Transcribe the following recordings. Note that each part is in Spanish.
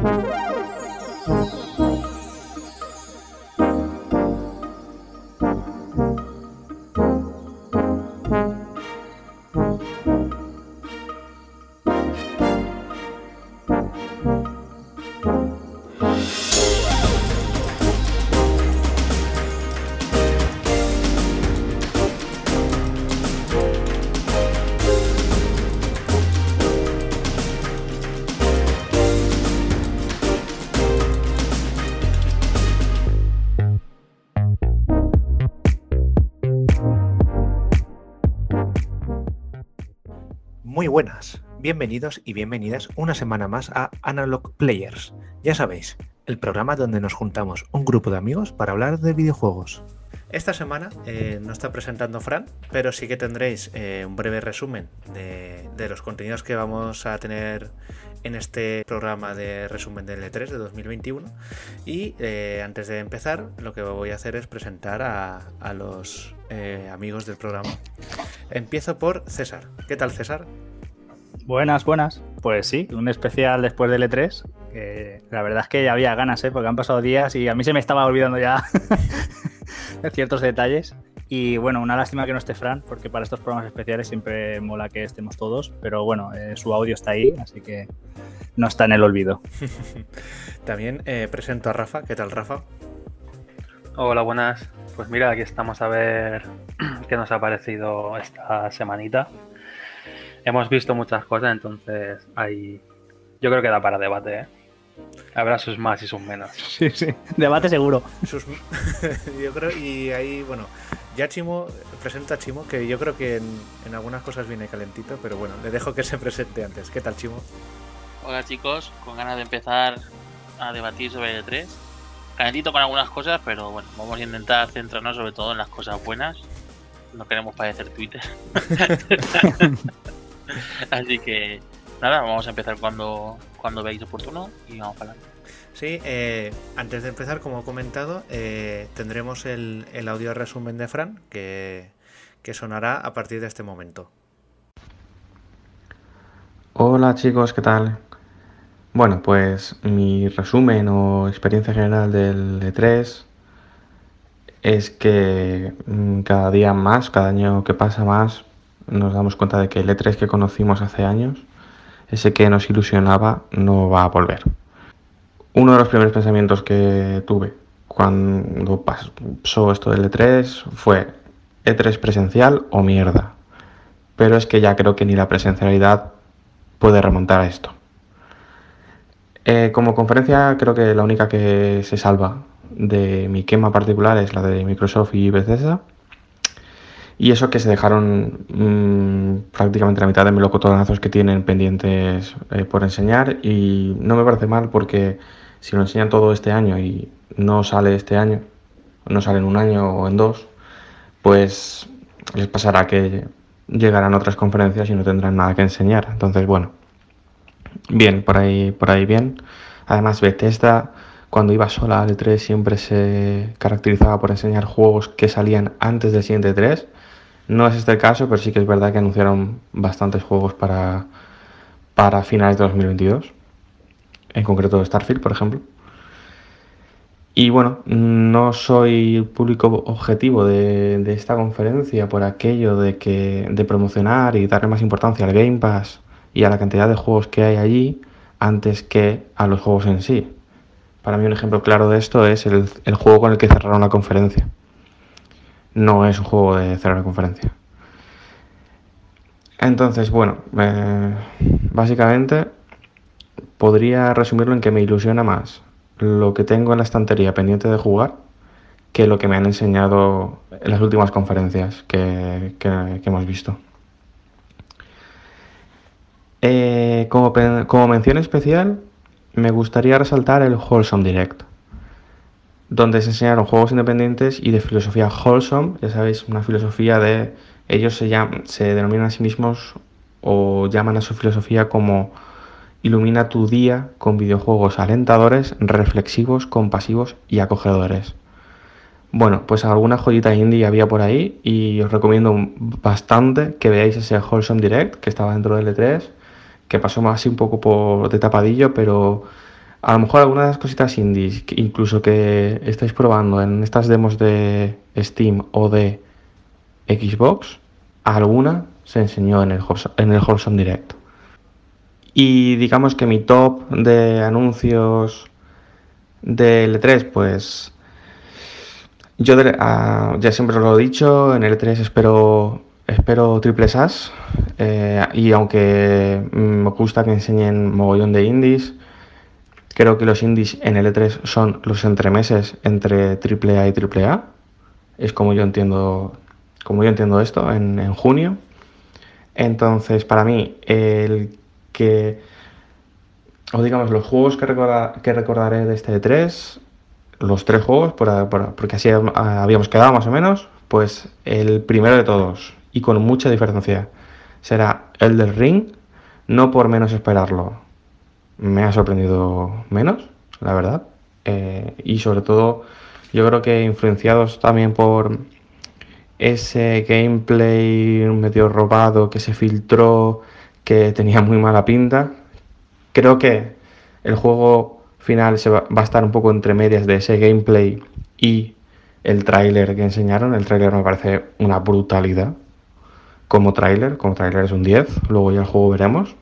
Música Buenas, bienvenidos y bienvenidas una semana más a Analog Players. Ya sabéis, el programa donde nos juntamos un grupo de amigos para hablar de videojuegos. Esta semana eh, no está presentando Fran, pero sí que tendréis eh, un breve resumen de, los contenidos que vamos a tener en este programa de resumen del E3 de 2021. Y eh, antes de empezar, lo que voy a hacer es presentar a, a los amigos del programa. Empiezo por César. ¿Qué tal, César? Buenas, buenas. Pues sí, un especial después del E3. Que la verdad es que ya había ganas, ¿eh? porque han pasado días y a mí se me estaba olvidando ya ciertos detalles. Y bueno, una lástima que no esté Fran, porque para estos programas especiales siempre mola que estemos todos, pero bueno, eh, su audio está ahí, así que no está en el olvido. También eh, presento a Rafa. ¿Qué tal, Rafa? Hola, buenas. Pues mira, aquí estamos a ver qué nos ha parecido esta semanita. Hemos visto muchas cosas, entonces hay... Yo creo que da para debate, ¿eh? Habrá sus más y sus menos. Sí, sí. Debate seguro. Sus... yo creo, y ahí, bueno, ya Chimo, presenta a Chimo, que yo creo que en, en, algunas cosas viene calentito, pero bueno, le dejo que se presente antes. ¿Qué tal, Chimo? Hola chicos, con ganas de empezar a debatir sobre el 3. Calentito con algunas cosas, pero bueno, vamos a intentar centrarnos sobre todo en las cosas buenas. No queremos parecer Twitter. Así que nada, vamos a empezar cuando, cuando veáis oportuno y vamos para adelante. Sí, eh, antes de empezar, como he comentado, eh, tendremos el, el, audio resumen de Fran que, que, sonará a partir de este momento. Hola chicos, ¿qué tal? Bueno, pues mi resumen o experiencia general del E3 es que mm, cada día más, cada año que pasa más, nos damos cuenta de que el E3 que conocimos hace años, ese que nos ilusionaba, no va a volver. Uno de los primeros pensamientos que tuve cuando pasó esto del E3 fue E3 presencial o mierda. Pero es que ya creo que ni la presencialidad puede remontar a esto. Eh, como conferencia creo que la única que se salva de mi quema particular es la de Microsoft y Bethesda. Y eso que se dejaron mmm, prácticamente la mitad de melocotonazos que tienen pendientes eh, por enseñar. Y no me parece mal porque si lo enseñan todo este año y no sale este año, no sale en un año o en dos, pues les pasará que llegarán otras conferencias y no tendrán nada que enseñar. Entonces, bueno, bien, por ahí, por ahí bien. Además, Bethesda, cuando iba sola al E3, siempre se caracterizaba por enseñar juegos que salían antes del siguiente E3. No es este el caso, pero sí que es verdad que anunciaron bastantes juegos para, para finales de 2022. En concreto Starfield, por ejemplo. Y bueno, no soy público objetivo de, de, esta conferencia por aquello de que de promocionar y darle más importancia al Game Pass y a la cantidad de juegos que hay allí antes que a los juegos en sí. Para mí un ejemplo claro de esto es el, el juego con el que cerraron la conferencia. No es un juego de cerrar conferencia. Entonces, bueno, eh, básicamente podría resumirlo en que me ilusiona más lo que tengo en la estantería pendiente de jugar que lo que me han enseñado en las últimas conferencias que hemos visto. Eh, como, como, mención especial, me gustaría resaltar el Wholesome Direct, donde se enseñaron juegos independientes y de filosofía wholesome, ya sabéis, una filosofía de... Ellos se, llaman, se denominan a sí mismos o llaman a su filosofía como ilumina tu día con videojuegos alentadores, reflexivos, compasivos y acogedores. Bueno, pues alguna joyita indie había por ahí y os recomiendo bastante que veáis ese Wholesome Direct que estaba dentro del E3, que pasó más así un poco por de tapadillo, pero a lo mejor algunas de las cositas indies, incluso que estáis probando en estas demos de Steam o de Xbox, alguna se enseñó en el, en el Direct. Y digamos que mi top de anuncios de L3, pues yo ah, ya siempre os lo he dicho, en L3 espero espero triple SAS eh, y aunque me gusta que enseñen mogollón de indies, creo que los indies en L3 son los entremeses entre AAA y AAA. Es como yo entiendo, como yo entiendo esto en junio. Entonces, para mí, el que, o digamos, los juegos que, recordaré de este 3, los tres juegos, porque así habíamos quedado más o menos, pues el primero de todos, y con mucha diferencia, será el del Ring, no por menos esperarlo. Me ha sorprendido menos, la verdad. Eh, y sobre todo, yo creo que influenciados también por ese gameplay medio robado que se filtró, que tenía muy mala pinta. Creo que el juego final se va, a estar un poco entre medias de ese gameplay y el tráiler que enseñaron. El tráiler me parece una brutalidad como tráiler, como tráiler es un 10, luego ya el juego veremos.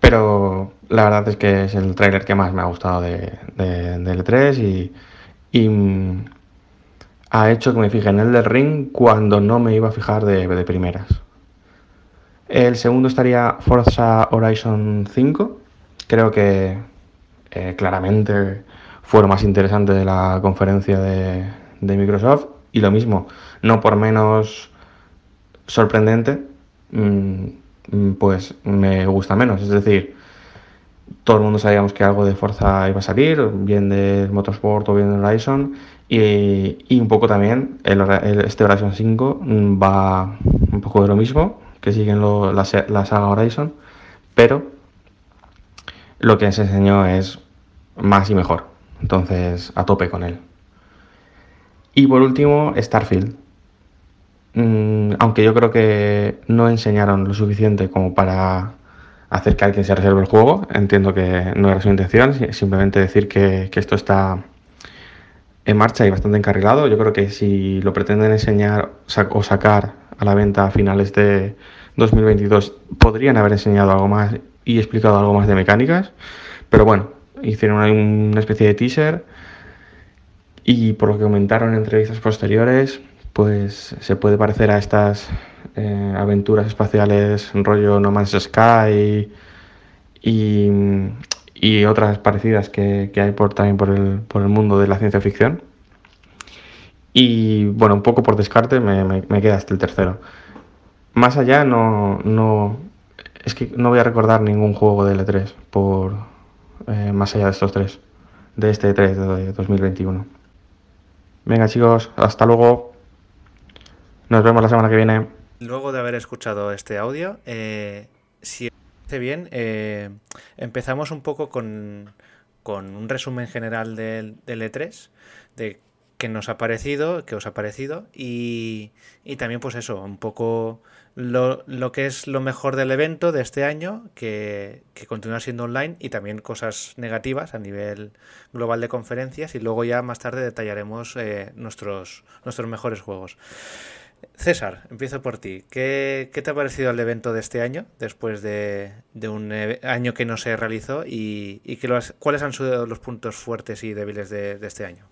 Pero la verdad es que es el tráiler que más me ha gustado de, de, de L3 y, y ha hecho que me fije en el del ring cuando no me iba a fijar de, primeras. El segundo estaría Forza Horizon 5. Creo que eh, claramente fue lo más interesante de la conferencia de, Microsoft. Y lo mismo, no por menos sorprendente, mm, pues me gusta menos. Es decir, todo el mundo sabíamos que algo de Forza iba a salir, bien de Motorsport o bien de Horizon, y, un poco también el, este Horizon 5 va un poco de lo mismo, que siguen la, saga Horizon, pero lo que se enseñó es más y mejor. Entonces, a tope con él. Y por último, Starfield. Mm, aunque yo creo que no enseñaron lo suficiente como para hacer que alguien se reserve el juego. Entiendo que no era su intención, simplemente decir que esto está en marcha y bastante encarrilado. Yo creo que si lo pretenden enseñar o sacar a la venta a finales de 2022, podrían haber enseñado algo más y explicado algo más de mecánicas. Pero bueno, hicieron una especie de teaser y por lo que comentaron en entrevistas posteriores, pues se puede parecer a estas eh, aventuras espaciales rollo No Man's Sky y, y otras parecidas que, hay por, también por el, por el, mundo de la ciencia ficción. Y bueno, un poco por descarte me, me, queda hasta el tercero. Más allá no, no, es que no voy a recordar ningún juego de L3 por eh, más allá de estos tres, de este 3 de 2021. Venga chicos, hasta luego. Nos vemos la semana que viene. Luego de haber escuchado este audio, eh, si bien, eh, empezamos un poco con, con, un resumen general del, del E3, de qué nos ha parecido, qué os ha parecido y, y también pues eso, un poco lo, lo, que es lo mejor del evento de este año, que, que, continúa siendo online y también cosas negativas a nivel global de conferencias y luego ya más tarde detallaremos eh, nuestros, nuestros mejores juegos. César, empiezo por ti. ¿Qué, te ha parecido el evento de este año, después de, un año que no se realizó? ¿Y, y cuáles han sido los puntos fuertes y débiles de, este año?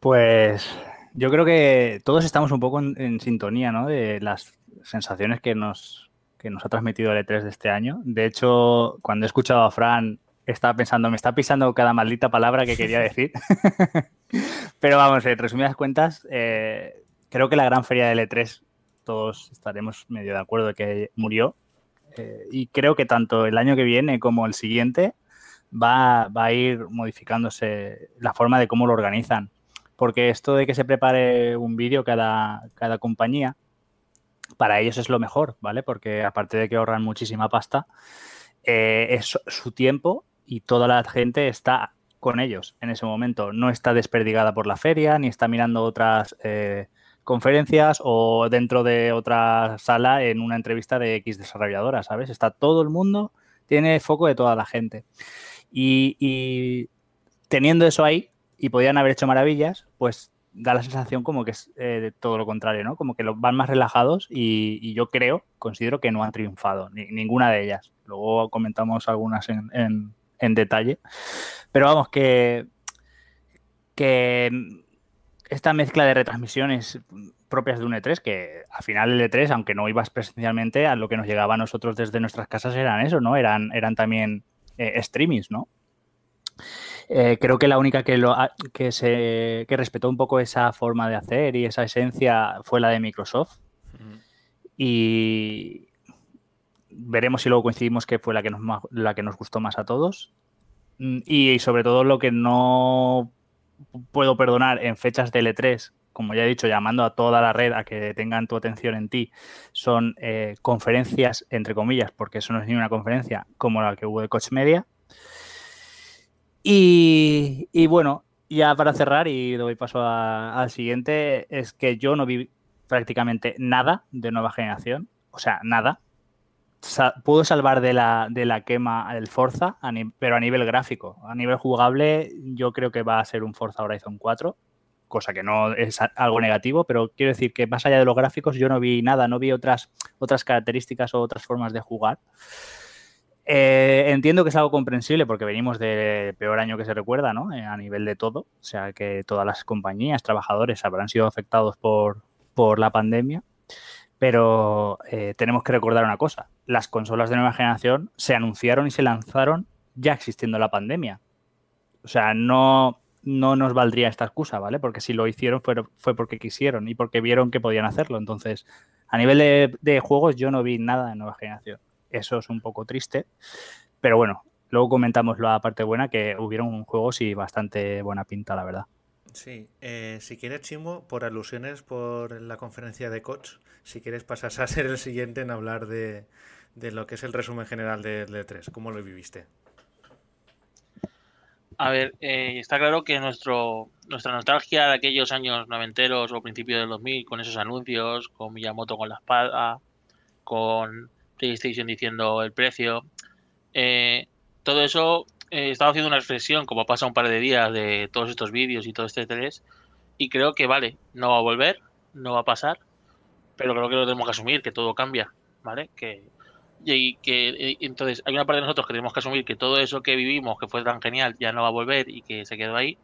Pues yo creo que todos estamos un poco en, sintonía ¿no? de las sensaciones que nos, que nos ha transmitido el E3 de este año. De hecho, cuando he escuchado a Fran, estaba pensando, me está pisando cada maldita palabra que quería decir. Pero vamos, en resumidas cuentas, eh, creo que la gran feria de L3 todos estaremos medio de acuerdo que murió. Eh, y creo que tanto el año que viene como el siguiente va, a ir modificándose la forma de cómo lo organizan. Porque esto de que se prepare un vídeo cada, cada compañía, para ellos es lo mejor, ¿vale? Porque aparte de que ahorran muchísima pasta, eh, es su tiempo y toda la gente está con ellos en ese momento. No está desperdigada por la feria, ni está mirando otras eh, conferencias o dentro de otra sala en una entrevista de X desarrolladora, ¿sabes? Está todo el mundo tiene foco de toda la gente. Y, teniendo eso ahí, y podían haber hecho maravillas, pues da la sensación como que es eh, todo lo contrario, ¿no? Como que van más relajados y, yo creo, considero que no han triunfado, ninguna de ellas. Luego comentamos algunas en, en detalle. Pero vamos, que, que esta mezcla de retransmisiones propias de un E3, que al final el E3, aunque no ibas presencialmente, a lo que nos llegaba a nosotros desde nuestras casas eran eso, ¿no? Eran, eran también eh, streamings, ¿no? Eh, creo que la única que, lo, que, se, que respetó un poco esa forma de hacer y esa esencia fue la de Microsoft. Y veremos si luego coincidimos que fue la que, nos, la que nos gustó más a todos. Mm, y sobre todo lo que no puedo perdonar en fechas de L3, como ya he dicho, llamando a toda la red a que tengan tu atención en ti, son eh, conferencias, entre comillas, porque eso no es ni una conferencia como la que hubo de Coach Media. Y, bueno, ya para cerrar y doy paso al siguiente, es que yo no vi prácticamente nada de nueva generación, o sea, nada pudo salvar de la, de la quema el Forza, pero a nivel gráfico. A nivel jugable, yo creo que va a ser un Forza Horizon 4, cosa que no es algo negativo, pero quiero decir que más allá de los gráficos, yo no vi nada, no vi otras, otras características o otras formas de jugar. Eh, entiendo que es algo comprensible porque venimos del peor año que se recuerda, ¿no? Eh, a nivel de todo. O sea, que todas las compañías, trabajadores habrán sido afectados por, por la pandemia. Pero eh, tenemos que recordar una cosa, las consolas de nueva generación se anunciaron y se lanzaron ya existiendo la pandemia. O sea, no, no nos valdría esta excusa, ¿vale? Porque si lo hicieron fue, fue porque quisieron y porque vieron que podían hacerlo. Entonces, a nivel de, de, juegos yo no vi nada de nueva generación. Eso es un poco triste, pero bueno, luego comentamos la parte buena, que hubieron juegos y bastante buena pinta, la verdad. Sí, eh, si quieres, Chimo, por alusiones por la conferencia de Coach, si quieres pasas a ser el siguiente en hablar de, lo que es el resumen general de, E3. ¿Cómo lo viviste? A ver, eh, está claro que nuestro, nuestra nostalgia de aquellos años noventeros o principios del 2000, con esos anuncios, con Miyamoto con la espada, con PlayStation diciendo el precio, eh, todo eso he estado haciendo una reflexión, como pasa un par de días, de todos estos vídeos y todo este 3 y creo que vale, no va a volver, no va a pasar, pero creo que lo tenemos que asumir, que todo cambia, ¿vale? Que, y que entonces hay una parte de nosotros que tenemos que asumir que todo eso que vivimos, que fue tan genial, ya no va a volver y que se quedó ahí,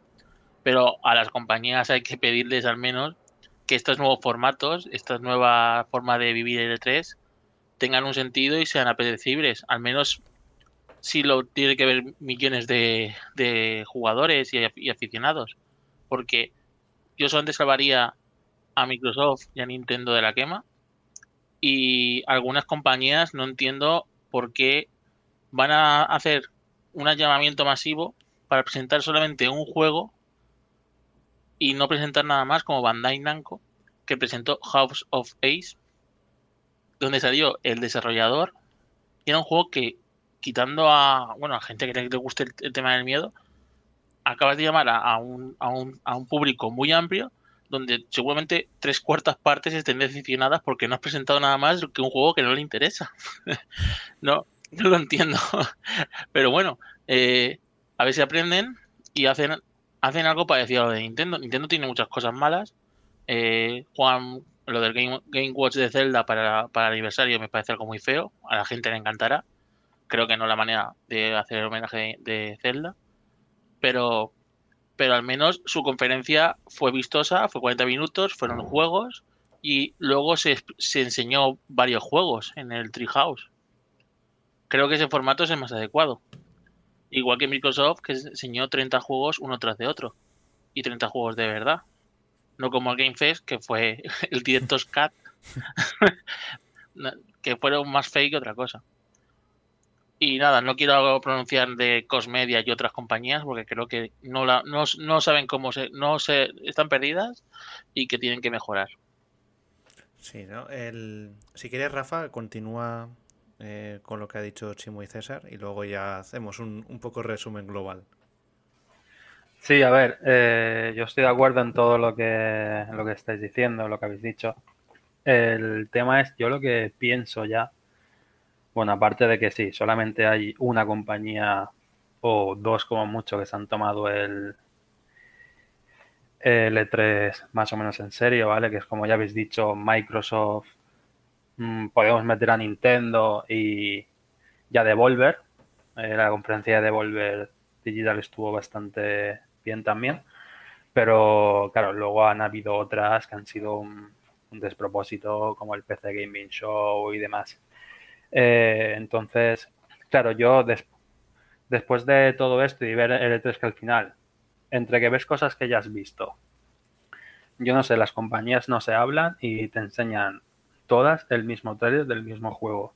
pero a las compañías hay que pedirles al menos que estos nuevos formatos, esta nueva forma de vivir el 3 tengan un sentido y sean apetecibles, al menos si lo tiene que ver millones de, jugadores y, aficionados. Porque yo solamente salvaría a Microsoft y a Nintendo de la quema. Y algunas compañías no entiendo por qué van a hacer un llamamiento masivo para presentar solamente un juego y no presentar nada más como Bandai Namco, que presentó House of Ace, donde salió el desarrollador. Y era un juego que quitando a, bueno, a gente que le guste el, tema del miedo, acabas de llamar a, un, a, un, a un público muy amplio donde seguramente tres cuartas partes estén decepcionadas porque no has presentado nada más que un juego que no le interesa. no, no lo entiendo. Pero bueno, eh, a ver si aprenden y hacen, hacen algo parecido a lo de Nintendo. Nintendo tiene muchas cosas malas. Eh, Juan, lo del Game, Game Watch de Zelda para, para el aniversario me parece algo muy feo. A la gente le encantará creo que no la manera de hacer el homenaje de Zelda, pero, pero al menos su conferencia fue vistosa, fue 40 minutos, fueron juegos y luego se, enseñó varios juegos en el Treehouse. Creo que ese formato es el más adecuado. Igual que Microsoft, que enseñó 30 juegos uno tras de otro. Y 30 juegos de verdad. No como el Game Fest, que fue el Director's Cut. que fueron más fake que otra cosa. Y nada, no quiero pronunciar de Cosmedia y otras compañías porque creo que no, la, no, saben cómo se, no se están perdidas y que tienen que mejorar. Sí, ¿no? El, si quieres, Rafa, continúa eh, con lo que ha dicho Chimo y César y luego ya hacemos un, un poco resumen global. Sí, a ver, eh, yo estoy de acuerdo en todo lo que, lo que estáis diciendo, lo que habéis dicho. El tema es, yo lo que pienso ya Bueno, aparte de que sí, solamente hay una compañía o dos como mucho que se han tomado el, el E3 más o menos en serio, ¿vale? Que es como ya habéis dicho, Microsoft, mm, podemos meter a Nintendo y ya Devolver. Eh, la conferencia de Devolver Digital estuvo bastante bien también. Pero claro, luego han habido otras que han sido un, despropósito, como el PC Gaming Show y demás. Eh, entonces, claro, yo después de todo esto y ver el E3 que al final, entre que ves cosas que ya has visto, yo no sé, las compañías no se hablan y te enseñan todas el mismo trailer del mismo juego.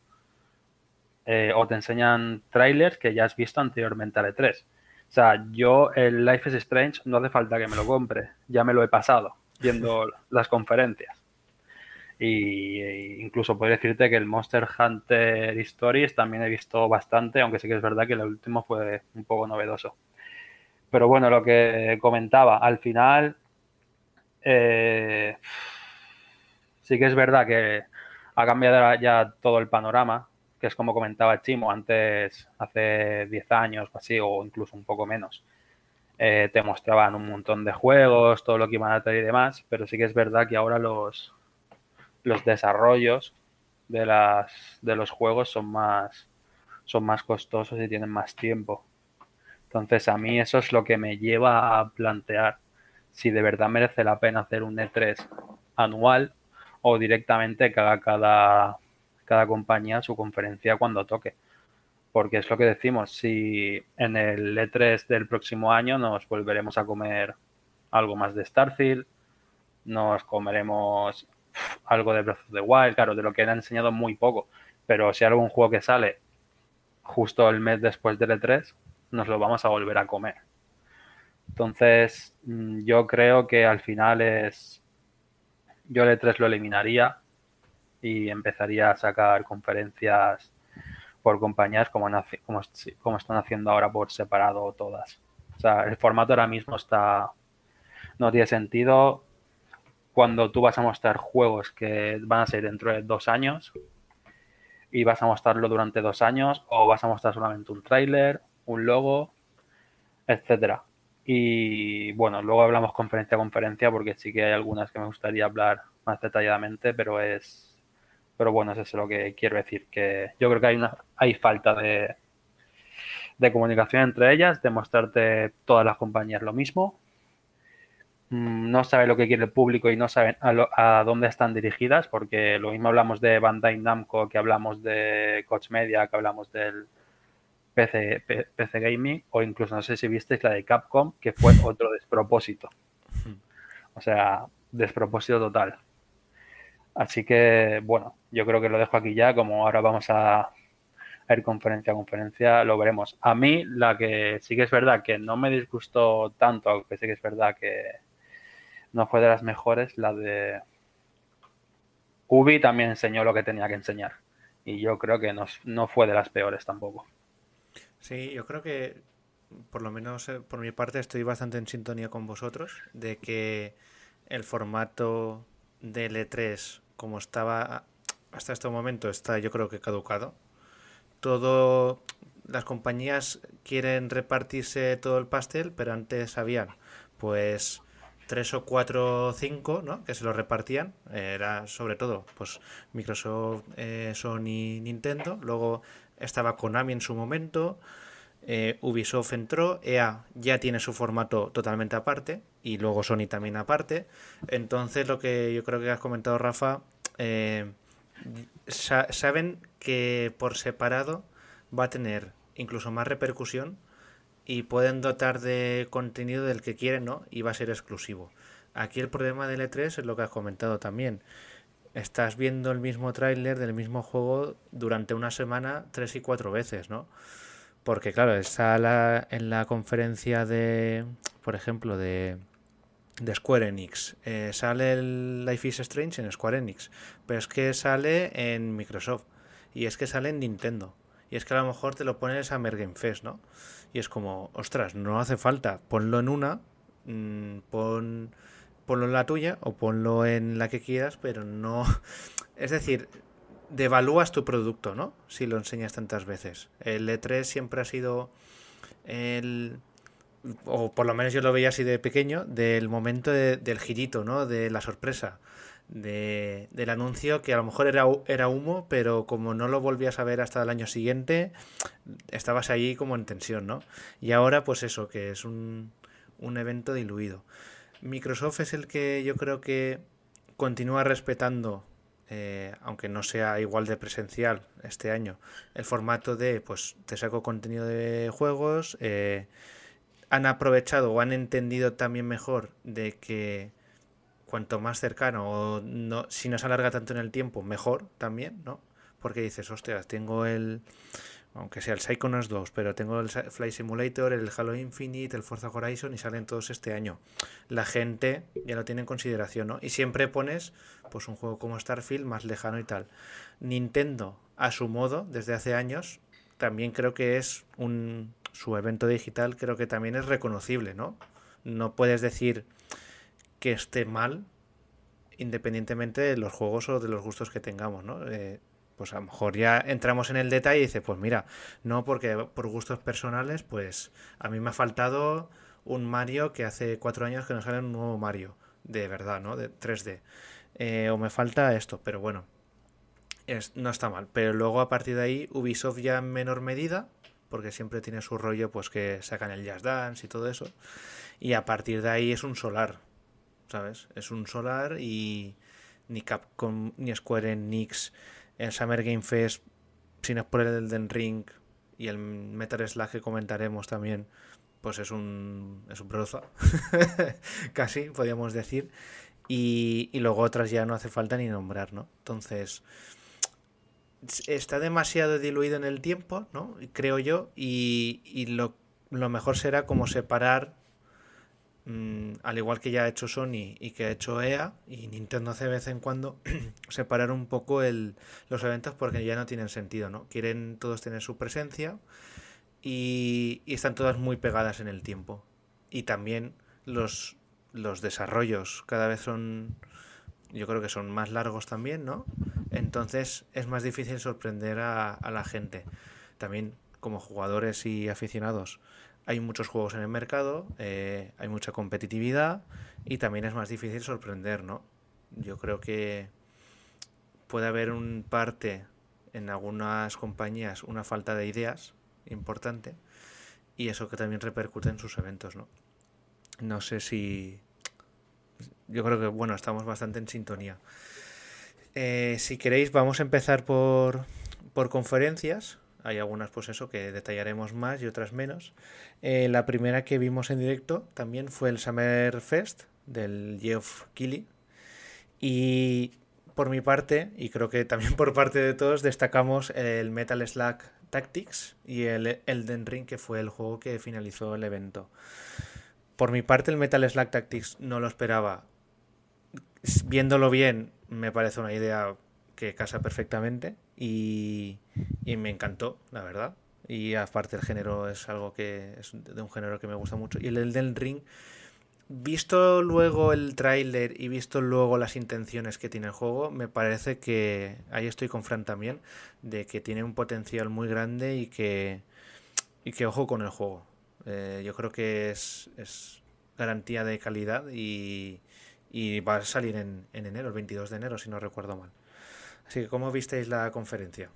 Eh, o te enseñan trailers que ya has visto anteriormente al E3. O sea, yo el Life is Strange no hace falta que me lo compre, ya me lo he pasado viendo las conferencias. Y e incluso puedo decirte que el Monster Hunter Stories también he visto bastante, aunque sí que es verdad que el último fue un poco novedoso. Pero bueno, lo que comentaba, al final eh, sí que es verdad que ha cambiado ya todo el panorama, que es como comentaba Chimo antes, hace 10 años o así, o incluso un poco menos. Eh, te mostraban un montón de juegos, todo lo que iban a tener y demás, pero sí que es verdad que ahora los, los desarrollos de, las, de los juegos son más, son más costosos y tienen más tiempo. Entonces a mí eso es lo que me lleva a plantear si de verdad merece la pena hacer un E3 anual o directamente que haga cada, cada compañía su conferencia cuando toque. Porque es lo que decimos, si en el E3 del próximo año nos volveremos a comer algo más de Starfield, nos comeremos algo de Breath of the Wild, claro, de lo que han enseñado muy poco, pero si hay algún juego que sale justo el mes después del E3, nos lo vamos a volver a comer. Entonces, mm, yo creo que al final es. Yo el E3 lo eliminaría y empezaría a sacar conferencias por compañías como, como, como están haciendo ahora por separado todas. O sea, el formato ahora mismo está. No tiene sentido cuando tú vas a mostrar juegos que van a ser dentro de dos años y vas a mostrarlo durante dos años o vas a mostrar solamente un tráiler, un logo, etcétera. Y bueno, luego hablamos conferencia a conferencia porque sí que hay algunas que me gustaría hablar más detalladamente, pero es pero bueno, eso es lo que quiero decir, que yo creo que hay una hay falta de, de comunicación entre ellas, de mostrarte todas las compañías lo mismo. Mm, no sabe lo que quiere el público y no saben a, a, dónde están dirigidas, porque lo mismo hablamos de Bandai Namco, que hablamos de Coach Media, que hablamos del, PC, PC Gaming o incluso no sé si visteis la de Capcom, que fue otro despropósito. O sea, despropósito total. Así que, bueno, yo creo que lo dejo aquí ya, como ahora vamos a, ir conferencia a conferencia, lo veremos. A mí, la que sí que es verdad que no me disgustó tanto, aunque sí que es verdad que no fue de las mejores, la de Ubi también enseñó lo que tenía que enseñar. Y yo creo que no, no fue de las peores tampoco. Sí, yo creo que por lo menos eh, por mi parte estoy bastante en sintonía con vosotros de que el formato de E3 como estaba hasta este momento está yo creo que caducado. Todo las compañías quieren repartirse todo el pastel, pero antes habían pues tres o cuatro o cinco, ¿no? Que se lo repartían. Era sobre todo, pues Microsoft, eh, Sony, Nintendo. Luego estaba Konami en su momento, eh, Ubisoft entró, EA ya tiene su formato totalmente aparte y luego Sony también aparte. Entonces lo que yo creo que has comentado Rafa, eh, saben que por separado va a tener incluso más repercusión y pueden dotar de contenido del que quieren, ¿no? Y va a ser exclusivo. Aquí el problema del E3 es lo que has comentado también estás viendo el mismo tráiler del mismo juego durante una semana tres y cuatro veces, ¿no? Porque claro, está en la conferencia de, por ejemplo, de, de Square Enix. Eh, sale el Life is Strange en Square Enix, pero es que sale en Microsoft y es que sale en Nintendo. Y es que a lo mejor te lo pones a Mergame Fest, ¿no? Y es como, ostras, no hace falta, ponlo en una, mmm, pon ponlo en la tuya o ponlo en la que quieras, pero no. Es decir, devalúas tu producto, ¿no? Si lo enseñas tantas veces. El E3 siempre ha sido el o por lo menos yo lo veía así de pequeño, del momento del girito, ¿no? De la sorpresa. De, del anuncio que a lo mejor era, era humo, pero como no lo volvías a ver hasta el año siguiente, estabas ahí como en tensión, ¿no? Y ahora, pues eso, que es un, un evento diluido. Microsoft es el que yo creo que continúa respetando, eh, aunque no sea igual de presencial este año, el formato de, pues te saco contenido de juegos, eh, han aprovechado o han entendido también mejor de que cuanto más cercano o no, si no se alarga tanto en el tiempo, mejor también, ¿no? Porque dices, hostias, tengo el, aunque sea el Psychonauts 2, pero tengo el Fly Simulator, el Halo Infinite, el Forza Horizon y salen todos este año. La gente ya lo tiene en consideración, ¿no? Y siempre pones, pues un juego como Starfield más lejano y tal. Nintendo, a su modo, desde hace años, también creo que es un, su evento digital creo que también es reconocible, ¿no? No puedes decir que esté mal independientemente de los juegos o de los gustos que tengamos, ¿no? Eh, pues a lo mejor ya entramos en el detalle y dice, pues mira, no porque por gustos personales, pues a mí me ha faltado un Mario que hace cuatro años que no sale un nuevo Mario, de verdad, ¿no? De 3D. Eh, o me falta esto, pero bueno, es, no está mal. Pero luego a partir de ahí, Ubisoft ya en menor medida, porque siempre tiene su rollo, pues que sacan el Jazz Dance y todo eso. Y a partir de ahí es un solar, ¿sabes? Es un solar y ni Capcom, ni Square Enix, en Summer Game Fest, sin es por el Elden Ring y el Metal Slug que comentaremos también, pues es un, es un broza, casi, podríamos decir. Y, y luego otras ya no hace falta ni nombrar, ¿no? Entonces, está demasiado diluido en el tiempo, ¿no? Creo yo, y, lo, mejor será como separar, mm, al igual que ya ha hecho Sony y que ha hecho EA y Nintendo hace de vez en cuando, separar un poco el, los eventos porque ya no tienen sentido, ¿no? Quieren todos tener su presencia y, están todas muy pegadas en el tiempo. Y también los desarrollos cada vez son yo creo que son más largos también, ¿no? Entonces es más difícil sorprender a, la gente. También como jugadores y aficionados hay muchos juegos en el mercado, eh, hay mucha competitividad y también es más difícil sorprender, ¿no? Yo creo que puede haber un parte en algunas compañías una falta de ideas importante y eso que también repercute en sus eventos, ¿no? No sé si, yo creo que, bueno, estamos bastante en sintonía. Eh, si queréis, vamos a empezar por, por conferencias. Hay algunas, pues eso, que detallaremos más y otras menos. Eh, la primera que vimos en directo también fue el Summer Fest del Geoff Keighley. Y por mi parte, y creo que también por parte de todos, destacamos el Metal Slug Tactics y el Elden Ring, que fue el juego que finalizó el evento. Por mi parte, el Metal Slug Tactics no lo esperaba viéndolo bien, me parece una idea que casa perfectamente y, me encantó, la verdad. Y aparte el género es algo que es de un género que me gusta mucho. Y el del ring, visto luego el tráiler y visto luego las intenciones que tiene el juego, me parece que ahí estoy con Fran también, de que tiene un potencial muy grande y que, y que ojo con el juego. Eh, yo creo que es, es garantía de calidad y, y va a salir en, enero, el 22 de enero, si no recuerdo mal. Así que, ¿cómo visteis la conferencia?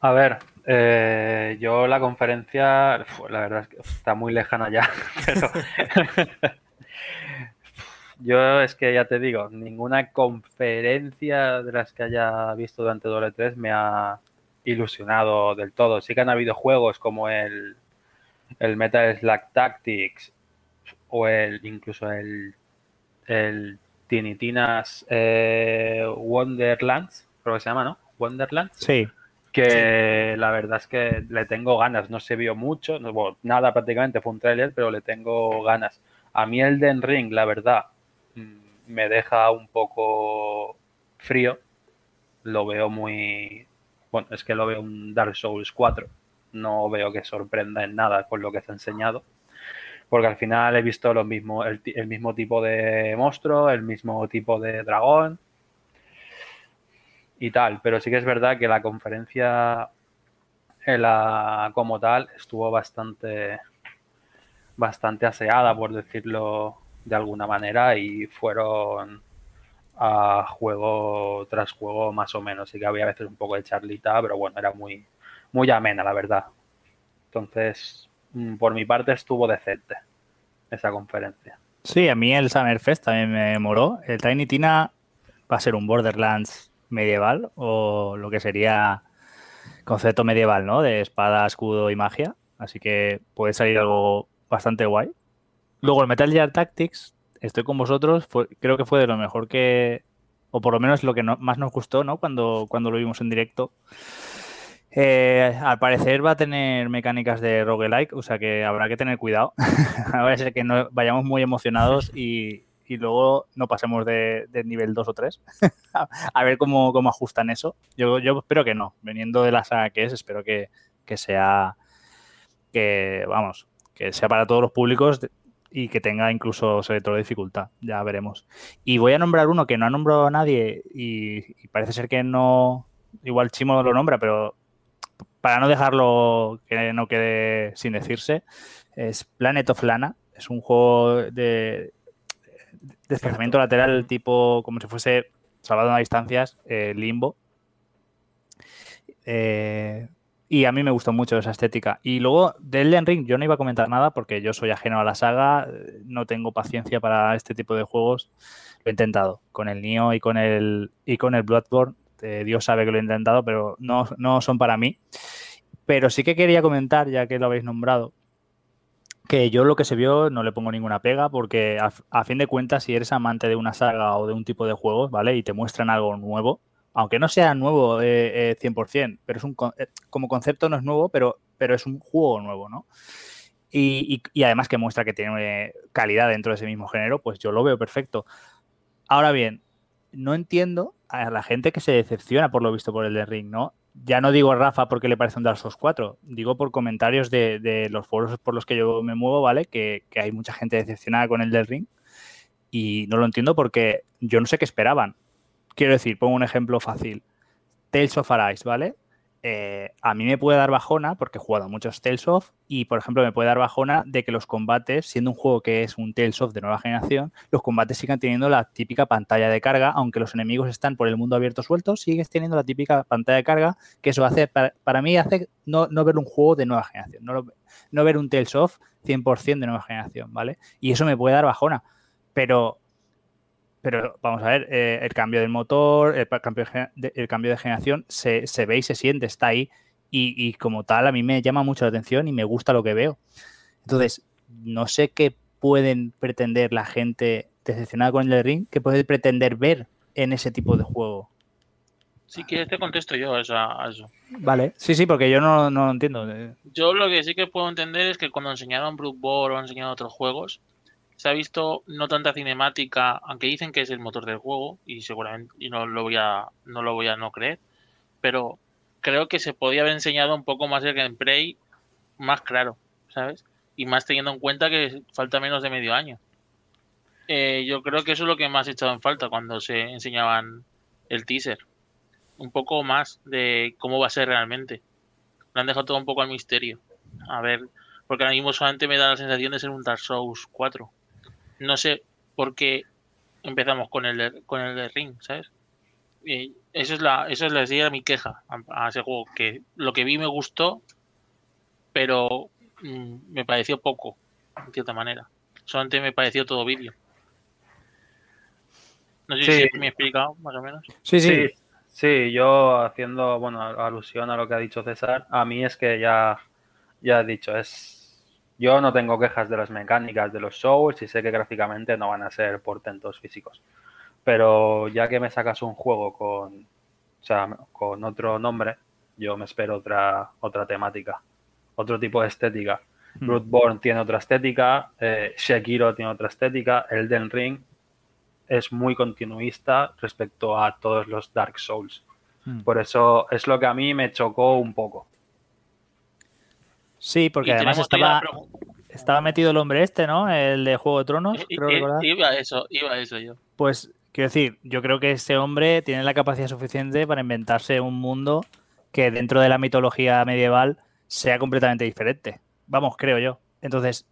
A ver, eh, yo la conferencia, la verdad es que está muy lejana ya, yo es que ya te digo, ninguna conferencia de las que haya visto durante doble 3 me ha, ilusionado del todo. Sí que han habido juegos como el, el Metal Slug Tactics o el incluso el, el Tinitinas eh, Wonderlands, creo que se llama, ¿no? Wonderlands. Sí. Que la verdad es que le tengo ganas. No se vio mucho, no, nada prácticamente, fue un trailer, pero le tengo ganas. A mí el Den Ring, la verdad, mm, me deja un poco frío. Lo veo muy, bueno, es que lo veo un Dark Souls 4. No veo que sorprenda en nada con lo que se ha enseñado. Porque al final he visto lo mismo, el, mismo tipo de monstruo, el mismo tipo de dragón y tal. Pero sí que es verdad que la conferencia la, como tal estuvo bastante bastante aseada, por decirlo de alguna manera, y fueron a juego tras juego más o menos. Sí que había veces un poco de charlita, pero bueno, era muy, muy amena, la verdad. Entonces, mm, por mi parte estuvo decente esa conferencia. Sí, a mí el Summerfest también me moró. El Tiny Tina va a ser un Borderlands medieval o lo que sería concepto medieval, ¿no? De espada, escudo y magia. Así que puede salir algo bastante guay. Luego el Metal Gear Tactics, estoy con vosotros, creo que fue de lo mejor que, o por lo menos lo que más nos gustó, ¿no? Cuando, cuando lo vimos en directo. Eh, al parecer va a tener mecánicas de roguelike, o sea que habrá que tener cuidado. a ser que no vayamos muy emocionados y, luego no pasemos de, nivel 2 o 3. a ver cómo, cómo, ajustan eso. Yo, yo espero que no. Veniendo de la saga que es, espero que, que sea. Que, vamos, que sea para todos los públicos y que tenga incluso sobre todo dificultad, ya veremos. Y voy a nombrar uno que no ha nombrado a nadie y, parece ser que no, igual Chimo lo nombra, pero para no dejarlo que no quede sin decirse, es Planet of Lana, es un juego de desplazamiento lateral tipo como si fuese salvado a distancias, eh, limbo. Eh, y a mí me gustó mucho esa estética. Y luego de Elden Ring yo no iba a comentar nada porque yo soy ajeno a la saga, no tengo paciencia para este tipo de juegos. Lo he intentado con el Nioh y con el, y con el Bloodborne. Eh, Dios sabe que lo he intentado, pero no, no son para mí. Pero sí que quería comentar, ya que lo habéis nombrado, que yo lo que se vio no le pongo ninguna pega porque a, fin de cuentas si eres amante de una saga o de un tipo de juegos, ¿vale? Y te muestran algo nuevo, aunque no sea nuevo eh, 100%, eh, pero es un, eh, como concepto no es nuevo, pero, pero es un juego nuevo, ¿no? Y, y, además que muestra que tiene calidad dentro de ese mismo género, pues yo lo veo perfecto. Ahora bien, no entiendo a la gente que se decepciona por lo visto por el de Ring, ¿no? Ya no digo Rafa porque le parece un Dark Souls 4, digo por comentarios de, de los foros por los que yo me muevo, ¿vale? Que, que hay mucha gente decepcionada con el del Ring y no lo entiendo porque yo no sé qué esperaban Quiero decir, pongo un ejemplo fácil. Tales of Arise, ¿vale? Eh, a mí me puede dar bajona, porque he jugado muchos Tales of, y por ejemplo me puede dar bajona de que los combates, siendo un juego que es un Tales of de nueva generación, los combates sigan teniendo la típica pantalla de carga, aunque los enemigos están por el mundo abierto suelto, sigues teniendo la típica pantalla de carga, que eso hace, para, mí hace no, ver un juego de nueva generación, no, no ver un Tales of 100% de nueva generación, ¿vale? Y eso me puede dar bajona, pero pero vamos a ver, eh, el cambio del motor, el cambio de, el cambio de generación se, ve y se siente, está ahí. Y, como tal, a mí me llama mucho la atención y me gusta lo que veo. Entonces, no sé qué pueden pretender la gente decepcionada con el ring, qué puede pretender ver en ese tipo de juego. Si quieres te contesto yo a eso. Vale, sí, sí, porque yo no, no lo entiendo. Yo lo que sí que puedo entender es que cuando enseñaron Brute Ball o enseñado otros juegos, se ha visto no tanta cinemática, aunque dicen que es el motor del juego y seguramente y no lo voy a no lo voy a no creer, pero creo que se podía haber enseñado un poco más el gameplay más claro, ¿sabes? Y más teniendo en cuenta que falta menos de medio año. Eh, yo creo que eso es lo que más he echado en falta cuando se enseñaban el teaser. Un poco más de cómo va a ser realmente. Lo han dejado todo un poco al misterio. A ver, porque ahora mismo solamente me da la sensación de ser un Dark Souls 4 no sé por qué empezamos con el de, con el de Ring, ¿sabes? Y eso es la, eso es la, mi queja a, ese juego, que lo que vi me gustó, pero mm, me pareció poco, en cierta manera. Solamente me pareció todo vídeo. No sé si me he explicado, más o menos. Sí, sí. Sí, yo haciendo, bueno, alusión a lo que ha dicho César, a mí es que ya, ya he dicho, es yo no tengo quejas de las mecánicas de los Souls y sé que gráficamente no van a ser portentos físicos. Pero ya que me sacas un juego con, o sea, con otro nombre, yo me espero otra, otra temática, otro tipo de estética. Hmm. Bloodborne tiene otra estética, eh, Shekiro tiene otra estética, Elden Ring es muy continuista respecto a todos los Dark Souls. Hmm. Por eso es lo que a mí me chocó un poco. Sí, porque además estaba, estaba metido el hombre este, ¿no? El de Juego de Tronos, I- creo i- recordar. iba a eso, iba a eso yo. Pues quiero decir, yo creo que ese hombre tiene la capacidad suficiente para inventarse un mundo que dentro de la mitología medieval sea completamente diferente. Vamos, creo yo. Entonces,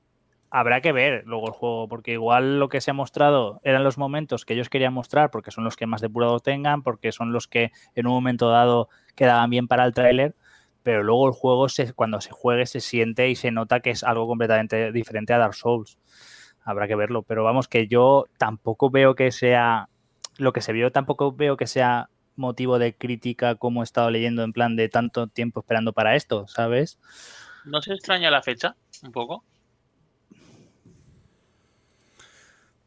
habrá que ver luego el juego, porque igual lo que se ha mostrado eran los momentos que ellos querían mostrar, porque son los que más depurado tengan, porque son los que en un momento dado quedaban bien para el tráiler, pero luego el juego se, cuando se juegue se siente y se nota que es algo completamente diferente a Dark Souls. Habrá que verlo, pero vamos que yo tampoco veo que sea lo que se vio, tampoco veo que sea motivo de crítica como he estado leyendo en plan de tanto tiempo esperando para esto, ¿sabes? ¿No se extraña la fecha? Un poco.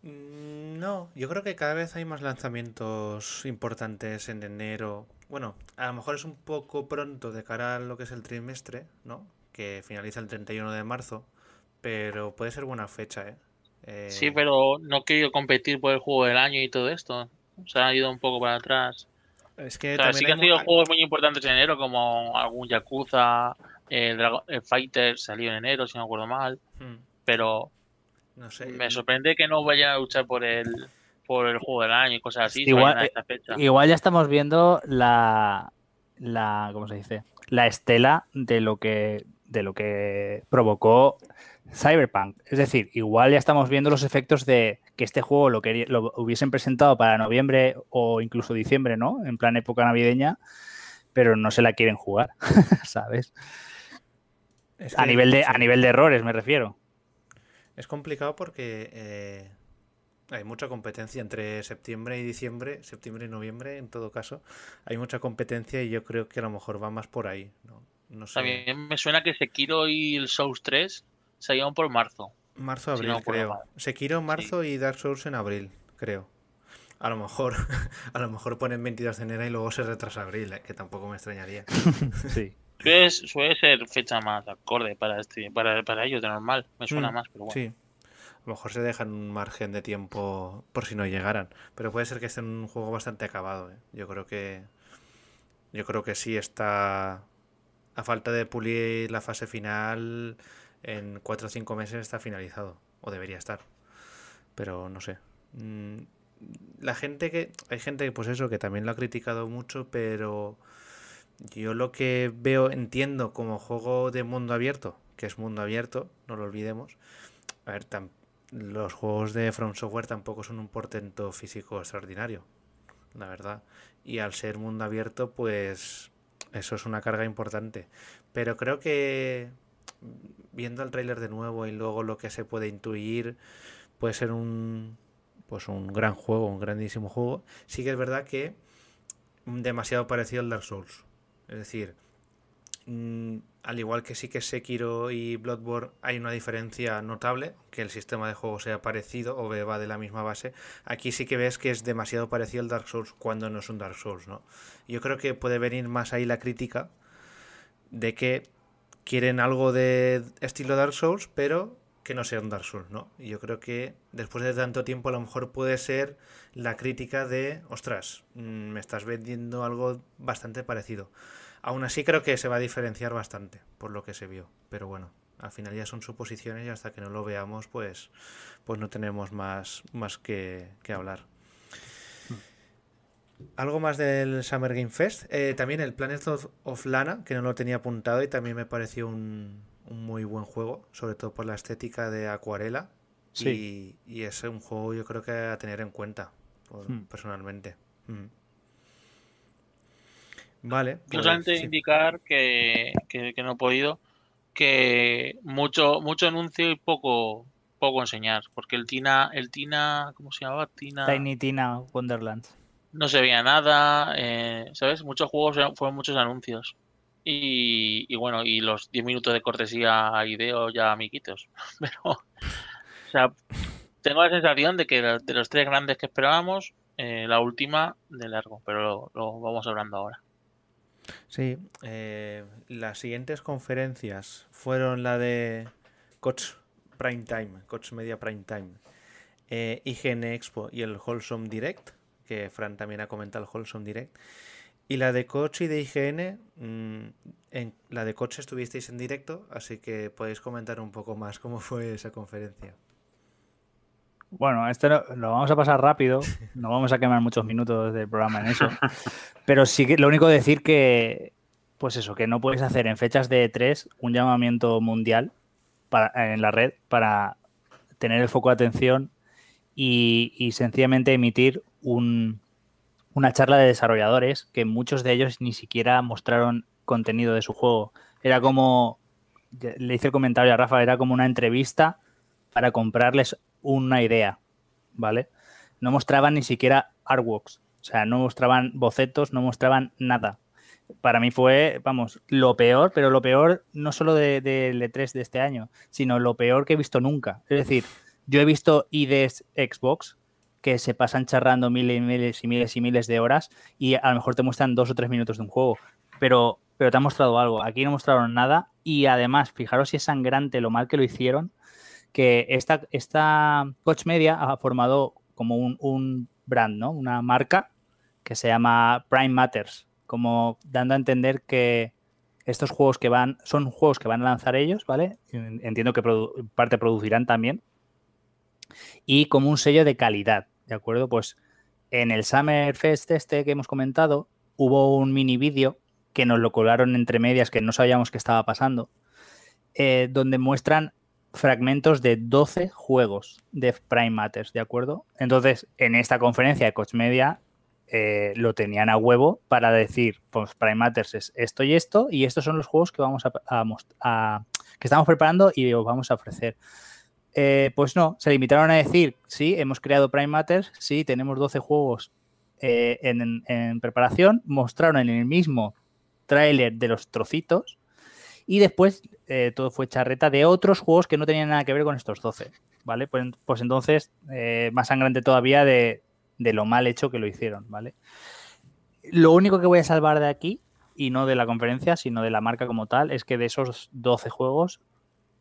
Mm, No, yo creo que cada vez hay más lanzamientos importantes en enero. Bueno, a lo mejor es un poco pronto de cara a lo que es el trimestre, ¿no? Que finaliza el 31 de marzo, pero puede ser buena fecha, ¿eh? Eh, Sí, pero no he querido competir por el juego del año y todo esto. Se ha ido un poco para atrás. Es que O sea, también sí que hay han sido juegos muy importantes en enero, como algún Yakuza, el, Dragon- el Fighter salió en enero, si no me acuerdo mal. Mm, Pero No sé. me sorprende que no vayan a luchar por el por el juego del año y cosas así. Igual- esta fecha. Igual ya estamos viendo la, la ¿cómo se dice? La estela de lo que de lo que provocó Cyberpunk. Es decir, igual ya estamos viendo los efectos de que este juego lo, quería- lo hubiesen presentado para noviembre o incluso diciembre, ¿no? En plan época navideña, pero no se la quieren jugar, ¿sabes? Es A que- nivel de, a nivel de errores, me refiero. Es complicado porque eh, hay mucha competencia entre septiembre y diciembre, septiembre y noviembre en todo caso. Hay mucha competencia y yo creo que a lo mejor va más por ahí. No, no sé. También me suena que Sekiro y el Souls 3 salieron por marzo. Marzo, si abril, no creo. mal. Sekiro en marzo y Dark Souls en abril, creo. A lo mejor, a lo mejor ponen 22 de enero y luego se retrasa abril, eh, que tampoco me extrañaría. Sí. Suele, suele ser fecha más acorde para este para, para ellos de normal. Me suena Mm, más, pero bueno. Sí. A lo mejor se dejan un margen de tiempo por si no llegaran. Pero puede ser que esté en un juego bastante acabado. ¿eh? Yo creo que. Yo creo que sí está. A falta de pulir la fase final. En 4 o 5 meses está finalizado. O debería estar. Pero no sé. Mm, La gente que. Hay gente que, pues eso, que también lo ha criticado mucho, pero. Yo lo que veo, entiendo como juego de mundo abierto, que es mundo abierto, no lo olvidemos. A ver, los juegos de From Software tampoco son un portento físico extraordinario, la verdad. Y al ser mundo abierto, pues eso es una carga importante. Pero creo que viendo el tráiler de nuevo y luego lo que se puede intuir, puede ser un pues un gran juego, un grandísimo juego. Sí que es verdad que demasiado parecido al Dark Souls. Es decir, mm, al igual que sí que Sekiro y Bloodborne hay una diferencia notable, que el sistema de juego sea parecido o va de la misma base, aquí sí que ves que es demasiado parecido al Dark Souls cuando no es un Dark Souls, ¿no? Yo creo que puede venir más ahí la crítica de que quieren algo de estilo Dark Souls, pero que no sea un Dark Souls, ¿no? Y yo creo que después de tanto tiempo a lo mejor puede ser la crítica de, ostras, mm, me estás vendiendo algo bastante parecido. Aún así creo que se va a diferenciar bastante por lo que se vio, pero bueno, al final ya son suposiciones y hasta que no lo veamos pues, pues no tenemos más, más que, que hablar. Algo más del Summer Game Fest. Eh, también el Planet of, of Lana, que no lo tenía apuntado y también me pareció un, un muy buen juego, sobre todo por la estética de acuarela. Sí. Y, y es un juego yo creo que a tener en cuenta, por- Hmm. personalmente. Mm. Vale. Yo pues, solamente sí. indicar que, que- que no he podido, que mucho, mucho anuncio y poco, poco enseñar, porque el Tina, el Tina, ¿cómo se llamaba? Tina, Tiny Tina Wonderland. no se veía nada, eh, ¿sabes? Muchos juegos fueron muchos anuncios. Y, bueno, y los 10 minutos de cortesía a Ideo ya amiguitos. Pero, o sea, tengo la sensación de que de los tres grandes que esperábamos, eh, la última de largo, pero lo, lo vamos hablando ahora. Sí, eh, las siguientes conferencias fueron la de Coach Prime Time, Coach Media Prime Time, eh, IGN Expo y el Wholesome Direct, que Fran también ha comentado el Wholesome Direct. Y la de coach y de IGN, mm, en la de coach estuvisteis en directo, así que podéis comentar un poco más cómo fue esa conferencia. Bueno, esto lo, vamos a pasar rápido, no vamos a quemar muchos minutos del programa en eso, pero sí que lo único decir que, pues eso, que no puedes hacer en fechas de E3 un llamamiento mundial en la red para tener el foco de atención y sencillamente emitir un, una charla de desarrolladores que muchos de ellos ni siquiera mostraron contenido de su juego. Era como, le hice el comentario a Rafa, era como una entrevista para comprarles una idea, ¿vale? No mostraban ni siquiera artworks, o sea, no mostraban bocetos, no mostraban nada. Para mí fue, vamos, lo peor, pero lo peor no solo de, de E3 de este año, sino lo peor que he visto nunca. Es decir, yo he visto IDs Xbox que se pasan charrando miles y miles y miles y miles de horas y a lo mejor te muestran dos o tres minutos de un juego, pero, pero te han mostrado algo. Aquí no mostraron nada y además, fijaros si es sangrante lo mal que lo hicieron, que esta, esta Coach Media ha formado como un, un brand, ¿no? Una marca que se llama Prime Matters, como dando a entender que estos juegos que van, son juegos que van a lanzar ellos, ¿vale? Entiendo que parte producirán también. Y como un sello de calidad, ¿de acuerdo? Pues en el Summer Fest este que hemos comentado, hubo un mini vídeo que nos lo colaron entre medias, que no sabíamos qué estaba pasando, eh, donde muestran fragmentos de 12 juegos de Prime Matters, ¿de acuerdo? Entonces, en esta conferencia de Coach Media eh, lo tenían a huevo para decir, pues Prime Matters es esto y esto, y estos son los juegos que vamos a, a, que estamos preparando y os vamos a ofrecer. Eh, pues no, se limitaron a decir, sí, hemos creado Prime Matters, sí, tenemos 12 juegos eh, en, preparación, mostraron en el mismo tráiler de los trocitos y después eh, todo fue charreta de otros juegos que no tenían nada que ver con estos 12, ¿vale? Pues, pues entonces, más sangrante todavía de, de, lo mal hecho que lo hicieron, ¿vale? Lo único que voy a salvar de aquí, y no de la conferencia, sino de la marca como tal, es que de esos 12 juegos,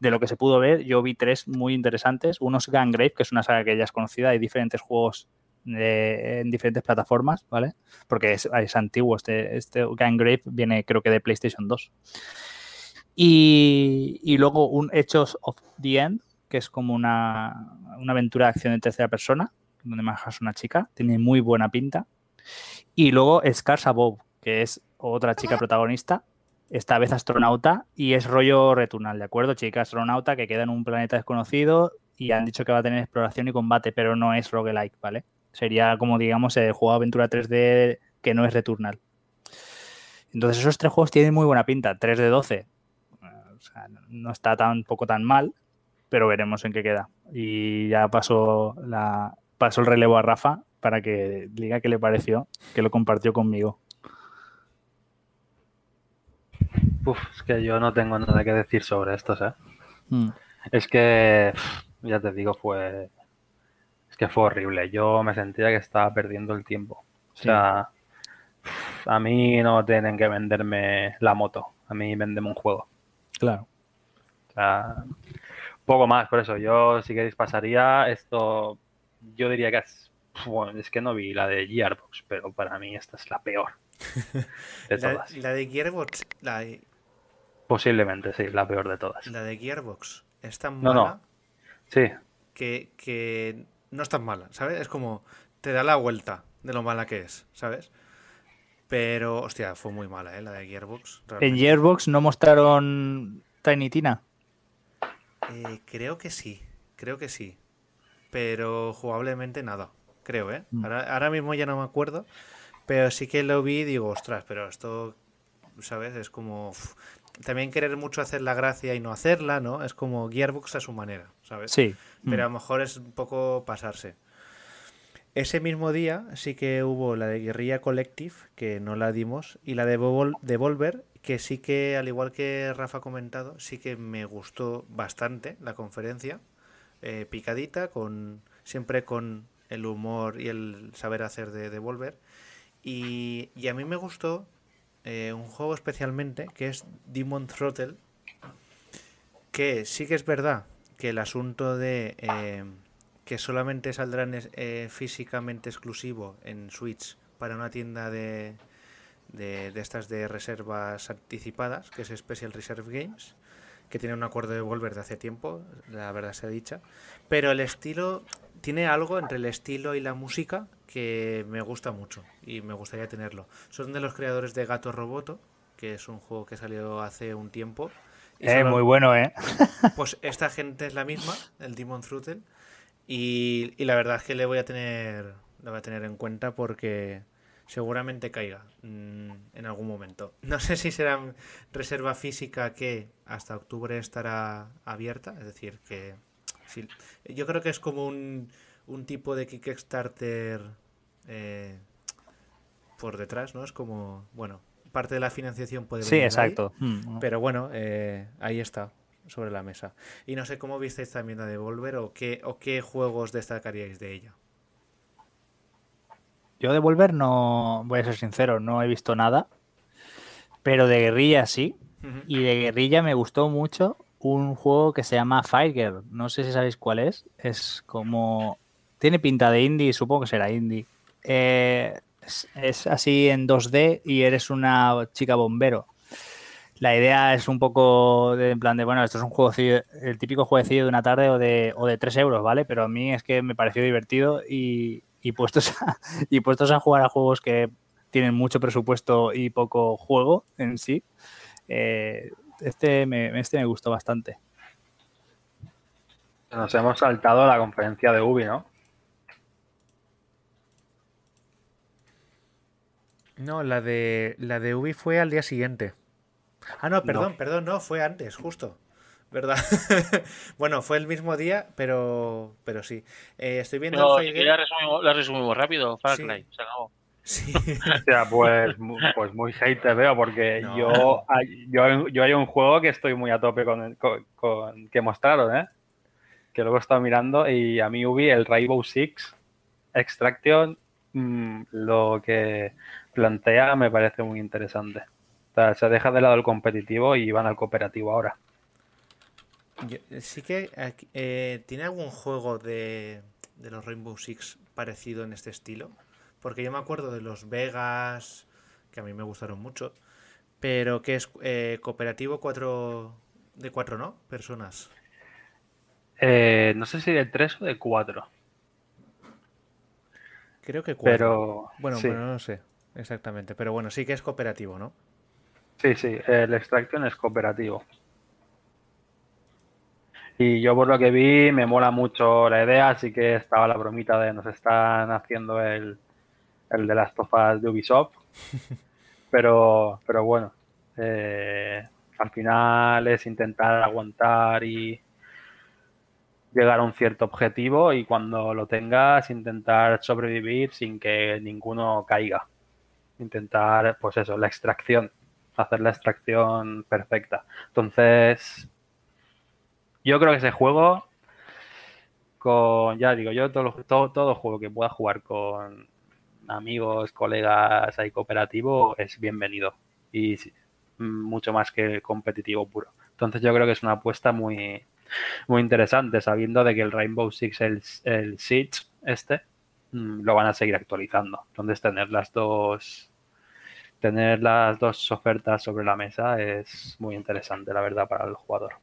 de lo que se pudo ver, yo vi tres muy interesantes. Uno es Gangrave, que es una saga que ya es conocida, hay diferentes juegos de, en diferentes plataformas, ¿vale? Porque es, es antiguo, este, este Gangrave viene creo que de PlayStation 2. Y, y, luego un Hechos of the End, que es como una, una aventura de acción en tercera persona, donde manejas una chica, tiene muy buena pinta. Y luego Scars Above, que es otra chica protagonista, esta vez astronauta, y es rollo returnal, ¿de acuerdo? Chica astronauta que queda en un planeta desconocido y han dicho que va a tener exploración y combate, pero no es roguelike, ¿vale? Sería como, digamos, el juego de aventura 3D que no es returnal. Entonces esos tres juegos tienen muy buena pinta, 3 de 12, o sea, no está tampoco tan mal, pero veremos en qué queda. Y ya pasó, la, pasó el relevo a Rafa para que diga qué le pareció, que lo compartió conmigo. Uf, es que yo no tengo nada que decir sobre estos, ¿eh? Mm. Es que, ya te digo, fue. Es que fue horrible. Yo me sentía que estaba perdiendo el tiempo. O sea, sí. a mí no tienen que venderme la moto. A mí vendeme un juego. Claro. O sea, poco más, por eso yo, si queréis, pasaría esto. Yo diría que es. Bueno, es que no vi la de Gearbox, pero para mí esta es la peor. De todas. La, la, de Gearbox. La de... Posiblemente, sí, la peor de todas. La de Gearbox es tan no, mala. No. Sí. Que, que no es tan mala, ¿sabes? Es como. Te da la vuelta de lo mala que es, ¿sabes? Pero, hostia, fue muy mala, ¿eh? La de Gearbox. Realmente. ¿En Gearbox no mostraron Tiny Tina? Eh, creo que sí, creo que sí. Pero jugablemente nada, creo, ¿eh? Mm. Ahora, ahora, mismo ya no me acuerdo. Pero sí que lo vi y digo, ostras, pero esto, ¿sabes? Es como... También querer mucho hacer la gracia y no hacerla, ¿no? Es como Gearbox a su manera, ¿sabes? Sí. Pero a lo mejor es un poco pasarse. Ese mismo día sí que hubo la de Guerrilla Collective, que no la dimos, y la de Devolver, que sí que, al igual que Rafa ha comentado, sí que me gustó bastante la conferencia, eh, picadita, con siempre con el humor y el saber hacer de Devolver. Y, y a mí me gustó eh, un juego especialmente, que es Demon Throttle, que sí que es verdad que el asunto de... Eh, que solamente saldrán eh, físicamente exclusivo en Switch para una tienda de, de, de estas de reservas anticipadas, que es Special Reserve Games, que tiene un acuerdo de Volver de hace tiempo, la verdad sea dicha. Pero el estilo tiene algo entre el estilo y la música que me gusta mucho y me gustaría tenerlo. Son de los creadores de Gato Roboto, que es un juego que salió hace un tiempo. Y Eh, solo- muy bueno, ¿eh? Pues esta gente es la misma, el Demon Throttle, y, y la verdad es que le voy a tener, voy a tener en cuenta porque seguramente caiga mm, en algún momento. No sé si será reserva física que hasta octubre estará abierta, es decir, que sí, yo creo que es como un, un tipo de Kickstarter eh, por detrás, ¿no? Es como, bueno, parte de la financiación puede Sí, venir ahí, exacto. Mm. pero bueno, eh, ahí está, sobre la mesa. Y no sé cómo visteis también a Devolver o qué, o qué juegos destacaríais de ella. Yo de Volver no, voy a ser sincero, no he visto nada. Pero de guerrilla sí. Y de guerrilla me gustó mucho un juego que se llama Fire Girl. No sé si sabéis cuál es. Es como. Tiene pinta de indie, supongo que será indie. Eh, es, así en 2D y eres una chica bombero. La idea es un poco de, en plan de, bueno, esto es un juego, el típico jueguecillo de una tarde o de, o de 3 euros, ¿vale? Pero a mí es que me pareció divertido y, puestos a, y puestos a jugar a juegos que tienen mucho presupuesto y poco juego en sí, eh, este, me, este me gustó bastante. Nos hemos saltado la conferencia de Ubi, ¿no? No, la de la de Ubi fue al día siguiente. Ah, no, perdón, No. perdón, no, fue antes, justo. ¿Verdad? bueno, fue el mismo día, pero pero sí. Eh, estoy viendo si la resumimos, la resumimos rápido, Far Sí. Cry, se acabó. Sí. O sea, pues, pues muy hate te veo, porque No. yo, hay- yo, yo hay un juego que estoy muy a tope con, el- con, con- que mostraron, ¿eh? Que luego he estado mirando y a mí Ubi, el Rainbow Six Extraction, mm, lo que plantea me parece muy interesante. O sea, se deja de lado el competitivo y van al cooperativo ahora. Yo- sí que eh, tiene algún juego de, de los Rainbow Six parecido en este estilo. Porque yo me acuerdo de los Vegas, que a mí me gustaron mucho. Pero que es eh, cooperativo cuatro, de cuatro, ¿no? Personas. Eh, no sé si de 3 o de 4, Creo que cuatro. pero Bueno, sí. bueno, no sé exactamente. Pero bueno, sí que es cooperativo, ¿no? Sí, sí, el Extraction es cooperativo. Y yo por lo que vi me mola mucho la idea, así que estaba la bromita de nos están haciendo el, el de las tofas de Ubisoft. Pero, pero bueno, eh, al final es intentar aguantar y llegar a un cierto objetivo y cuando lo tengas intentar sobrevivir sin que ninguno caiga. Intentar, pues eso, la extracción, hacer la extracción perfecta. Entonces, yo creo que ese juego, con, ya digo, yo todo, todo, todo juego que pueda jugar con amigos, colegas ahí cooperativo es bienvenido y mucho más que competitivo puro. Entonces yo creo que es una apuesta muy, muy interesante, sabiendo de que el Rainbow Six, el, el Siege este, lo van a seguir actualizando. Entonces tener las dos tener las dos ofertas sobre la mesa es muy interesante, la verdad, para el jugador.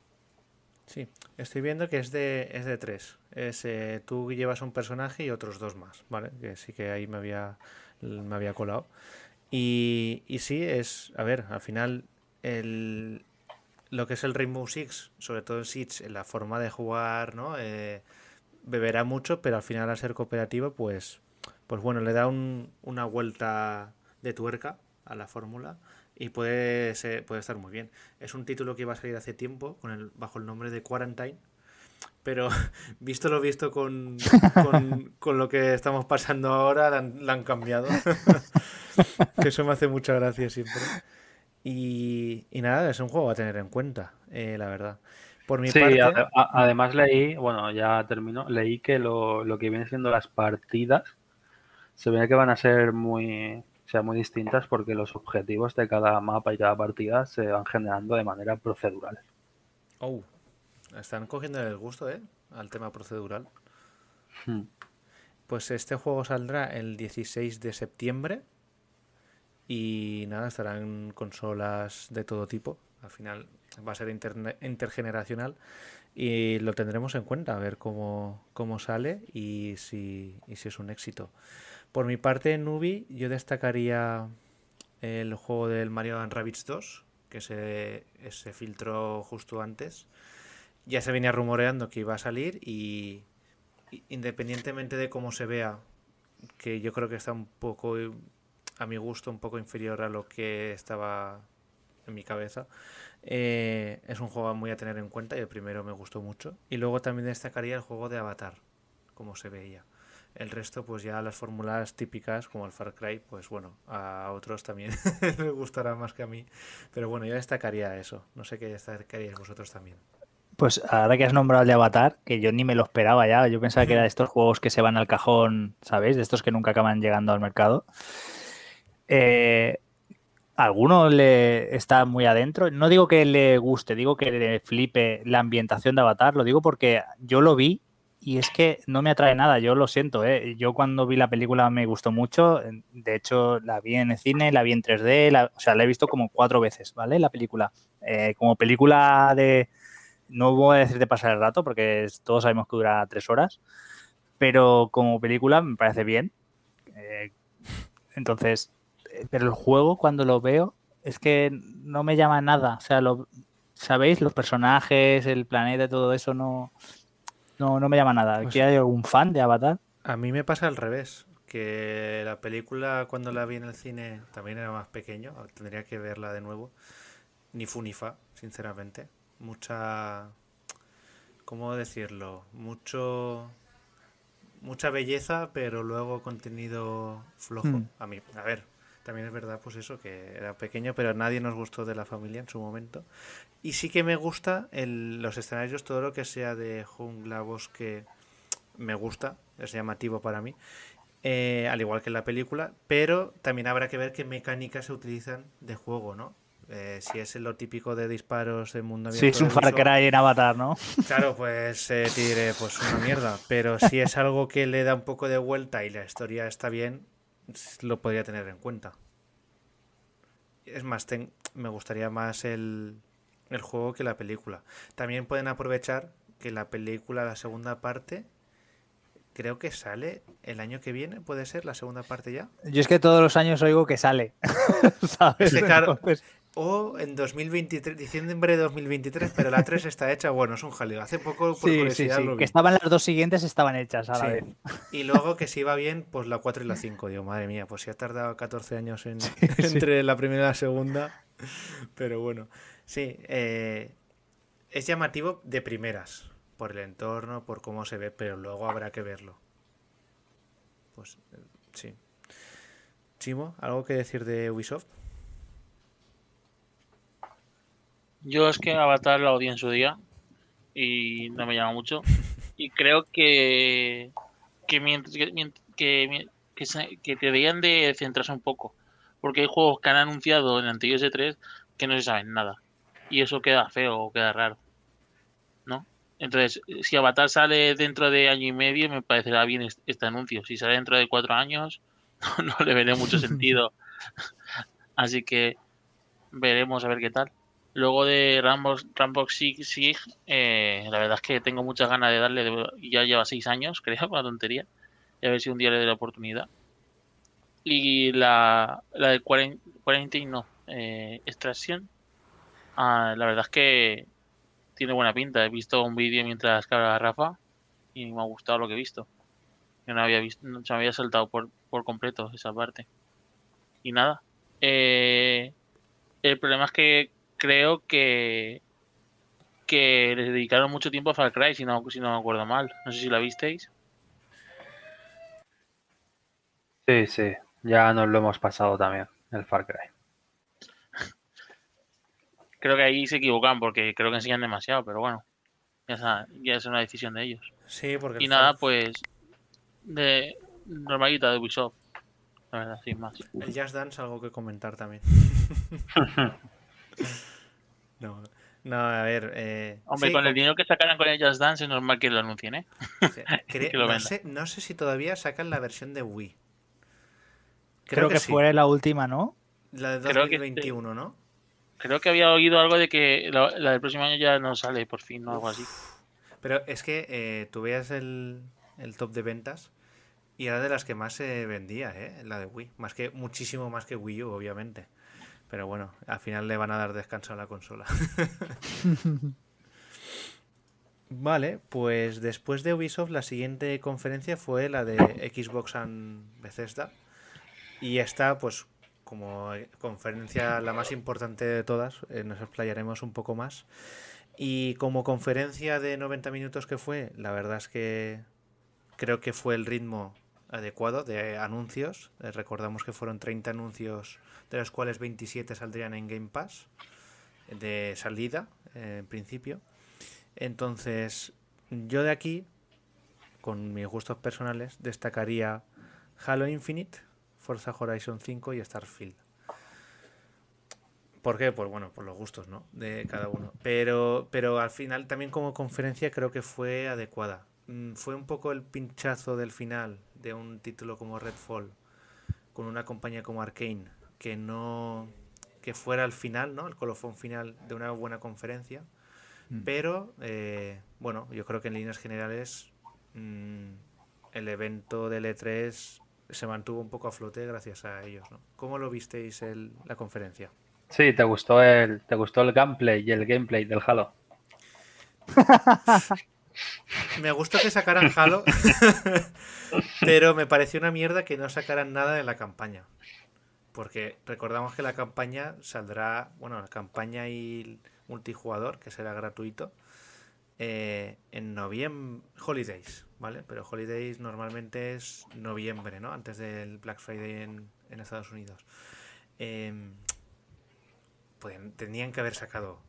Sí, estoy viendo que es de, es de tres. Es, eh, tú llevas un personaje y otros dos más, ¿vale? Que sí que ahí me había, me había colado. Y, y sí, es, a ver, al final el, lo que es el Rainbow Six, sobre todo el Siege, la forma de jugar, ¿no? Eh, beberá mucho, pero al final al ser cooperativo, pues, pues bueno, le da un- una vuelta de tuerca a la fórmula y puede, ser- puede estar muy bien. Es un título que iba a salir hace tiempo con el, bajo el nombre de Quarantine, pero visto lo visto con, con, con lo que estamos pasando ahora, la han, la han cambiado. que eso me hace mucha gracia siempre. Y, y nada, es un juego a tener en cuenta, eh, la verdad. Por mi Sí, parte, ade- a- además leí, bueno, ya termino, leí que lo, lo que vienen siendo las partidas se ve que van a ser muy, o sea, muy distintas porque los objetivos de cada mapa y cada partida se van generando de manera procedural. Oh, están cogiendo el gusto, ¿eh? Al tema procedural. Hmm. Pues este juego saldrá el 16 de septiembre Y nada, estarán consolas de todo tipo. Al final va a ser intergeneracional y lo tendremos en cuenta, a ver cómo, cómo sale y si, y si es un éxito. Por mi parte, en Nubi, yo destacaría el juego del Mario Rabbids 2, que se, se filtró justo antes. Ya se venía rumoreando que iba a salir y independientemente de cómo se vea, que yo creo que está un poco, a mi gusto, un poco inferior a lo que estaba en mi cabeza, eh, es un juego muy a tener en cuenta y el primero me gustó mucho. Y luego también destacaría el juego de Avatar, como se veía. El resto, pues ya las fórmulas típicas, como el Far Cry, pues bueno, a otros también les gustará más que a mí. Pero bueno, yo destacaría eso. No sé qué destacaríais vosotros también. Pues ahora que has nombrado el de Avatar, que yo ni me lo esperaba ya, yo pensaba que era de estos juegos que se van al cajón, ¿sabéis? De estos que nunca acaban llegando al mercado. Eh, ¿Alguno le está muy adentro? No digo que le guste, digo que le flipe la ambientación de Avatar, lo digo porque yo lo vi y es que no me atrae nada, yo lo siento, ¿eh? yo cuando vi la película me gustó mucho, de hecho la vi en cine, la vi en 3D, o sea, la he visto como cuatro veces, ¿vale? La película. Eh, como película de, no voy a decir de pasar el rato porque todos sabemos que dura tres horas, pero como película me parece bien. Eh, entonces, pero el juego cuando lo veo es que no me llama nada. O sea, lo, ¿sabéis? Los personajes, el planeta, todo eso no, no, me llama nada. Pues ¿Aquí hay algún fan de Avatar? A mí me pasa al revés. Que la película cuando la vi en el cine también era más pequeño. Tendría que verla de nuevo. Ni fu ni fa, sinceramente mucha, ¿cómo decirlo? Mucho, mucha belleza, pero luego contenido flojo. Hmm. A mí, a ver, también es verdad, pues eso, que era pequeño, pero nadie nos gustó de la familia en su momento. Y sí que me gusta el, los escenarios, todo lo que sea de jungla, bosque, me gusta, es llamativo para mí. Eh, al igual que en la película, pero también habrá que ver qué mecánicas se utilizan de juego, ¿no? Eh, si es lo típico de disparos en mundo abierto. Si es un Far Cry en Avatar, ¿no? Claro, pues eh, te diré, pues una mierda. Pero si es algo que le da un poco de vuelta y la historia está bien, lo podría tener en cuenta. Es más, me gustaría más el, el juego que la película. También pueden aprovechar que la película, la segunda parte, creo que sale el año que viene, puede ser la segunda parte ya. Yo es que todos los años oigo que sale. ¿Sabes? O en 2023, diciembre de 2023, pero la 3 está hecha. Bueno, es un jaleo. Hace poco, por curiosidad, Lo Que estaban las dos siguientes, estaban hechas a la vez. Y luego que si iba bien, pues la 4 y la 5. Digo, madre mía, pues si ha tardado 14 años en, entre la primera y la segunda. Pero bueno, sí. Eh, es llamativo de primeras, por el entorno, por cómo se ve, pero luego habrá que verlo. Pues eh, sí. Chimo, ¿algo que decir de Ubisoft? Yo es que Avatar la odié en su día y no me llama mucho. Y creo que que, mientras, que, que, deberían de centrarse un poco. Porque hay juegos que han anunciado en anteriores E3 que no se saben nada. Y eso queda feo o queda raro. ¿No? Entonces, si Avatar sale dentro de año y medio, me parecerá bien este anuncio. Si sale dentro de cuatro años, no, no le veré mucho sentido. Así que veremos a ver qué tal. Luego de Rambo, Sig, eh, la verdad es que tengo muchas ganas de darle, ya lleva seis años, creo, una tontería, y a ver si un día le doy la oportunidad. Y la, la de Quarantine, no, eh, Extracción, ah, la verdad es que tiene buena pinta. He visto un vídeo mientras cabra Rafa y me ha gustado lo que he visto. Yo no había visto, se me había saltado por, por completo esa parte. Y nada. Eh, el problema es que creo que que le dedicaron mucho tiempo a Far Cry, si no, si no me acuerdo mal. No sé si la visteis. Sí, sí, ya nos lo hemos pasado también, el Far Cry. creo que ahí se equivocan porque creo que enseñan demasiado, pero bueno, ya, es una decisión de ellos. Sí, porque... Y nada, pues de normalita de Ubisoft. La verdad, sin más. El Jazz Dance, algo que comentar también. No, no, a ver. Eh, Hombre, con el dinero que sacaran con el Just Dance es normal que lo anuncien, ¿eh? no, sé, si todavía sacan la versión de Wii. Creo, que, fue la última, ¿no? La de Creo que 2021, ¿no? Creo que había oído algo de que la, la del próximo año ya no sale por fin o algo así. Pero es que eh, tú veas el, el top de ventas y era de las que más se vendía, ¿eh? La de Wii. Más que, muchísimo más que Wii U, obviamente. Pero bueno, al final le van a dar descanso a la consola. Vale, pues después de Ubisoft la siguiente conferencia fue la de Xbox and Bethesda. Y esta, pues como conferencia la más importante de todas, eh, nos explayaremos un poco más. Y como conferencia de 90 minutos que fue, la verdad es que creo que fue el ritmo adecuado de anuncios. Eh, recordamos que fueron 30 anuncios, de los cuales 27 saldrían en Game Pass de salida, eh, en principio. Entonces, yo de aquí, con mis gustos personales, destacaría Halo Infinite, Forza Horizon 5 y Starfield. ¿Por qué? Pues bueno, por los gustos, ¿no? De cada uno. Pero, pero al final también como conferencia creo que fue adecuada. Mm, Fue un poco el pinchazo del final de un título como Redfall con una compañía como Arkane que no que fuera el final, ¿no? El colofón final de una buena conferencia. Mm. Pero eh, bueno, yo creo que en líneas generales mm, el evento del E3 se mantuvo un poco a flote gracias a ellos, ¿no? ¿Cómo lo visteis el- la conferencia? Sí, te gustó el, te gustó el gameplay y el gameplay del Halo. Me gustó que sacaran Halo, pero me pareció una mierda que no sacaran nada de la campaña. Porque recordamos que la campaña saldrá, bueno, la campaña y multijugador, que será gratuito, eh, en noviembre, Holidays, ¿vale? Pero Holidays normalmente es noviembre, ¿no? Antes del Black Friday en, Estados Unidos. Em, pueden- tenían que haber sacado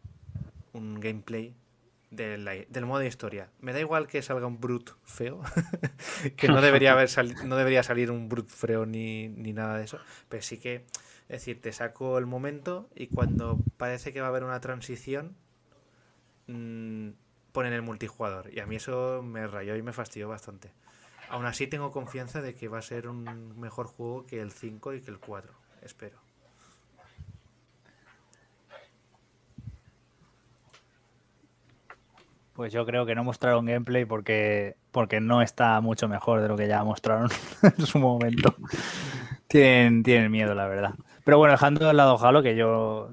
un gameplay de la- del modo historia. Me da igual que salga un brute feo, que no debería haber sali- no debería salir un brute feo ni, ni nada de eso, pero sí que, es decir, te saco el momento y cuando parece que va a haber una transición, mm, ponen el multijugador. Y a mí eso me rayó y me fastidió bastante. Aún así tengo confianza de que va a ser un mejor juego que el 5 y que el 4, espero. Pues yo creo que no mostraron gameplay porque, porque no está mucho mejor de lo que ya mostraron en su momento. tienen, tienen miedo, la verdad. Pero bueno, dejando de lado Halo, que yo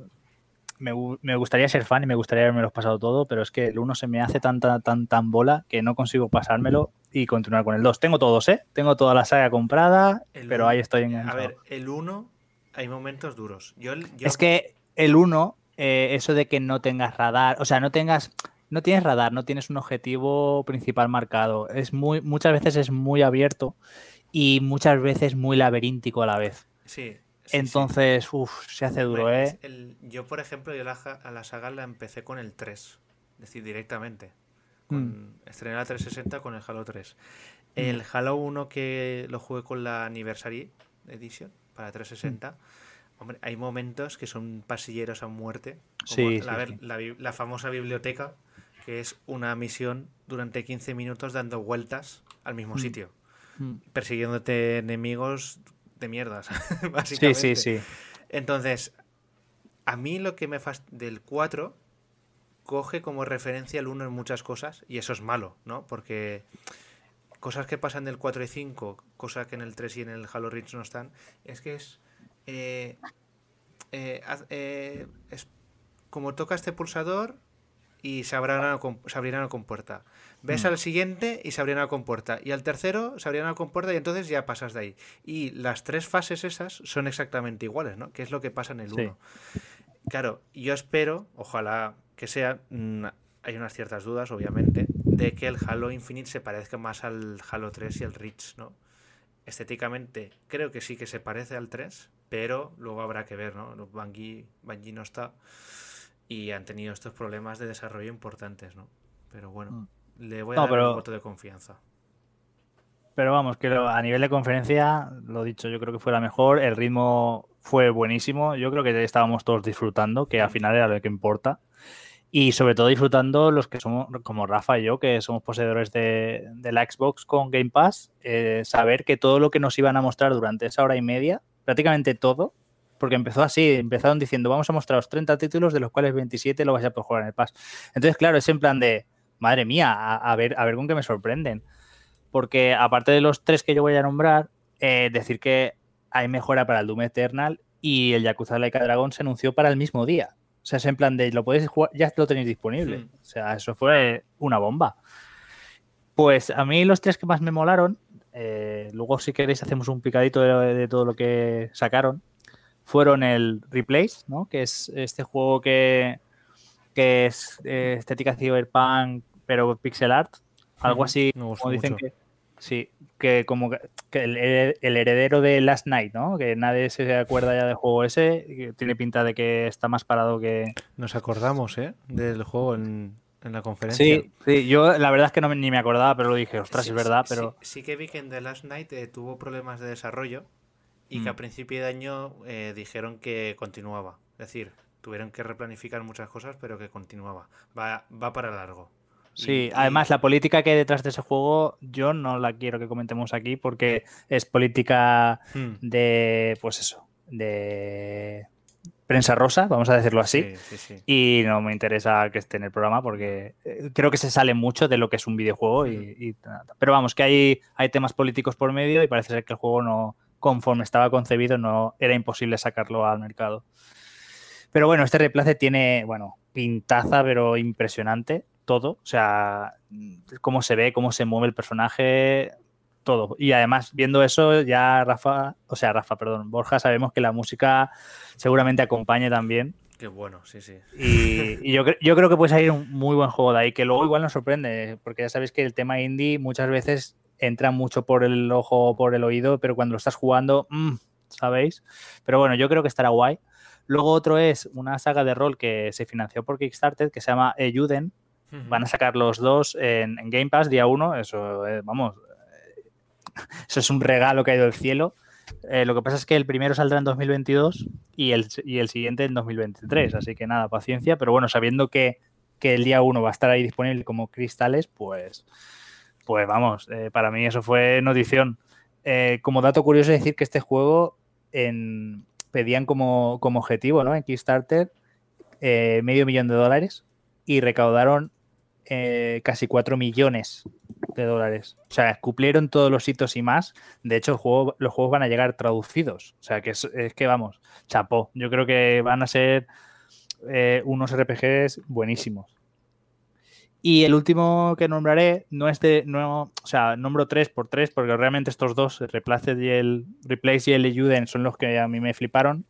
me, me gustaría ser fan y me gustaría haberme los pasado todo, pero es que el 1 se me hace tan, tan, tan, tan bola que no consigo pasármelo y continuar con el 2. Tengo todos, ¿eh? Tengo toda la saga comprada, El pero uno- ahí estoy A enganchado. ver, el 1 hay momentos duros. Yo, el- yo- Es que el 1, eso de que no tengas radar, o sea, no tengas, no tienes radar, no tienes un objetivo principal marcado. Es muy, muchas veces es muy abierto y muchas veces muy laberíntico a la vez. Sí. sí, sí. Entonces, uff, se hace duro, ¿eh? el- yo, por ejemplo, yo la, a la saga la empecé con el 3. Es decir, directamente. Con, Estrené la 360 con el Halo 3. El Halo 1 que lo jugué con la Anniversary Edition para 360. Hombre, hay momentos que son pasilleros a muerte. Como Sí, la famosa biblioteca, que es una misión durante 15 minutos dando vueltas al mismo Mm. sitio. Mm. Persiguiéndote enemigos de mierdas, Sí, básicamente. sí, sí. Entonces, a mí lo que me del 4 coge como referencia el 1 en muchas cosas y eso es malo, ¿no? Porque cosas que pasan del 4 y 5, cosas que en el 3 y en el Halo Reach no están, es que es, eh, eh, eh, es como toca este pulsador y se abrirá una, com- se abrirá una compuerta. Ves Mm. al siguiente y se abrirá una compuerta. Y al tercero se abrirá una compuerta y entonces ya pasas de ahí. Y las tres fases esas son exactamente iguales, ¿no? Que es lo que pasa en el Sí. 1. Claro, yo espero, ojalá que sea, mm, hay unas ciertas dudas, obviamente, de que el Halo Infinite se parezca más al Halo 3 y el Reach, ¿no? Estéticamente, creo que sí que se parece al 3, pero luego habrá que ver, ¿no? Bungie, Bungie no está y han tenido estos problemas de desarrollo importantes, ¿no? Pero bueno, le voy a No, dar pero- un voto de confianza. Pero vamos, que a nivel de conferencia, lo dicho, yo creo que fue la mejor. El ritmo fue buenísimo. Yo creo que estábamos todos disfrutando, que al final era lo que importa. Y sobre todo disfrutando los que somos, como Rafa y yo, que somos poseedores de, de la Xbox con Game Pass, eh, saber que todo lo que nos iban a mostrar durante esa hora y media, prácticamente todo, porque empezó así, empezaron diciendo, vamos a mostraros 30 títulos, de los cuales 27 lo vais a poder jugar en el Pass. Entonces, claro, es en plan de, madre mía, a, ver, a ver con qué me sorprenden. Porque aparte de los tres que yo voy a nombrar, eh, decir que hay mejora para el Doom Eternal y el Yakuza Laika Dragon se anunció para el mismo día. O sea, es en plan de, lo podéis jugar, ya lo tenéis disponible. Hmm. O sea, eso fue una bomba. Pues a mí los tres que más me molaron, eh, luego si queréis hacemos un picadito de, de, todo lo que sacaron, fueron el Replace, ¿no? Que es este juego que, que es eh, estética cyberpunk, pero pixel art. Algo así, Me como dicen mucho. que... Sí, que como que, que el, el heredero de Last Night, ¿no? Que nadie se acuerda ya del juego ese, que tiene pinta de que está más parado que... Nos acordamos, ¿eh? Del juego en, en la conferencia. Sí, sí, yo la verdad es que no me- ni me acordaba, pero lo dije, ostras, Sí, es verdad, sí, pero... Sí, sí que vi que en The Last Night eh, tuvo problemas de desarrollo y que a Mm. principio de año eh, dijeron que continuaba. Es decir, tuvieron que replanificar muchas cosas, pero que continuaba. Va, va para largo. Sí, y- además la política que hay detrás de ese juego yo no la quiero que comentemos aquí porque es política Hmm, de, pues eso, de prensa rosa, vamos a decirlo así. Sí, sí, sí. Y no me interesa que esté en el programa porque eh, creo que se sale mucho de lo que es un videojuego. Y, y nada. Pero vamos, que hay, hay temas políticos por medio y parece ser que el juego no, conforme estaba concebido, no era imposible sacarlo al mercado. Pero bueno, este replace tiene, bueno, pintaza, pero impresionante, todo. O sea, cómo se ve, cómo se mueve el personaje, todo. Y además, viendo eso, ya Rafa, o sea, Rafa, perdón, Borja, sabemos que la música seguramente acompañe también. Qué bueno, sí, sí. Y, y yo, yo creo que puede salir un muy buen juego de ahí, que luego igual nos sorprende, porque ya sabéis que el tema indie muchas veces entra mucho por el ojo o por el oído, pero cuando lo estás jugando, mm, ¿sabéis? Pero bueno, yo creo que estará guay. Luego otro es una saga de rol que se financió por Kickstarter, que se llama Euden. Van a sacar los dos en, en Game Pass día uno. Eso, eh, vamos, eh, eso es un regalo que ha ido del cielo. Eh, lo que pasa es que el primero saldrá en 2022 y el, y el siguiente en 2023. Así que nada, paciencia. Pero bueno, sabiendo que, que el día uno va a estar ahí disponible como cristales, pues, pues vamos, eh, para mí eso fue notición. Eh, como dato curioso decir que este juego en- pedían como, como objetivo ¿no? en Kickstarter eh, medio millón de dólares y recaudaron eh, casi 4 millones de dólares. O sea, cumplieron todos los hitos y más. De hecho, los juegos van a llegar traducidos. O sea, que es, es que vamos, chapó. Yo creo que van a ser unos RPGs buenísimos. Y el último que nombraré no es de. No, o sea, nombro 3 por 3 porque realmente estos dos, el Replace y el Replace y el Euden, son los que a mí me fliparon.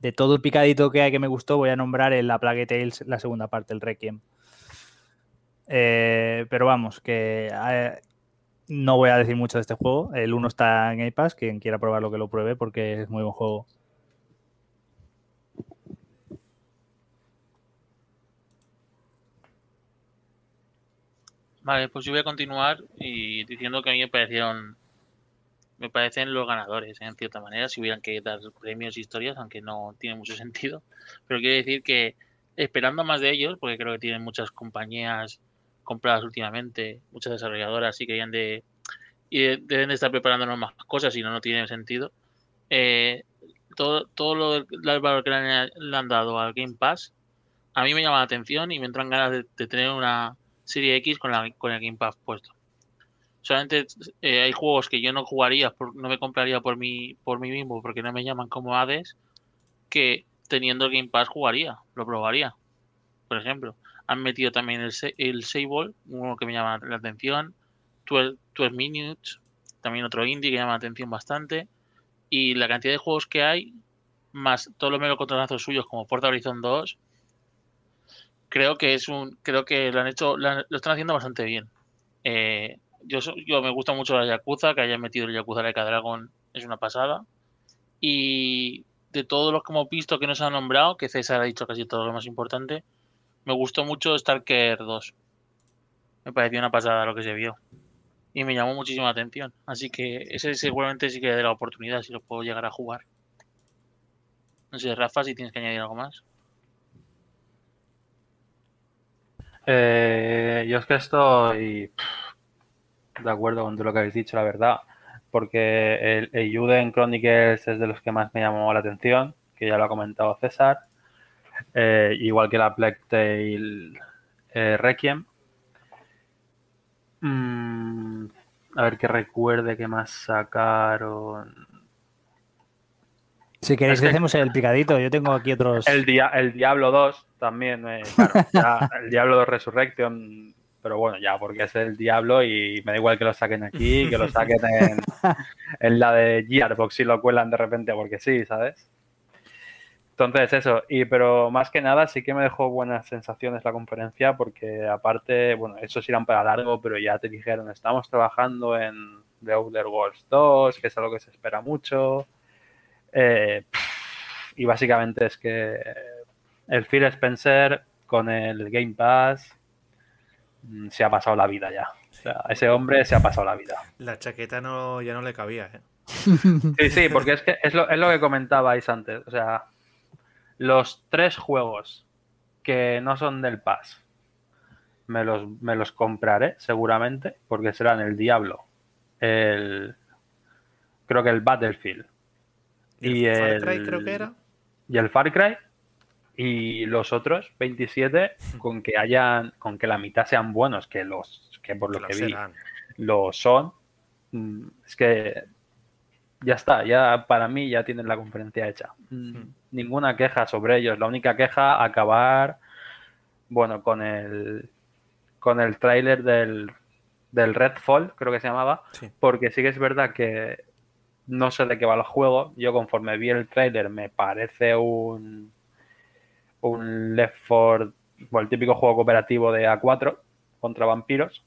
De todo el picadito que hay que me gustó, voy a nombrar el La Plague Tales, la segunda parte, el Requiem. Eh, pero vamos, que eh, no voy a decir mucho de este juego. El 1 está en Game Pass, quien quiera probarlo que lo pruebe porque es muy buen juego. Vale, pues yo voy a continuar y diciendo que a mí me parecieron, me parecen los ganadores, ¿eh? en cierta manera, si hubieran que dar premios e historias, aunque no tiene mucho sentido. Pero quiero decir que esperando más de ellos, porque creo que tienen muchas compañías compradas últimamente, muchas desarrolladoras y querían de y de- deben de estar preparándonos más cosas, si no, no tiene sentido. Eh, todo, todo lo el valor que le han, le han dado al Game Pass, a mí me llama la atención y me entran ganas de, de tener una Serie X con, la, con el Game Pass puesto. Solamente eh, hay juegos que yo no jugaría, no me compraría por mí, por mí mismo, porque no me llaman como Hades, que teniendo el Game Pass jugaría, lo probaría. Por ejemplo, han metido también el, el Sable, uno que me llama la atención, 12, 12 Minutes, también otro indie que llama la atención bastante, y la cantidad de juegos que hay, más todos los melocotronazos suyos como Forza Horizon 2, creo que es un creo que lo han hecho lo, están haciendo bastante bien. Eh, yo yo me gusta mucho la Yakuza que hayan metido el Yakuza a Dragon es una pasada. Y de todos los que hemos visto que nos han nombrado que César ha dicho casi todo lo más importante me gustó mucho Stalker 2 me pareció una pasada lo que se vio. Y me llamó muchísimo la atención. Así que ese seguramente sí que de la oportunidad si lo puedo llegar a jugar. No sé Rafa si tienes que añadir algo más Eh, yo es que estoy pff, de acuerdo con todo lo que habéis dicho, la verdad. porque el, el Chronicles es de los que más me llamó la atención, que ya lo ha comentado César, eh, igual que la Black Tail eh, Requiem. Mm, a ver que recuerde qué más sacaron. Si queréis que hacemos el picadito, yo tengo aquí otros. El, el Diablo 2 también, eh, el Diablo 2 Resurrection, pero bueno, ya, porque es el Diablo y me da igual que lo saquen aquí, que lo saquen en, la de Gearbox y lo cuelan de repente porque sí, ¿sabes? Entonces, eso, y pero más que nada sí que me dejó buenas sensaciones la conferencia porque aparte, bueno, esos irán para largo, pero ya te dijeron, estamos trabajando en The Outer Worlds 2, que es algo que se espera mucho. Eh, y básicamente es que el Phil Spencer con el Game Pass mm, se ha pasado la vida ya. O sea, ese hombre se ha pasado la vida. La chaqueta no, ya no le cabía, ¿eh? Sí, sí, porque es que es lo, es lo que comentabais antes. O sea, los tres juegos que no son del Pass me los, me los compraré seguramente porque serán el Diablo, el creo que el Battlefield y, el, Far Cry creo que era y el Far Cry y los otros 27 con que hayan con que la mitad sean buenos que los que por lo que, vi lo son mm, es que ya está, ya para mí ya tienen la conferencia hecha. Mm, hmm. Ninguna queja sobre ellos. La única queja, acabar, bueno, con el con el tráiler del, del Redfall, creo que se llamaba, porque sí que es verdad que no sé de qué va el juego. Yo conforme vi el tráiler me parece un un Left 4, el típico juego cooperativo de A4 contra vampiros,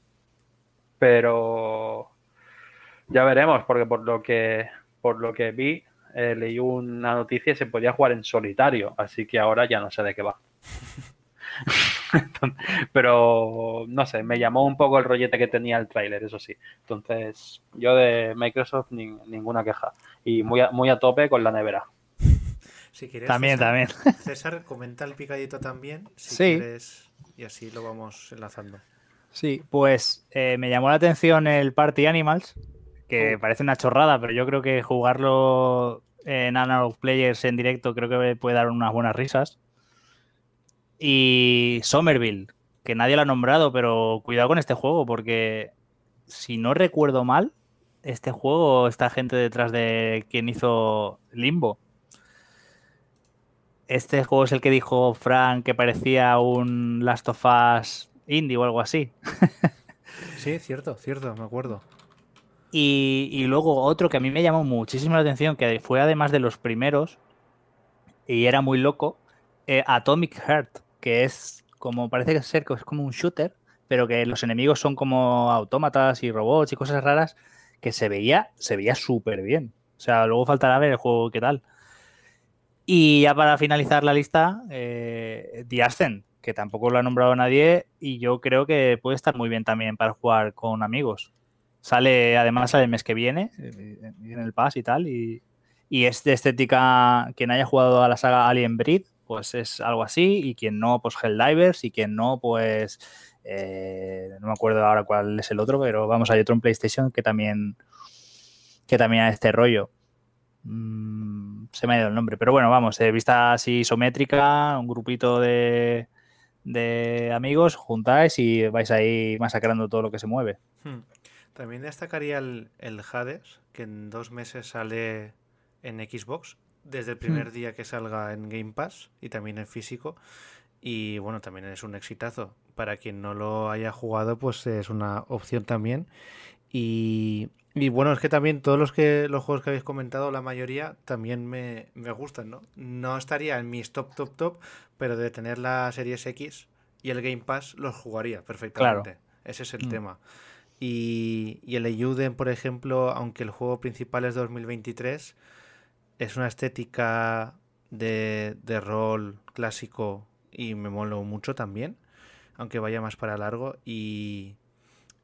pero ya veremos, porque por lo que por lo que vi, eh, leí una noticia y se podía jugar en solitario, así que ahora ya no sé de qué va. pero no sé, me llamó un poco el rollete que tenía el tráiler, eso sí. Entonces, yo de Microsoft ninguna queja. Y muy a, muy a tope con la nevera. Si quieres, también, también. César, comenta el picadito también, si sí. quieres, y así lo vamos enlazando. Sí, pues eh, me llamó la atención el Party Animals, que parece una chorrada, pero yo creo que jugarlo en Analog Players en directo creo que puede dar unas buenas risas. Y Somerville, que nadie lo ha nombrado, pero cuidado con este juego, porque si no recuerdo mal, este juego está gente detrás de quien hizo Limbo. Este juego es el que dijo Frank que parecía un Last of Us indie o algo así. sí, cierto, cierto, me acuerdo. Y, luego otro que a mí me llamó muchísimo la atención, que fue además de los primeros, y era muy loco, eh, Atomic Heart, que es como, parece ser que es como un shooter, pero que los enemigos son como autómatas y robots y cosas raras, que se veía, se veía súper bien. O sea, luego faltará ver el juego qué tal. Y ya para finalizar la lista, eh, The Ascent, que tampoco lo ha nombrado nadie, y yo creo que puede estar muy bien también para jugar con amigos. Sale, además, el mes que viene, en el Pass y tal, y, es de estética, quien haya jugado a la saga Alien Breed, pues es algo así, y quien no, pues Helldivers, y quien no, pues eh, no me acuerdo ahora cuál es el otro, pero vamos, hay otro en PlayStation que también que también ha este rollo. Mm, se me ha ido el nombre, pero bueno, vamos, eh, vista así isométrica, un grupito de, de amigos, juntáis y vais ahí masacrando todo lo que se mueve. Hmm. También destacaría el, Hades, que en dos meses sale en Xbox, desde el primer hmm. día que salga en Game Pass y también en físico. Y bueno, también es un exitazo. Para quien no lo haya jugado, pues es una opción también. Y, bueno, es que también todos los que los juegos que habéis comentado, la mayoría también me, gustan, ¿no? No estaría en mis top, top, top, pero de tener la Series X y el Game Pass los jugaría perfectamente. Ese es el hmm. tema. Y, el Ayuden, por ejemplo, aunque el juego principal es 2023, es una estética de, rol clásico y me molo mucho también, aunque vaya más para largo. Y,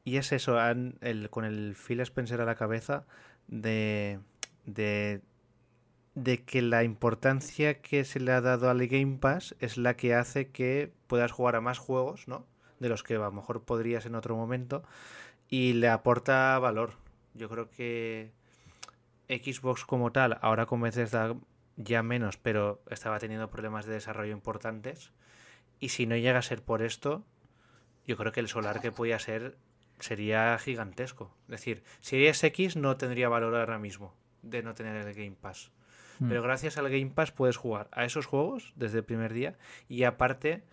es eso, el, con el Phil Spencer a la cabeza de, de, de que la importancia que se le ha dado al Game Pass es la que hace que puedas jugar a más juegos, ¿no? De los que a lo mejor podrías en otro momento y le aporta valor. Yo creo que, Xbox como tal, ahora con Bethesda ya menos, pero estaba teniendo problemas de desarrollo importantes. Y si no llega a ser por esto, yo creo que el solar que podía ser sería gigantesco. Es decir, Series X no tendría valor ahora mismo de no tener el Game Pass. Hmm. Pero gracias al Game Pass puedes jugar a esos juegos desde el primer día y aparte,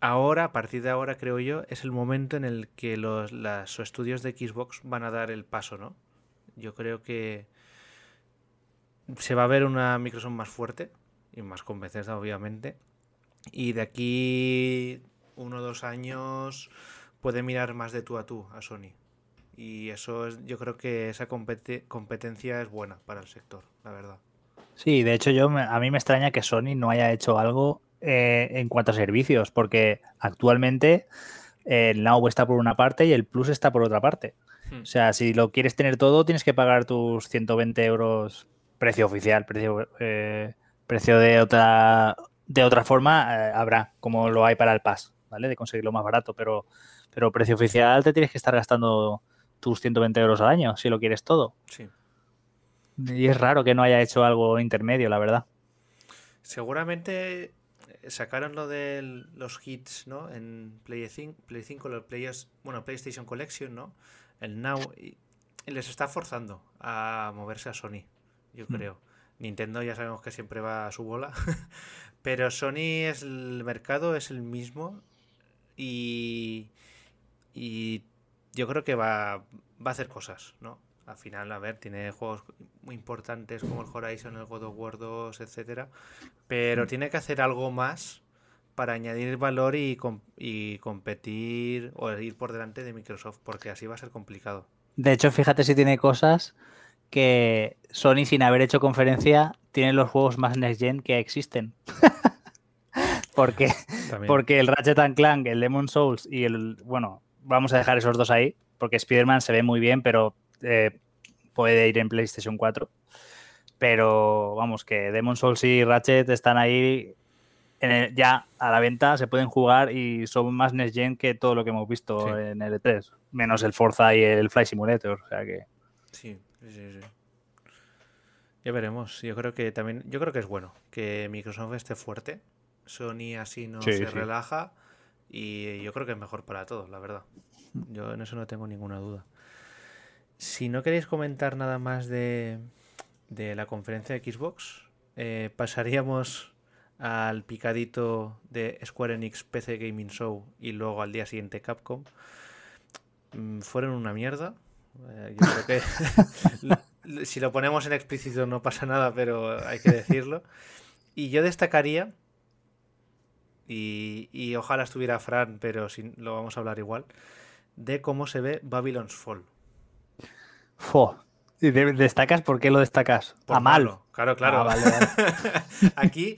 ahora, a partir de ahora creo yo, es el momento en el que los las estudios de Xbox van a dar el paso, ¿no? Yo creo que se va a ver una Microsoft más fuerte y más con Bethesda, obviamente. Y de aquí uno o dos años puede mirar más de tú a tú a Sony. Y eso es, yo creo que esa compete- competencia es buena para el sector, la verdad. Sí, de hecho yo me- a mí me extraña que Sony no haya hecho algo eh, en cuanto a servicios, porque actualmente eh, el Now está por una parte y el Plus está por otra parte. Hmm. O sea, si lo quieres tener todo, tienes que pagar tus 120 euros precio oficial, precio, eh, precio de otra de otra forma eh, habrá, como lo hay para el Pass, ¿vale? De conseguirlo más barato, pero, pero precio oficial te tienes que estar gastando tus 120 euros al año si lo quieres todo. Sí. Y es raro que no haya hecho algo intermedio, la verdad. Seguramente sacaron lo de los hits, ¿no? En Play 5, Play 5 los players, bueno, PlayStation Collection, ¿no? El Now y, les está forzando a moverse a Sony, yo Mm. creo. Nintendo ya sabemos que siempre va a su bola, pero Sony es el mercado es el mismo y y yo creo que va va a hacer cosas, ¿no? Al final, a ver, tiene juegos muy importantes como el Horizon, el God of War 2, etcétera, pero tiene que hacer algo más para añadir valor y, com- y competir o ir por delante de Microsoft, porque así va a ser complicado. De hecho, fíjate si tiene cosas que Sony, sin haber hecho conferencia, tiene los juegos más next gen que existen. porque, También. porque el Ratchet and Clank, el Demon Souls y el. Bueno, vamos a dejar esos dos ahí, porque Spider-Man se ve muy bien, pero eh, puede ir en PlayStation 4. Pero vamos, que Demon Souls y Ratchet están ahí en el- ya a la venta, se pueden jugar y son más next gen que todo lo que hemos visto Sí. en el E3, menos el Forza y el Fly Simulator. O sea que. Sí, sí, sí. Ya veremos. Yo creo que también, yo creo que es bueno que Microsoft esté fuerte. Sony así no Sí, se sí. relaja y yo creo que es mejor para todos, la verdad. Yo en eso no tengo ninguna duda. Si no queréis comentar nada más de, de la conferencia de Xbox, eh, pasaríamos al picadito de Square Enix PC Gaming Show y luego al día siguiente Capcom. Mm, Fueron una mierda. Eh, yo creo que si lo ponemos en explícito no pasa nada, pero hay que decirlo. Y yo destacaría, y, y ojalá estuviera Fran, pero lo vamos a hablar igual, de cómo se ve Babylon's Fall. Fo. ¿Y de- ¿Destacas? ¿Por qué lo destacas? Por a mal. malo. Claro, claro. Ah, vale, vale. Aquí,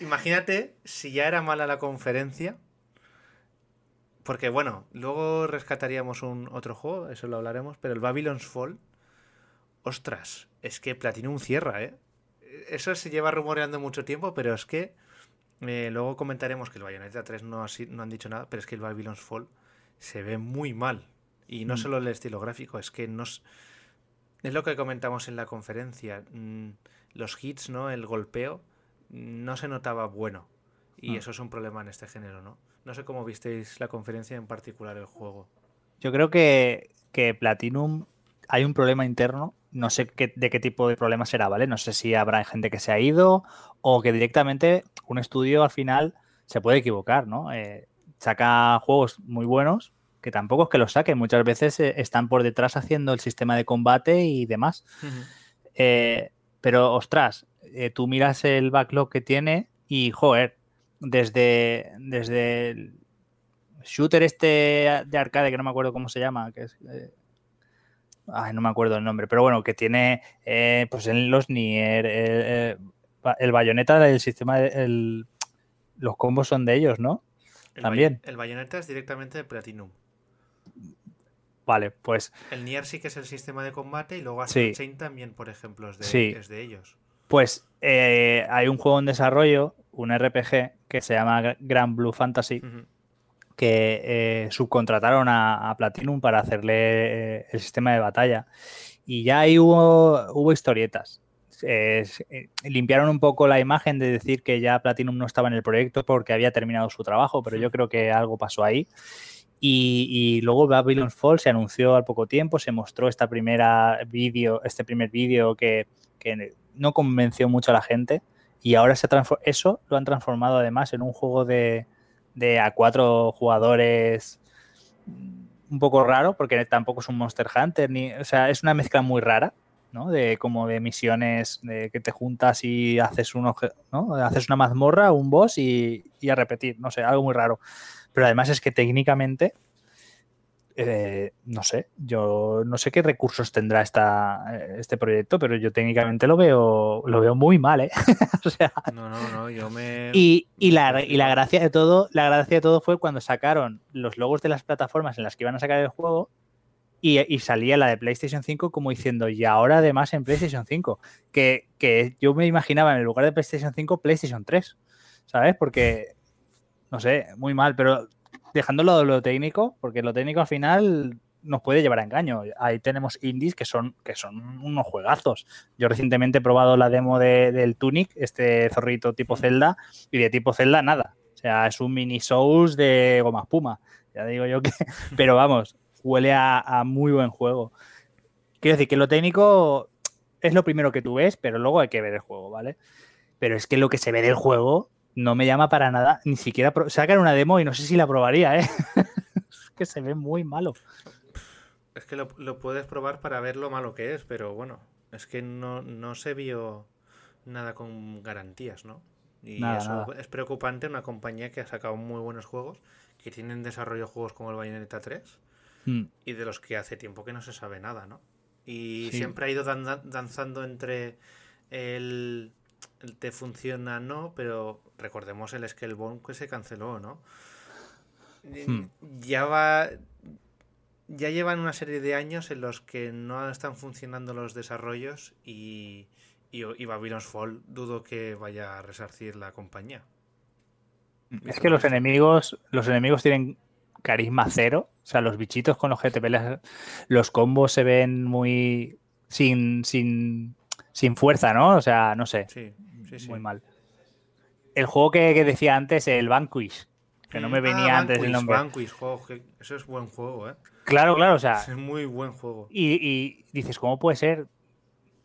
imagínate si ya era mala la conferencia. Porque bueno, luego rescataríamos un otro juego, eso lo hablaremos, pero el Babylon's Fall, ostras, es que Platinum cierra, ¿eh? Eso se lleva rumoreando mucho tiempo, pero es que eh, luego comentaremos que el Bayonetta 3 no, ha no han dicho nada, pero es que el Babylon's Fall se ve muy mal. Y no Mm. solo el estilo gráfico, es que no s- es lo que comentamos en la conferencia. mm, Los hits, ¿no? El golpeo no se notaba bueno. Y Mm. eso es un problema en este género, ¿no? No sé cómo visteis la conferencia, en particular el juego. Yo creo que, que Platinum hay un problema interno. No sé qué- de qué tipo de problema será, ¿vale? No sé si habrá gente que se ha ido o que directamente un estudio al final se puede equivocar, ¿no? Eh, saca juegos muy buenos que tampoco es que los saquen. Muchas veces eh, están por detrás haciendo el sistema de combate y demás. Eh, pero, ostras, eh, tú miras el backlog que tiene y, joder, desde, desde el shooter este de arcade, que no me acuerdo cómo se llama, que es... eh, ay, no me acuerdo el nombre, pero bueno, que tiene eh, pues en los Nier, eh, eh, el bayoneta del sistema, el- los combos son de ellos, ¿no? El También. Bay- el Bayonetta es directamente de Platinum. Vale, pues El Nier sí que es el sistema de combate y luego Sí. Astral Chain también, por ejemplo, es de, Sí. es de ellos. Pues eh, hay un juego en desarrollo, un RPG, que se llama Grand Blue Fantasy. Que eh, subcontrataron a, a Platinum para hacerle eh, el sistema de batalla. Y ya ahí hubo, hubo historietas. Eh, limpiaron un poco la imagen de decir que ya Platinum no estaba en el proyecto porque había terminado su trabajo, pero yo creo que algo pasó ahí. Y, luego Babylon's Fall se anunció al poco tiempo, se mostró esta primera vídeo, este primer vídeo que, que, no convenció mucho a la gente. Y ahora se eso lo han transformado además en un juego de, de a cuatro jugadores un poco raro, porque tampoco es un Monster Hunter, ni, o sea, es una mezcla muy rara, ¿no? De como de misiones de que te juntas y haces un ¿no? Haces una mazmorra, un boss y, y, a repetir, no sé, algo muy raro. Pero además es que técnicamente eh, no sé, yo no sé qué recursos tendrá esta, eh, este proyecto, pero yo técnicamente lo veo, lo veo muy mal, ¿eh? o sea, no, no, no, yo me... Y, la, y la gracia de todo, la gracia de todo fue cuando sacaron los logos de las plataformas en las que iban a sacar el juego y, y, salía la de PlayStation 5 como diciendo, y ahora además en PlayStation 5, que, que yo me imaginaba en el lugar de PlayStation 5, PlayStation 3, ¿sabes? Porque, no sé, muy mal, pero dejándolo de lo técnico, porque lo técnico al final nos puede llevar a engaño. Ahí tenemos indies que son, que son unos juegazos. Yo recientemente he probado la demo de, del Tunic, este zorrito tipo Zelda, y de tipo Zelda nada. O sea, es un mini Souls de goma espuma. Ya digo yo que. Pero vamos, huele a, a muy buen juego. Quiero decir que lo técnico es lo primero que tú ves, pero luego hay que ver el juego, ¿vale? Pero es que lo que se ve del juego no me llama para nada, ni siquiera sacan una demo y no sé si la probaría, ¿eh? es que se ve muy malo. Es que lo, puedes probar para ver lo malo que es, pero bueno, es que no, no se vio nada con garantías, ¿no? Y eso es preocupante una compañía que ha sacado muy buenos juegos, que tienen desarrollo juegos como el Bayonetta 3 hmm. y de los que hace tiempo que no se sabe nada, ¿no? Y siempre ha ido danzando entre el te funciona, no, pero recordemos el Scalebone que se canceló, ¿no? Hmm. Ya va. Ya llevan una serie de años en los que no están funcionando los desarrollos y, y, Babylon's Fall dudo que vaya a resarcir la compañía. Es que los enemigos, los enemigos tienen carisma cero. O sea, los bichitos con los que te peleas, los combos se ven muy sin, sin, sin fuerza, ¿no? O sea, no sé. Sí. Muy mal. El juego que, decía antes, el Vanquish, que no me venía ah, antes el nombre. Vanquish, eso es buen juego, ¿eh? Claro, claro, o sea. Es muy buen juego. Y, dices, ¿cómo puede ser?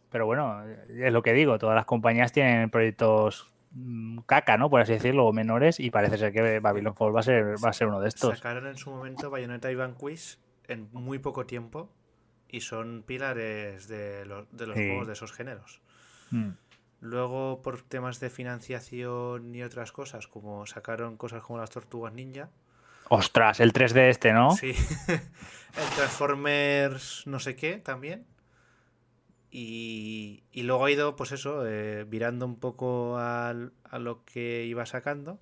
Pero bueno, es lo que digo, todas las compañías tienen proyectos mm, caca, ¿no? Por así decirlo, o menores, y parece ser que Babylon Fall va a ser, va a ser uno de estos. Sacaron en su momento Bayonetta y Vanquish en muy poco tiempo y son pilares de, los juegos de esos géneros. Mm. Luego, por temas de financiación y otras cosas, como sacaron cosas como las tortugas ninja. Ostras, el 3D este, ¿no? Sí. el Transformers no sé qué también. Y, luego ha ido, pues eso, eh, virando un poco a, lo que iba sacando.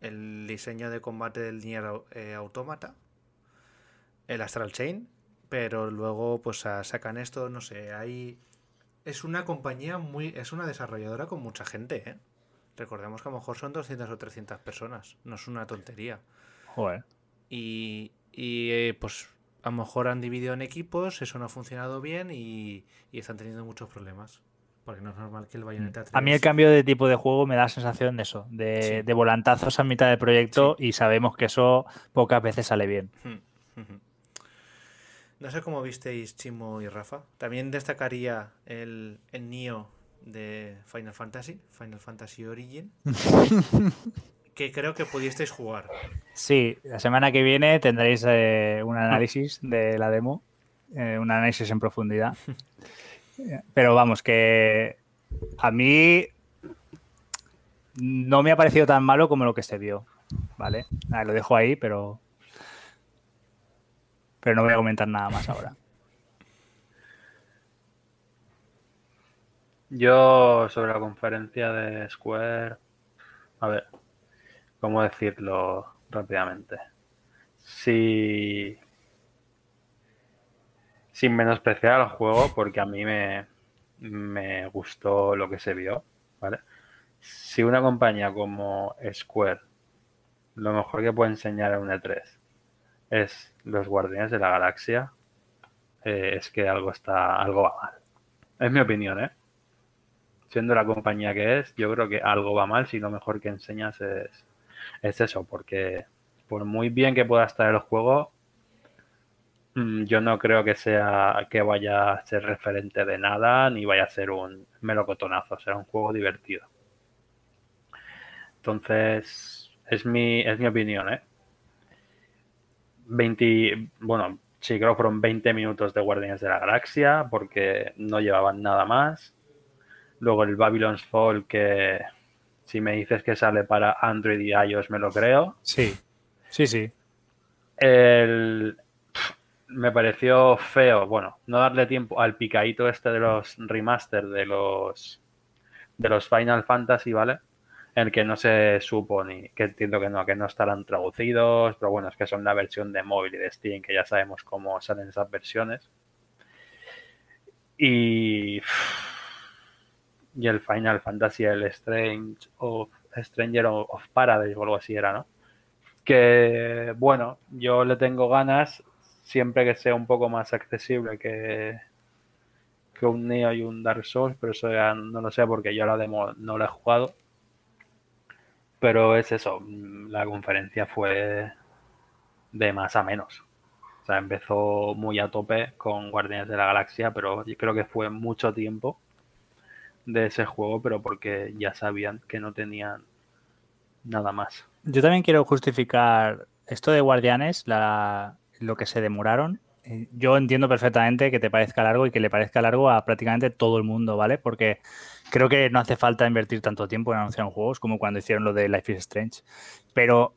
El diseño de combate del Nier eh, Automata. El Astral Chain. Pero luego, pues sacan esto, no sé, hay es una compañía muy. Es una desarrolladora con mucha gente, ¿eh? Recordemos que a lo mejor son 200 o 300 personas. No es una tontería. Joder. Y, y eh, pues a lo mejor han dividido en equipos, eso no ha funcionado bien y, están teniendo muchos problemas. Porque no es normal que el Bayonetta 3... A mí el cambio de tipo de juego me da sensación de eso, de, de volantazos a mitad del proyecto y sabemos que eso pocas veces sale bien. No sé cómo visteis Chimo y Rafa. También destacaría el, el Nio de Final Fantasy, Final Fantasy Origin, que creo que pudisteis jugar. Sí, la semana que viene tendréis eh, un análisis de la demo, eh, un análisis en profundidad. Pero vamos, que a mí no me ha parecido tan malo como lo que se vio, ¿vale? lo dejo ahí, pero pero no voy a comentar nada más ahora. Yo sobre la conferencia de Square, a ver, ¿cómo decirlo rápidamente? Si sin menospreciar al juego, porque a mí me, me gustó lo que se vio, ¿vale? Si una compañía como Square, lo mejor que puede enseñar en un E3 es los Guardianes de la Galaxia, eh, es que algo está, algo va mal. Es mi opinión, ¿eh? Siendo la compañía que es, yo creo que algo va mal si lo mejor que enseñas es, es eso, porque por muy bien que pueda estar el juego, mm, yo no creo que sea que vaya a ser referente de nada ni vaya a ser un melocotonazo, será un juego divertido. Entonces, es mi, es mi opinión, ¿eh? 20, bueno, sí, creo que fueron 20 minutos de Guardianes de la Galaxia porque no llevaban nada más. Luego el Babylon's Fall que si me dices que sale para Android y iOS me lo creo. Sí, sí, sí. El, me pareció feo, bueno, no darle tiempo al picadito este de los remaster de los de los Final Fantasy, ¿vale? El que no se supo ni que entiendo que no, que no estarán traducidos, pero bueno, es que son la versión de móvil y de Steam, que ya sabemos cómo salen esas versiones. Y, y el Final Fantasy, el Strange of Stranger of Paradise o algo así era, ¿no? Que bueno, yo le tengo ganas siempre que sea un poco más accesible que, que un Neo y un Dark Souls, pero eso ya no lo sé porque yo la demo no la he jugado. Pero es eso, la conferencia fue de más a menos. O sea, empezó muy a tope con Guardianes de la Galaxia, pero yo creo que fue mucho tiempo de ese juego, pero porque ya sabían que no tenían nada más. Yo también quiero justificar esto de Guardianes, la, lo que se demoraron. Eh, Yo entiendo perfectamente que te parezca largo y que le parezca largo a prácticamente todo el mundo, ¿vale? Porque creo que no hace falta invertir tanto tiempo en anunciar juegos como cuando hicieron lo de Life is Strange. Pero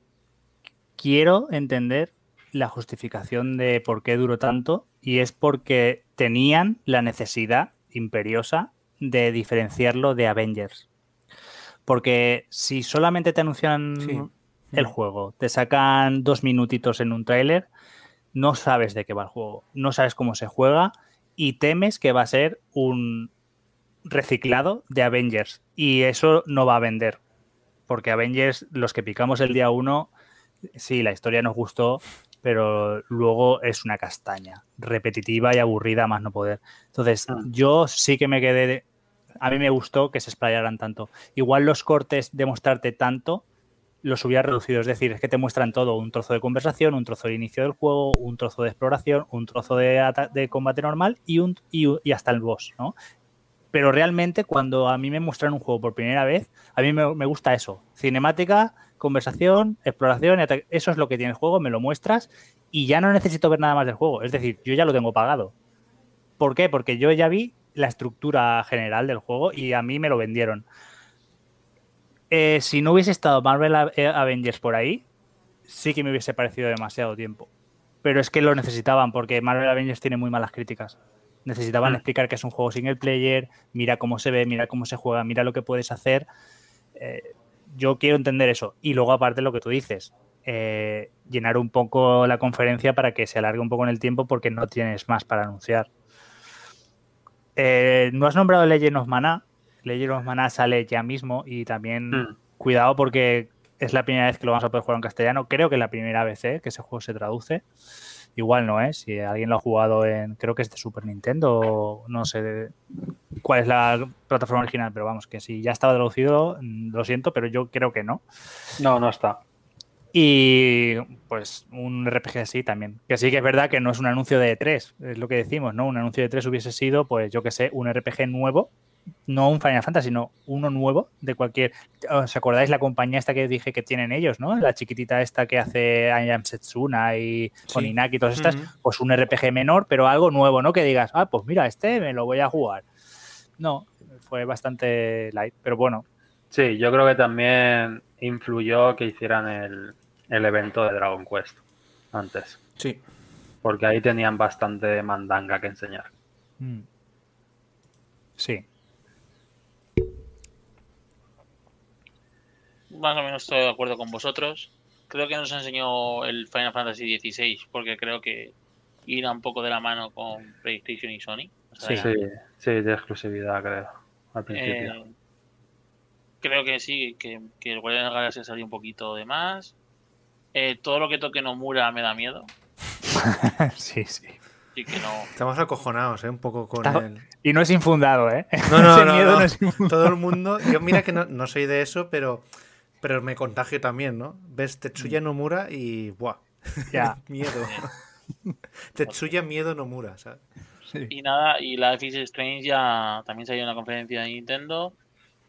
quiero entender la justificación de por qué duró tanto y es porque tenían la necesidad imperiosa de diferenciarlo de Avengers. Porque si solamente te anuncian Sí. el juego, te sacan dos minutitos en un tráiler, no sabes de qué va el juego, no sabes cómo se juega y temes que va a ser un reciclado de Avengers y eso no va a vender. Porque Avengers, los que picamos el día uno, sí, la historia nos gustó, pero luego es una castaña, repetitiva y aburrida más no poder. Entonces, Ah. yo sí que me quedé... de- A mí me gustó que se explayaran tanto. Igual los cortes de mostrarte tanto los hubiera reducido. Es decir, es que te muestran todo, un trozo de conversación, un trozo de inicio del juego, un trozo de exploración, un trozo de, de combate normal y, un, y, y hasta el boss, ¿no? Pero realmente cuando a mí me muestran un juego por primera vez, a mí me, me gusta eso. Cinemática, conversación, exploración, eso es lo que tiene el juego, me lo muestras y ya no necesito ver nada más del juego. Es decir, yo ya lo tengo pagado. ¿Por qué? Porque yo ya vi la estructura general del juego y a mí me lo vendieron. Eh, si no hubiese estado Marvel eh, Avengers por ahí, sí que me hubiese parecido demasiado tiempo. Pero es que lo necesitaban porque Marvel Avengers tiene muy malas críticas. Necesitaban Mm. explicar que es un juego single player, mira cómo se ve, mira cómo se juega, mira lo que puedes hacer. Eh, yo quiero entender eso. Y luego, aparte, lo que tú dices, eh, llenar un poco la conferencia para que se alargue un poco en el tiempo porque no tienes más para anunciar. Eh, no has nombrado Legend of Mana. Legend of Mana sale ya mismo y también Mm. cuidado porque es la primera vez que lo vamos a poder jugar en castellano. Creo que es la primera vez ¿eh? que ese juego se traduce. Igual no es. Si alguien lo ha jugado en, creo que es de Super Nintendo, no sé cuál es la plataforma original, pero vamos, que si ya estaba traducido, mm, lo siento, pero yo creo que no. No, no está. Y pues un RPG así también. Que sí que es verdad que no es un anuncio de E3, es lo que decimos, ¿no? Un anuncio de E3 hubiese sido, pues yo que sé, un RPG nuevo, no un Final Fantasy, sino uno nuevo de cualquier. ¿Os acordáis la compañía esta que dije que tienen ellos, ¿no? La chiquitita esta que hace I Am Setsuna y con Sí. Inaki y todas estas, pues un RPG menor, pero algo nuevo, ¿no? Que digas, ah, pues mira, este me lo voy a jugar. No, fue bastante light, pero bueno, Sí, yo creo que también influyó que hicieran el, el evento de Dragon Quest antes, Sí. porque ahí tenían bastante mandanga que enseñar. mm. sí. Más o menos estoy de acuerdo con vosotros. Creo que nos enseñó el Final Fantasy XVI, porque creo que irá un poco de la mano con PlayStation y Sony. O sea, Sí, sí, de exclusividad, creo, al principio. eh, creo que sí, que, que el Guardián de la Galaxia salió un poquito de más. Eh, todo lo que toque Nomura me da miedo. sí, sí. Así que no. Estamos acojonados, ¿eh? Un poco con Está- el. Y no es infundado, ¿eh? No, no, no, miedo no. no es infundado. Todo el mundo. Yo, mira que no, no soy de eso, pero. Pero me contagio también, ¿no? Ves Tetsuya Nomura y. ¡Buah! Ya. miedo. Tetsuya Miedo Nomura, ¿sabes? Y nada, y la Life is Strange ya también salió en la conferencia de Nintendo.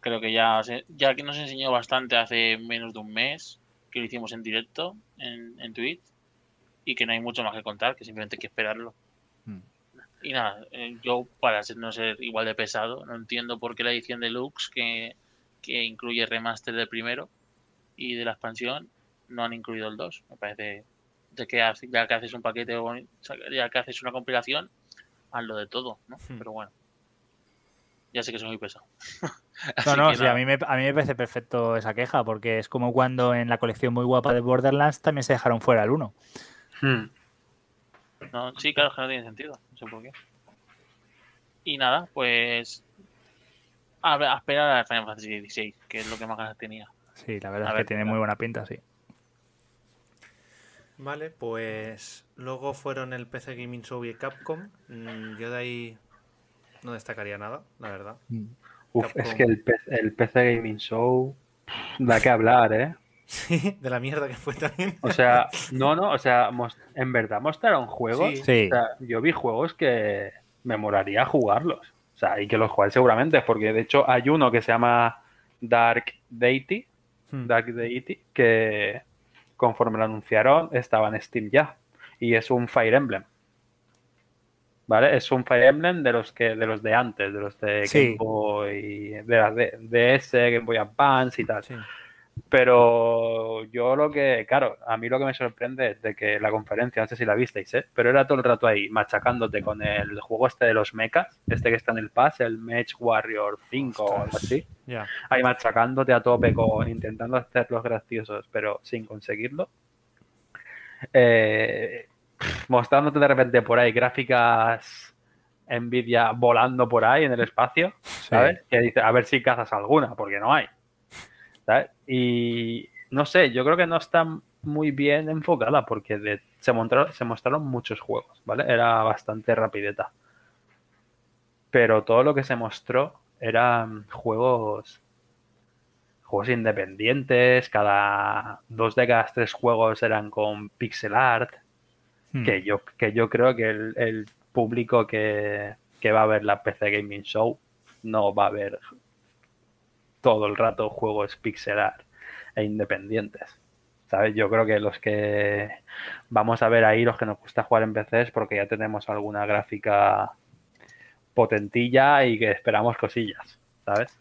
Creo que ya, ya que nos enseñó bastante hace menos de un mes, que lo hicimos en directo en, en Twitch, y que no hay mucho más que contar, que simplemente hay que esperarlo. Mm. Y nada, eh, yo para ser- no ser igual de pesado, no entiendo por qué la edición deluxe que, que incluye remaster del primero y de la expansión no han incluido el 2. Me parece de que ya que haces un paquete, ya que haces una compilación, hazlo de todo, ¿no? Hmm. Pero bueno. Ya sé que soy muy pesado. No, no, sí, a mí, me, a mí me parece perfecto esa queja, porque es como cuando en la colección muy guapa de Borderlands también se dejaron fuera el 1. Hmm. No, sí, claro, es que no tiene sentido. No sé por qué. Y nada, pues. A, ver, a esperar a Final Fantasy XVI, que es lo que más ganas tenía. Sí, la verdad A es ver, que tiene claro. muy buena pinta, sí. Vale, pues. Luego fueron el PC Gaming Show y el Capcom. Mm, Yo de ahí. No destacaría nada, la verdad. Uf, Capcom. es que el, PC Gaming Show da que hablar, ¿eh? Sí, de la mierda que fue también. O sea, no, no, o sea, en verdad mostraron juegos. Sí. Sí, O sea, yo vi juegos que me molaría jugarlos. O sea, y que los jugáis seguramente, porque de hecho hay uno que se llama Dark Deity. Dark Deity, que conforme lo anunciaron estaba en Steam ya. Y es un Fire Emblem. ¿Vale? Es un Fire Emblem de los que, de los de antes, de los de Sí. Game Boy, de las de DS, Game Boy Advance y tal. Sí. Pero yo lo que, claro, a mí lo que me sorprende es de que la conferencia, no sé si la visteis, ¿eh? pero era todo el rato ahí machacándote con el juego este de los mechas, este que está en el pass, el Mech Warrior 5 o algo así. Ahí machacándote a tope con intentando hacerlos graciosos, pero sin conseguirlo. Eh, mostrándote de repente por ahí gráficas Nvidia volando por ahí en el espacio, ¿sabes? Que dice, a ver si cazas alguna, porque no hay. ¿Sabes? Y no sé, yo creo que no está muy bien enfocada porque de- se, mostraron, se mostraron muchos juegos, ¿vale? Era bastante rapideta. Pero todo lo que se mostró eran juegos juegos independientes, cada dos de cada tres juegos eran con pixel art, Hmm. que yo, que yo creo que el, el público que, que va a ver la PC Gaming Show no va a ver todo el rato juegos pixel art e independientes. ¿Sabes? Yo creo que los que vamos a ver ahí, los que nos gusta jugar en PC es porque ya tenemos alguna gráfica potentilla y que esperamos cosillas, ¿sabes?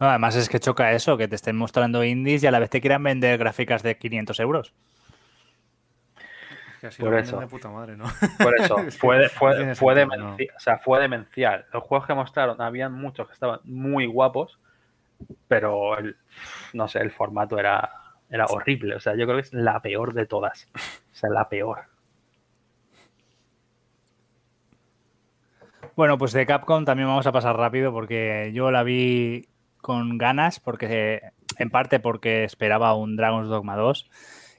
No, además es que choca eso, que te estén mostrando indies y a la vez te quieran vender gráficas de 500 euros. Que Por eso. de puta madre, ¿no? Por eso, fue, fue, fue, sentido, demenci- o sea, fue demencial. Los juegos que mostraron, habían muchos que estaban muy guapos, pero el, no sé, el formato era, era horrible. O sea, yo creo que es la peor de todas. O sea, la peor. Bueno, pues de Capcom también vamos a pasar rápido porque yo la vi con ganas, porque en parte porque esperaba un Dragon's Dogma 2.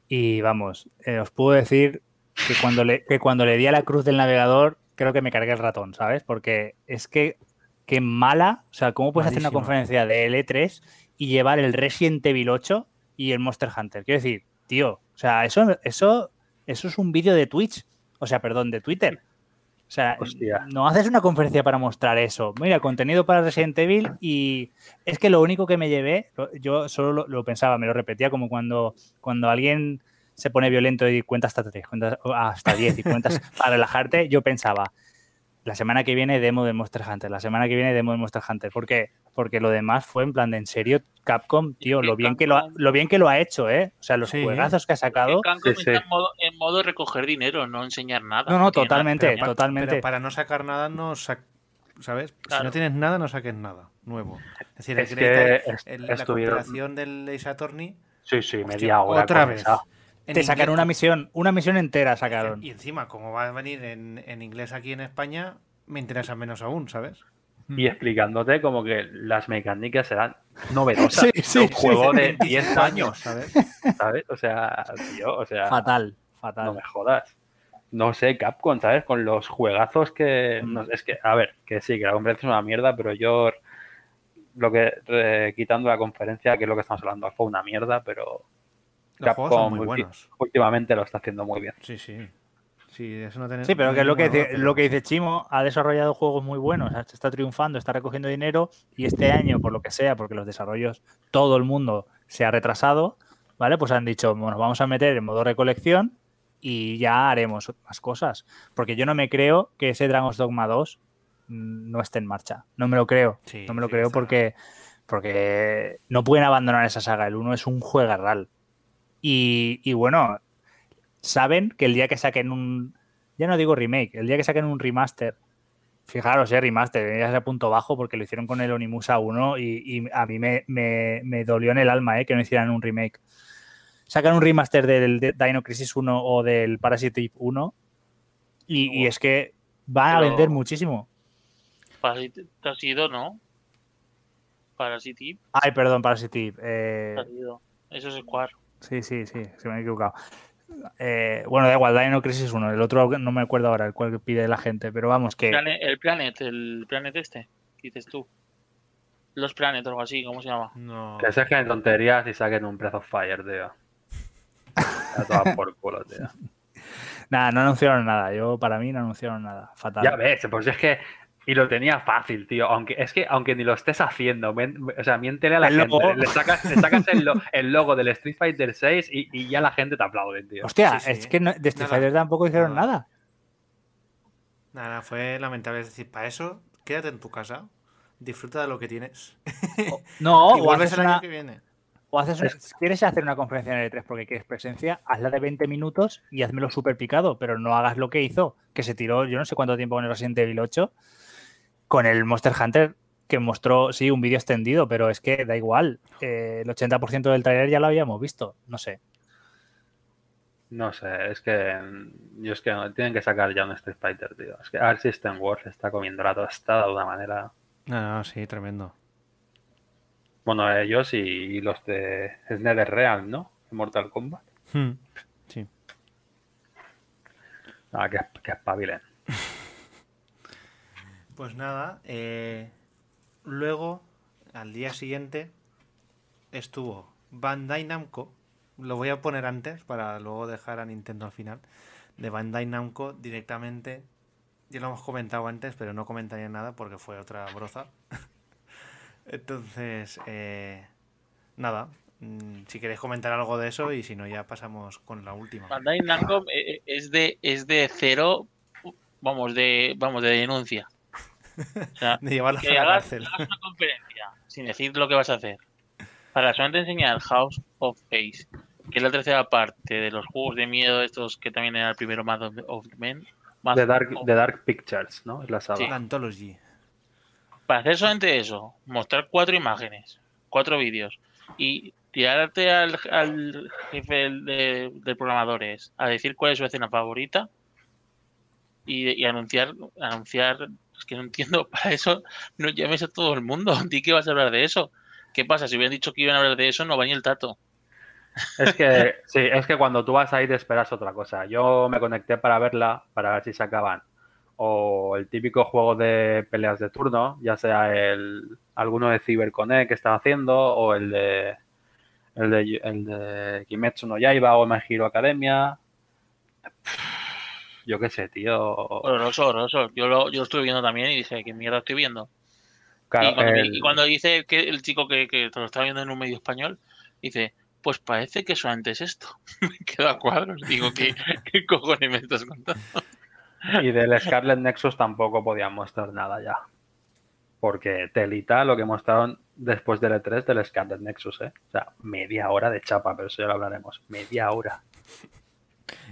Y vamos, eh, os puedo decir que cuando, le, que cuando le di a la cruz del navegador, creo que me cargué el ratón, ¿sabes? Porque es que, qué mala, o sea, ¿cómo puedes hacer una conferencia de L3 y llevar el Resident Evil 8 y el Monster Hunter? Quiero decir, tío, o sea, eso, eso, eso es un vídeo de Twitch, o sea, perdón, de Twitter. O sea, Hostia. no haces una conferencia para mostrar eso. Mira, contenido para Resident Evil y es que lo único que me llevé, yo solo lo, lo pensaba, me lo repetía como cuando, cuando alguien se pone violento y cuenta hasta tres, cuenta hasta 10 y cuentas para relajarte, yo pensaba, la semana que viene demo de Monster Hunter, la semana que viene demo de Monster Hunter. ¿Por qué? Porque lo demás fue en plan de en serio, Capcom, tío, lo bien que lo ha, lo bien que lo ha hecho, ¿eh? O sea, los Sí. juegazos que ha sacado. Capcom Sí, está. En, modo, en modo recoger dinero, no enseñar nada. No, no, No tiene nada totalmente, totalmente. Pero para no sacar nada, no sac- ¿sabes? Si no tienes nada, no saques nada nuevo. Es decir, Es el que el- la compilación del Ace Attorney. Sí, sí, hostia, media hora. Otra vez. esa. En Te sacaron una misión, una misión entera sacaron. Y encima, como va a venir en, en inglés aquí en España, me interesa menos aún, ¿sabes? Y explicándote como que las mecánicas eran novedosas. Sí, sí, un sí. juego de 10 años, ¿sabes? ¿sabes? O sea, tío, o sea, Fatal, no fatal. me jodas. no sé, Capcom, ¿sabes? Con los juegazos que. Mm. no es que, a ver, que sí, que la conferencia es una mierda, pero yo. Lo que. eh, quitando la conferencia, que es lo que estamos hablando, fue una mierda, pero. Los juegos son muy ulti- buenos. últimamente lo está haciendo muy bien. Sí, sí. Sí, eso no tiene- Sí, pero no que es lo que, dice, lo que dice Chimo, ha desarrollado juegos muy buenos, está triunfando, está recogiendo dinero y este año, por lo que sea, porque los desarrollos, todo el mundo se ha retrasado, ¿vale? Pues han dicho, bueno, vamos a meter en modo recolección y ya haremos más cosas. Porque yo no me creo que ese Dragon's Dogma 2 mm, no esté en marcha. No me lo creo. Sí, no me lo sí creo porque, porque no pueden abandonar esa saga. El 1 es un juegarral. Y, y bueno, saben que el día que saquen un. Ya no digo remake, el día que saquen un remaster. Fijaros, eh, remaster, ya es a punto bajo porque lo hicieron con el Onimusa 1 y, y a mí me, me- me dolió en el alma eh, que no hicieran un remake. Sacan un remaster del de Dino Crisis 1 o del Parasite Eve 1 y, y es que van a vender muchísimo. Parasite ha sido, ¿no? Parasite Ay, perdón, Parasite eh, ha sido. Eso es Square. Sí, sí, sí, se me ha equivocado. Eh, bueno, da igual, Dino Crisis 1, el otro no me acuerdo ahora, el cual pide la gente, pero vamos, que el Planet, el Planet este, ¿qué dices tú? Los Planet o algo así, ¿cómo se llama? No. Que de tonterías y saquen un Breath of Fire, tío. A por culo, tío. nada, no anunciaron nada. Yo, para mí, no anunciaron nada. Fatal. Ya ves, pues es que. Y lo tenía fácil, tío. Aunque es que aunque ni lo estés haciendo, men- o sea, miéntele a la El gente. logo. Le sacas, le sacas el, lo- el logo del Street Fighter 6 y, y ya la gente te aplaude, tío. Hostia, Sí, sí. es que no- de Street Nada. Fighter tampoco hicieron Nada. nada. Nada, fue lamentable. Es decir, para eso, quédate en tu casa, disfruta de lo que tienes. No, y o vuelves haces, el año una, que viene. o haces una- quieres hacer una conferencia en el E3 porque quieres presencia, hazla de 20 minutos y hazmelo súper picado, pero no hagas lo que hizo, que se tiró yo no sé cuánto tiempo con el Resident Evil 8, con el Monster Hunter, que mostró, sí, un vídeo extendido, pero es que da igual. eh, el 80% del trailer ya lo habíamos visto, no sé. No sé, es que. mm, Yo es que no- tienen que sacar ya un Street Fighter, tío. Es que Arc System Wars está comiendo la tostada de una manera. No, no, sí, tremendo. Bueno, ellos y, y los de. Es NetherRealm, ¿no? Mortal Kombat. Hmm, Sí. Ah, que, que espabilen. Pues nada, eh, luego, al día siguiente, estuvo Bandai Namco. Lo voy a poner antes para luego dejar a Nintendo al final. De Bandai Namco directamente. Ya lo hemos comentado antes, pero no comentaría nada porque fue otra broza. Entonces, eh, nada. mm, Si queréis comentar algo de eso y si no, ya pasamos con la última. Bandai Namco eh, eh, es de, es de cero, vamos, de, vamos, de denuncia. O sea, De llevarlos a la hagas, cárcel. hagas una conferencia sin decir lo que vas a hacer. Para solamente enseñar House of Ace, que es la tercera parte de los juegos de miedo estos que también era el primero Math of, of Men. Math The Dark, of- The Dark Pictures, ¿no? Es la saga. La Anthology. Para hacer solamente eso, mostrar cuatro imágenes, cuatro vídeos y tirarte al, al jefe de programadores a decir cuál es su escena favorita y, y anunciar, anunciar, es que no entiendo, para eso no llames a todo el mundo, di que vas a hablar de eso. ¿Qué pasa? Si hubieran dicho que iban a hablar de eso, no va ni el tato. Es que, sí, es que cuando tú vas ahí te esperas otra cosa. Yo me conecté para verla, para ver si sacaban o el típico juego de peleas de turno, ya sea el alguno de CyberConnect que estaba haciendo o el de el de, el de Kimetsu no Yaiba o My Hero Academia. Yo qué sé, tío. Horroroso, horroroso. Yo lo, yo lo estuve viendo también y dije, ¿qué mierda estoy viendo? Claro, y, cuando, el- y cuando dice que el chico que, que te lo estaba viendo en un medio español, dice, pues parece que solamente es esto. Me quedo a cuadros. Digo, ¿qué, qué cojones me estás contando? Y del Scarlet Nexus tampoco podían mostrar nada ya. Porque telita lo que mostraron después del E3 del Scarlet Nexus, ¿eh? O sea, media hora de chapa, pero eso ya lo hablaremos. Media hora.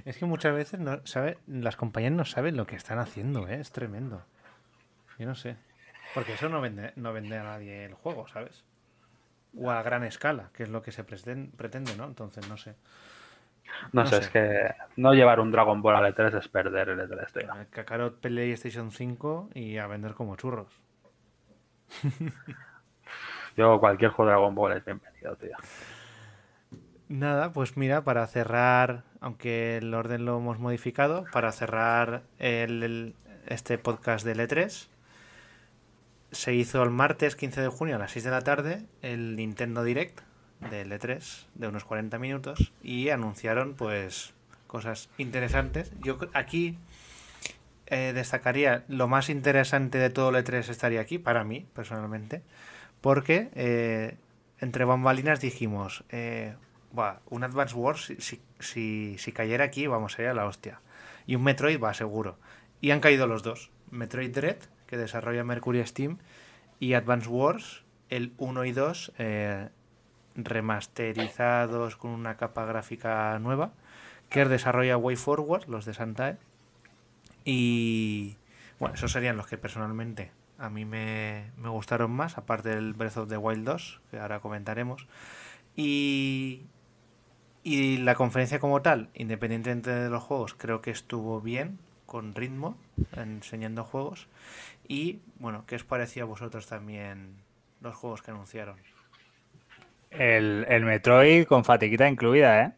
Es que muchas veces no sabe, las compañías no saben lo que están haciendo, ¿eh? es tremendo. Yo no sé. Porque eso no vende, no vende a nadie el juego, ¿sabes? O a gran escala, que es lo que se preten- pretende, ¿no? Entonces no sé. No, No sé, sé. es que no llevar un Dragon Ball al E3 es perder el E3, tío. El Kakarot PlayStation 5 y a vender como churros. Yo cualquier juego de Dragon Ball es bienvenido, tío. Nada, pues mira, para cerrar, aunque el orden lo hemos modificado, para cerrar el, este podcast de E3, se hizo el martes 15 de junio a las 6 de la tarde el Nintendo Direct del E3 de unos 40 minutos y anunciaron pues cosas interesantes. Yo aquí eh, destacaría lo más interesante de todo el E3 estaría aquí, para mí personalmente, porque eh, entre bambalinas dijimos, eh, "Buah, un Advance Wars, si, si, si, cayera aquí, vamos, sería la hostia. Y un Metroid va seguro. Y han caído los dos. Metroid Dread, que desarrolla Mercury Steam, y Advance Wars, el 1 y 2, eh, remasterizados con una capa gráfica nueva, que desarrolla WayForward, los de Santae. Y bueno, esos serían los que personalmente a mí me, me gustaron más, aparte del Breath of the Wild 2, que ahora comentaremos. Y, y la conferencia como tal, independientemente de los juegos, creo que estuvo bien, con ritmo, enseñando juegos. Y bueno, ¿qué os pareció a vosotros también los juegos que anunciaron? El, el Metroid con fatiguita incluida, ¿eh?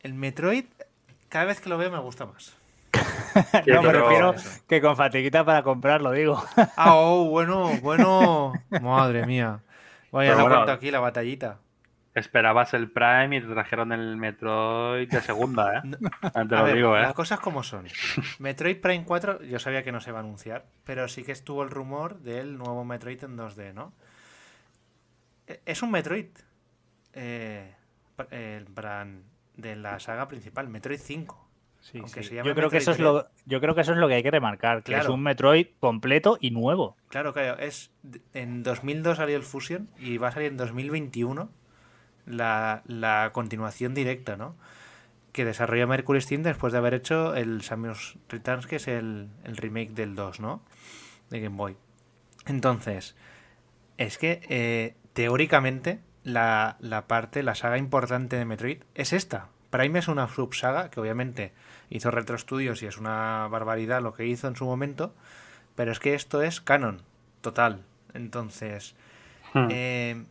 El Metroid, cada vez que lo veo me gusta más. No, me que con fatiguita para comprarlo, digo. Ah, oh, bueno, bueno. Madre mía. Vaya, Pero la bueno. cuento aquí la batallita. Esperabas el Prime y te trajeron el Metroid de segunda, ¿eh? No, Te A lo ver, digo, ¿eh? las cosas como son. Metroid Prime 4, yo sabía que no se va a anunciar, pero sí que estuvo el rumor del nuevo Metroid en 2D, ¿no? E- Es un Metroid. Eh, el brand de la saga principal, Metroid 5. Sí, Aunque sí. se llame Yo creo que eso es lo, yo creo que eso es lo que hay que remarcar, que es un Metroid completo y nuevo. Claro, claro. Es, en 2002 salió el Fusion y va a salir en 2021 la, la continuación directa, ¿no? Que desarrolla Mercury Steam después de haber hecho el Samus Returns, que es el, el remake del 2, ¿no? De Game Boy. Entonces, es que eh, teóricamente la, la parte, la saga importante de Metroid es esta. Prime es una subsaga que obviamente hizo Retro Studios y es una barbaridad lo que hizo en su momento, pero es que esto es canon, total. Entonces, Hmm. eh,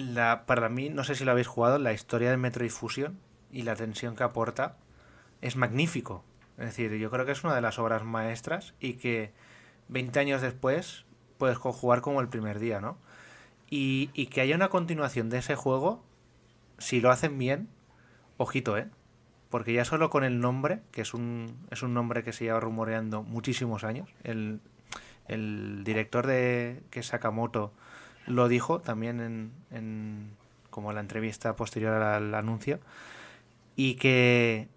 la, para mí, no sé si lo habéis jugado, la historia de Metroid Fusion y la tensión que aporta es magnífico. Es decir, yo creo que es una de las obras maestras y que 20 años después puedes jugar como el primer día, ¿no? Y, y que haya una continuación de ese juego, si lo hacen bien, ojito, ¿eh? Porque ya solo con el nombre, que es un, es un nombre que se lleva rumoreando muchísimos años, el, el director de que Sakamoto lo dijo también en, en como la entrevista posterior al, anuncio y que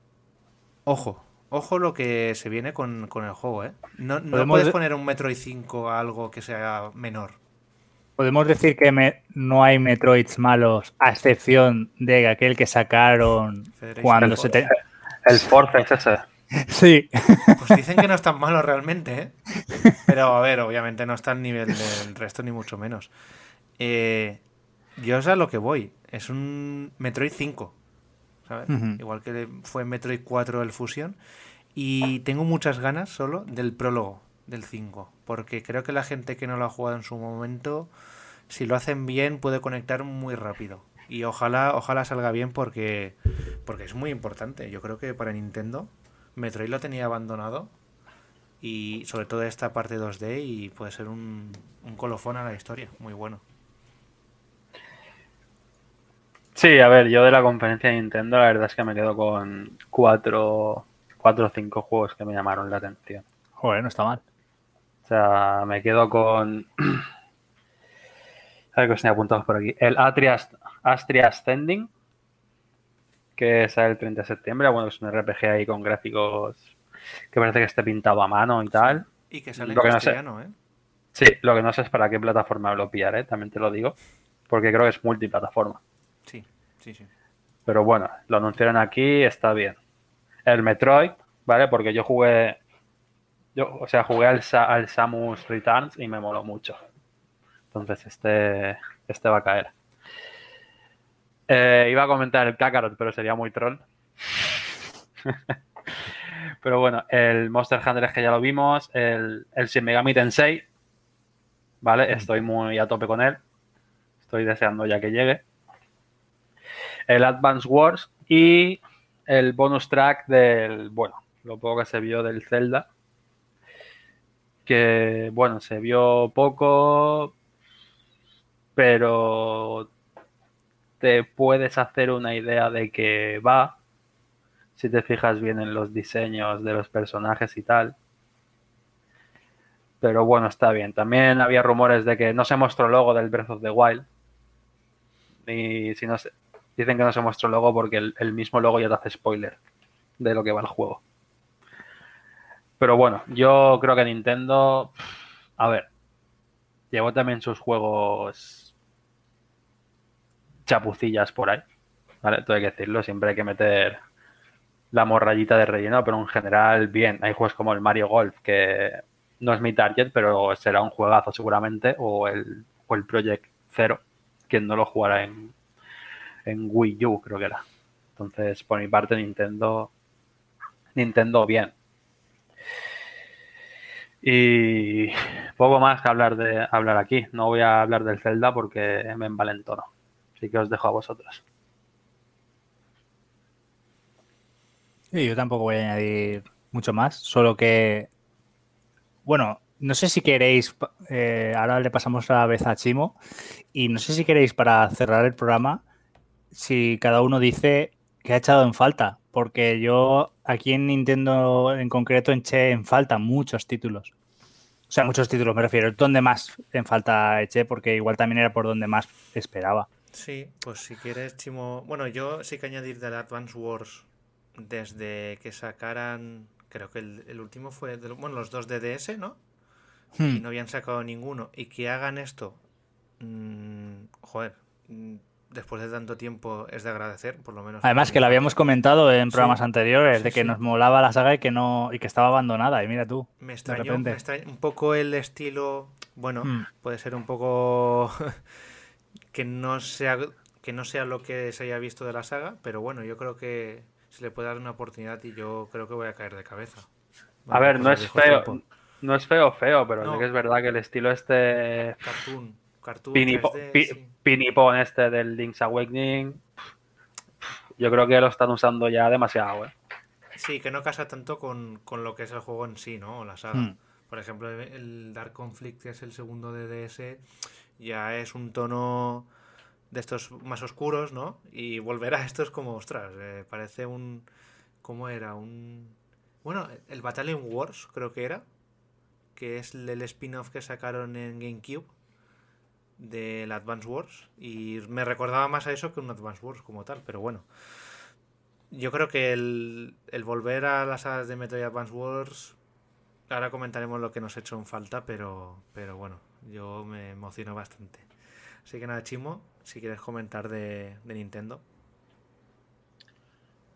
ojo ojo lo que se viene con, con el juego ¿eh? no, no Podemos puedes de- poner un Metroid 5 a algo que sea menor Podemos decir que me- no hay Metroids malos, a excepción de aquel que sacaron Federation cuando Force. se te... El Forza es ese. Sí, pues dicen que no es tan malo realmente ¿eh? pero a ver obviamente no está al nivel del resto ni mucho menos Eh, yo sé a lo que voy es un Metroid 5 ¿sabes? Igual que fue Metroid 4 el Fusion. Y tengo muchas ganas solo del prólogo del 5. Porque creo que la gente que no lo ha jugado en su momento, si lo hacen bien, puede conectar muy rápido. Y ojalá, ojalá salga bien porque, porque es muy importante. Yo creo que para Nintendo, Metroid lo tenía abandonado. Y sobre todo esta parte 2D y puede ser un, un colofón a la historia. Muy bueno. Sí, a ver, yo de la conferencia de Nintendo la verdad es que me quedo con cuatro, cuatro o cinco juegos que me llamaron la atención. joder, no está mal. O sea, me quedo con... A ver que os tenía apuntados por aquí. El Atria, Astria Ascending, que sale el 30 de septiembre. Bueno, es un RPG ahí con gráficos que parece que esté pintado a mano y tal. Y que sale en Lo que no sé. castellano, ¿eh? Sí, lo que no sé es para qué plataforma lo pillaré, también te lo digo. Porque creo que es multiplataforma. Sí, sí, sí. Pero bueno, lo anunciaron aquí, está bien. El Metroid, ¿vale? Porque yo jugué. Yo, o sea, jugué al Samus Returns y me moló mucho. Entonces, este, este va a caer. Eh, iba a comentar el Kakarot, pero sería muy troll. pero bueno, el Monster Hunter es que ya lo vimos. El, el Shin Megami Tensei, ¿vale? Estoy muy a tope con él. Estoy deseando ya que llegue. el Advance Wars y el bonus track del, bueno, lo poco que se vio del Zelda. Que, bueno, se vio poco, pero te puedes hacer una idea de que va, si te fijas bien en los diseños de los personajes y tal. Pero bueno, está bien. También había rumores de que no se mostró logo del Breath of the Wild. Y si no se, dicen que no se mostró logo porque el, el mismo logo ya te hace spoiler de lo que va el juego. Pero bueno, yo creo que Nintendo, a ver, llevó también sus juegos chapucillas por ahí. ¿Vale? Todo hay que decirlo, siempre hay que meter la morrayita de relleno, pero en general, bien. Hay juegos como el Mario Golf, que no es mi target, pero será un juegazo seguramente, o el, o el Project Zero, quien no lo jugará en, en Wii U, creo que era. Entonces, por mi parte, Nintendo, Nintendo bien. Y poco más que hablar de hablar aquí. No voy a hablar del Zelda porque me envalentono. Así que os dejo a vosotros. Sí, yo tampoco voy a añadir mucho más, solo que, bueno, no sé si queréis, eh, ahora le pasamos la vez a Chimo, y no sé si queréis para cerrar el programa, si cada uno dice que ha echado en falta, porque yo aquí en Nintendo en concreto eché en falta muchos títulos. O sea, muchos títulos me refiero, donde más en falta eché, porque igual también era por donde más esperaba. Sí, pues si quieres, Chimo. Bueno, yo sí que añadir del Advance Wars desde que sacaran. Creo que el, el último fue. de- bueno, los dos de DS, ¿no? Y Hmm. no habían sacado ninguno. Y que hagan esto. mm, joder. mm, Después de tanto tiempo es de agradecer, por lo menos. Además que lo habíamos comentado en Sí, programas anteriores, sí, de que sí. nos molaba la saga y que no y que estaba abandonada. Y mira tú. Me extrañó, repente. me extrañó un poco el estilo. Bueno, Hmm. puede ser un poco. Que no sea que no sea lo que se haya visto de la saga, pero bueno, yo creo que se le puede dar una oportunidad y yo creo que voy a caer de cabeza. A ver, no es feo, tiempo. no es feo feo, pero No. sí que es verdad que el estilo este Cartoon, cartoon pinipo- 3D, pi- sí. pinipón este del Link's Awakening, yo creo que lo están usando ya demasiado, ¿eh? Sí, que no casa tanto con, con lo que es el juego en sí, ¿no? O la saga. Hmm. Por ejemplo, el Dark Conflict, que es el segundo de DS, ya es un tono de estos más oscuros, ¿no? Y volver a esto es como, ostras, eh, parece un... ¿Cómo era? Un... Bueno, el Battalion Wars creo que era, que es el spin-off que sacaron en GameCube del Advance Wars y me recordaba más a eso que un Advance Wars como tal, pero bueno. Yo creo que el, el volver a las sagas de Metroid Advance Wars, ahora comentaremos lo que nos ha hecho en falta, pero, pero bueno, yo me emociono bastante. Así que nada, Chimo, si quieres comentar de, de Nintendo.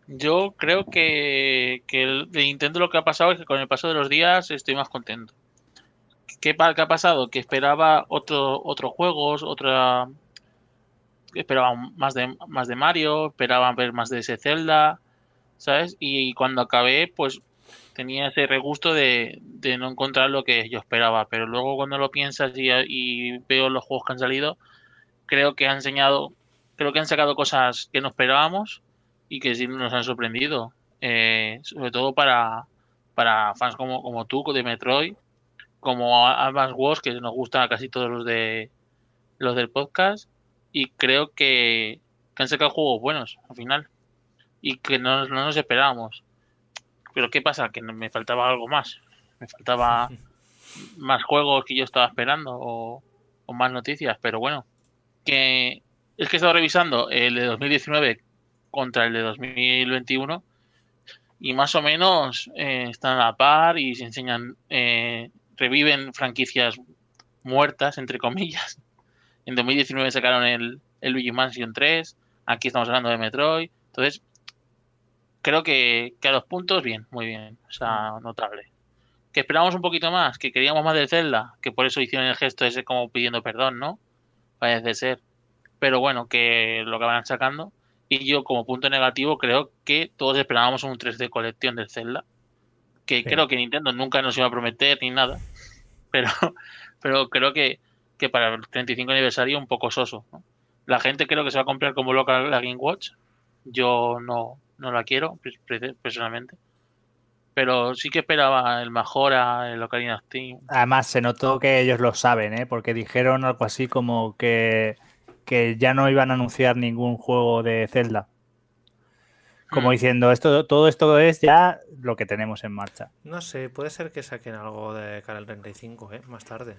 Yo creo que, que de Nintendo lo que ha pasado es que con el paso de los días estoy más contento. ¿Qué, qué ha pasado? Que esperaba otro, otros juegos, otra. Esperaba más de, más de Mario, esperaba ver más de ese Zelda, ¿sabes? Y cuando acabé, pues tenía ese regusto de, no encontrar lo que yo esperaba. Pero luego cuando lo piensas y, y veo los juegos que han salido, creo que han enseñado, creo que han sacado cosas que no esperábamos y que sí nos han sorprendido. Eh, sobre todo para, para fans como, como tú, de Metroid, como Advance Wars, que nos gusta a casi todos los de los del podcast. Y creo que, que han sacado juegos buenos al final. Y que no, no nos esperábamos. Pero ¿qué pasa? Que me faltaba algo más. Me faltaba más juegos que yo estaba esperando o, o más noticias. Pero bueno, que es que he estado revisando el de 2019 contra el de 2021 y más o menos eh, están a la par y se enseñan, eh, reviven franquicias muertas, entre comillas. En 2019 sacaron el, el Luigi Mansion 3, aquí estamos hablando de Metroid, entonces creo que, que a los puntos bien, muy bien, o sea, notable. Que esperábamos un poquito más, que queríamos más del Zelda, que por eso hicieron el gesto ese como pidiendo perdón, ¿no? Parece ser. Pero bueno, que lo que van sacando. Y yo, como punto negativo, creo que todos esperábamos un 3D colección del Zelda. Que Sí. creo que Nintendo nunca nos iba a prometer ni nada. Pero, pero creo que, que para el 35 aniversario un poco soso. ¿no? La gente creo que se va a comprar como loca la Game Watch. Yo no, no la quiero, personalmente. Pero sí que esperaba el Majora, el Ocarina of Steam. Además, se notó que ellos lo saben, ¿eh? porque dijeron algo así como que, que ya no iban a anunciar ningún juego de Zelda. Como mm. diciendo, esto, todo esto es ya lo que tenemos en marcha. No sé, puede ser que saquen algo de cara al 35, ¿eh? más tarde.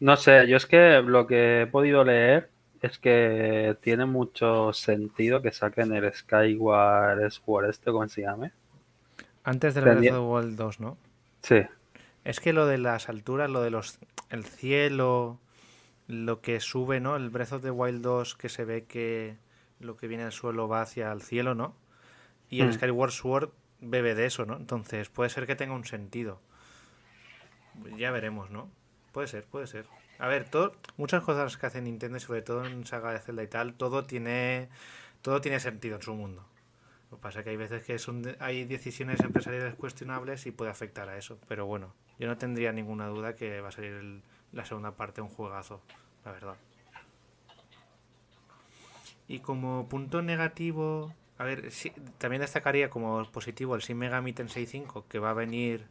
No sé, yo es que lo que he podido leer es que tiene mucho sentido que saquen el Skyward Sword este, ¿cómo se llame? Antes del Breath of the Wild 2, ¿no? Sí. Es que lo de las alturas, lo de los el cielo, lo que sube, ¿no? El Breath of the Wild 2 que se ve que lo que viene del suelo va hacia el cielo, ¿no? Y el mm. Skyward Sword bebe de eso, ¿no? Entonces puede ser que tenga un sentido. Ya veremos, ¿no? Puede ser, puede ser. A ver, todo, muchas cosas que hace Nintendo, sobre todo en saga de Zelda y tal, todo tiene, todo tiene sentido en su mundo. Lo que pasa es que hay veces que son hay decisiones empresariales cuestionables y puede afectar a eso. Pero bueno, yo no tendría ninguna duda que va a salir la segunda parte un juegazo, la verdad. Y como punto negativo, a ver, también destacaría como positivo el Shin Megami Tensei 5, que va a venir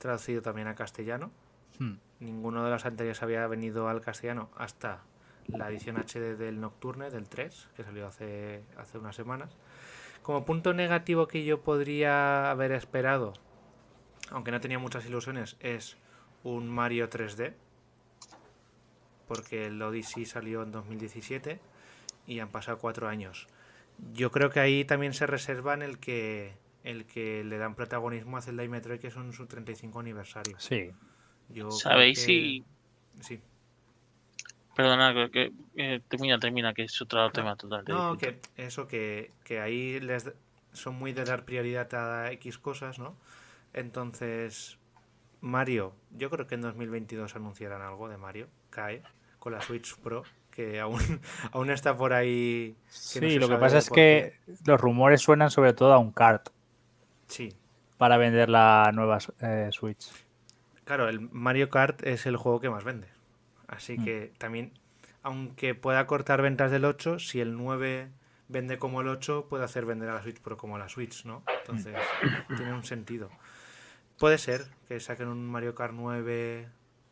traducido también a castellano. Hmm. Ninguno de los anteriores había venido al castellano hasta la edición HD del Nocturne, del 3, que salió hace, hace unas semanas. Como punto negativo que yo podría haber esperado, aunque no tenía muchas ilusiones, es un Mario 3D. Porque el Odyssey salió en 2017 y han pasado cuatro años. Yo creo que ahí también se reservan el que el que le dan protagonismo a Zelda y Metroid, que son su 35 aniversario. Sí. ¿Sabéis si...? Sí. Perdona, que, termina, termina, que es otro tema totalmente No, que eso, que, que ahí les son muy de dar prioridad a X cosas, ¿no? Entonces, Mario, yo creo que en 2022 anunciarán algo de Mario, cae, con la Switch Pro que aún, aún está por ahí. sí, lo que pasa es que los rumores suenan sobre todo a un kart. Sí. Para vender la nueva eh, Switch. Claro, el Mario Kart es el juego que más vende. Así mm. que también, aunque pueda cortar ventas del 8, si el 9 vende como el 8, puede hacer vender a la Switch Pro como la Switch, ¿no? Entonces, mm. tiene un sentido. Puede ser que saquen un Mario Kart 9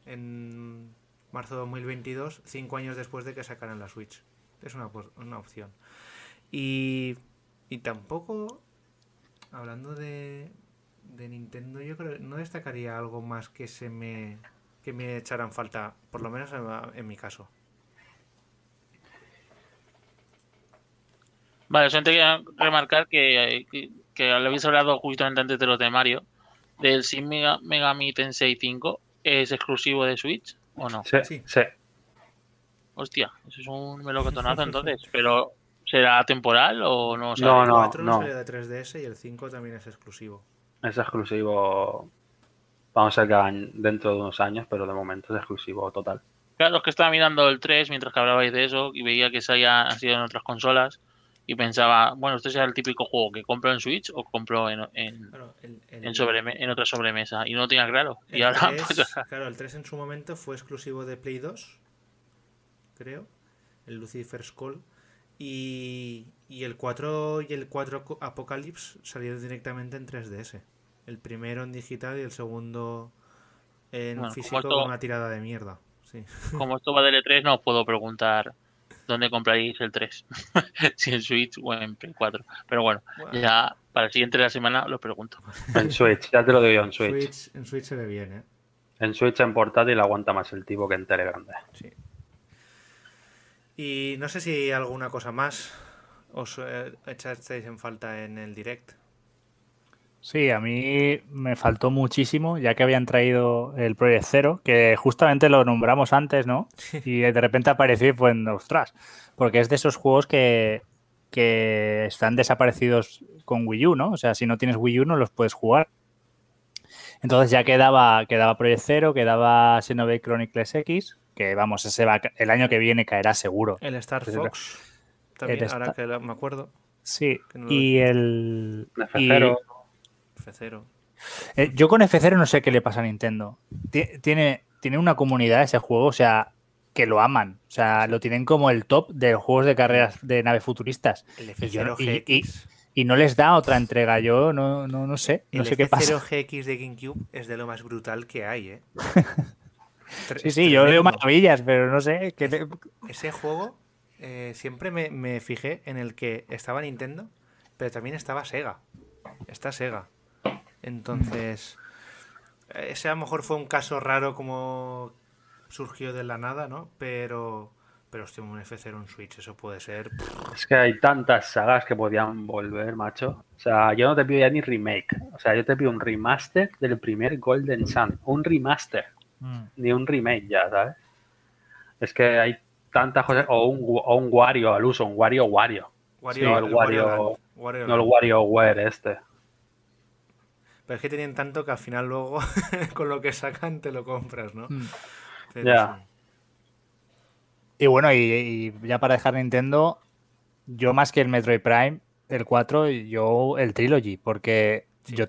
en marzo de 2022, cinco años después de que sacaran la Switch. Es una, una opción. Y, y tampoco, hablando de, de Nintendo, yo creo no destacaría algo más que se me que me echaran falta, por lo menos en, mi caso. Vale, solamente quería remarcar que, que, que habéis hablado justamente antes de los de Mario, del Shin Megami Tensei 5, ¿es exclusivo de Switch? ¿O no? Sí, sí. Hostia, eso es un melocotonazo entonces. Pero, ¿será temporal o no? No, no, el 4 no, salió de 3DS y el 5 también es exclusivo. Es exclusivo. Vamos a ver que hagan dentro de unos años, pero de momento es exclusivo total. Claro, es que estaba mirando el 3 mientras que hablabais de eso y veía que se había sido en otras consolas y pensaba, bueno, este será el típico juego que compro en Switch o compro en, en, en, otra sobremesa. Y no lo tenía claro. Y ahora, pues, claro, el 3 en su momento fue exclusivo de Play 2, creo, el Lucifer's Call. Y, y el 4 y el 4 Apocalypse salieron directamente en 3DS. El primero en digital y el segundo en físico con una tirada de mierda. Sí. Como esto va de L3, no os puedo preguntar dónde compraréis el 3, si en Switch o en Play 4. Pero bueno, ya para el siguiente de la semana lo pregunto. En Switch, ya te lo digo en Switch. En Switch se ve bien, ¿eh? En Switch en portátil aguanta más el tipo que en tele grande. Sí. Y no sé si alguna cosa más os eh, echasteis en falta en el direct. Sí, a mí me faltó muchísimo, ya que habían traído el Project Zero, que justamente lo nombramos antes, ¿no? Y de repente apareció y fue en ostras, porque es de esos juegos que, que están desaparecidos con Wii U, ¿no? O sea, si no tienes Wii U no los puedes jugar. Entonces ya quedaba, quedaba Project Zero, quedaba Xenoblade Chronicles X, que vamos, ese va, el año que viene caerá seguro. El Star Fox, también, ahora que me acuerdo. Sí, y el... F0. F0. Eh, yo con F0 no sé qué le pasa a Nintendo. Tiene, tiene una comunidad ese juego, o sea, que lo aman. O sea, lo tienen como el top de juegos de carreras de naves futuristas. El Y, yo no, F0 y- y- GX. y no les da otra entrega. Yo no, no, no sé. No el sé qué pasa. F0 GX de GameCube es de lo más brutal que hay, ¿eh? Sí, sí, yo veo tremendo. maravillas, pero no sé. ¿qué te- Ese juego eh, siempre me, me fijé en el que estaba Nintendo, pero también estaba Sega. Está Sega. Entonces, ese a lo mejor fue un caso raro como surgió de la nada, ¿no? Pero, pero hostia, un F0 en Switch, eso puede ser. Es que hay tantas sagas que podían volver, macho. O sea, yo no te pido ya ni remake. O sea, yo te pido un remaster del primer Golden Sun. Un remaster, Mm. ni un remake ya, ¿sabes? Es que hay tantas cosas. O un, o un Wario al uso, un Wario Wario. Wario, no, el Wario- Land, Wario No el. WarioWare este. Pero es que tienen tanto que al final luego con lo que sacan te lo compras, ¿no? Mm. Sí. Y bueno, y, y ya para dejar Nintendo, yo más que el Metroid Prime, el 4, yo el Trilogy, porque Sí, yo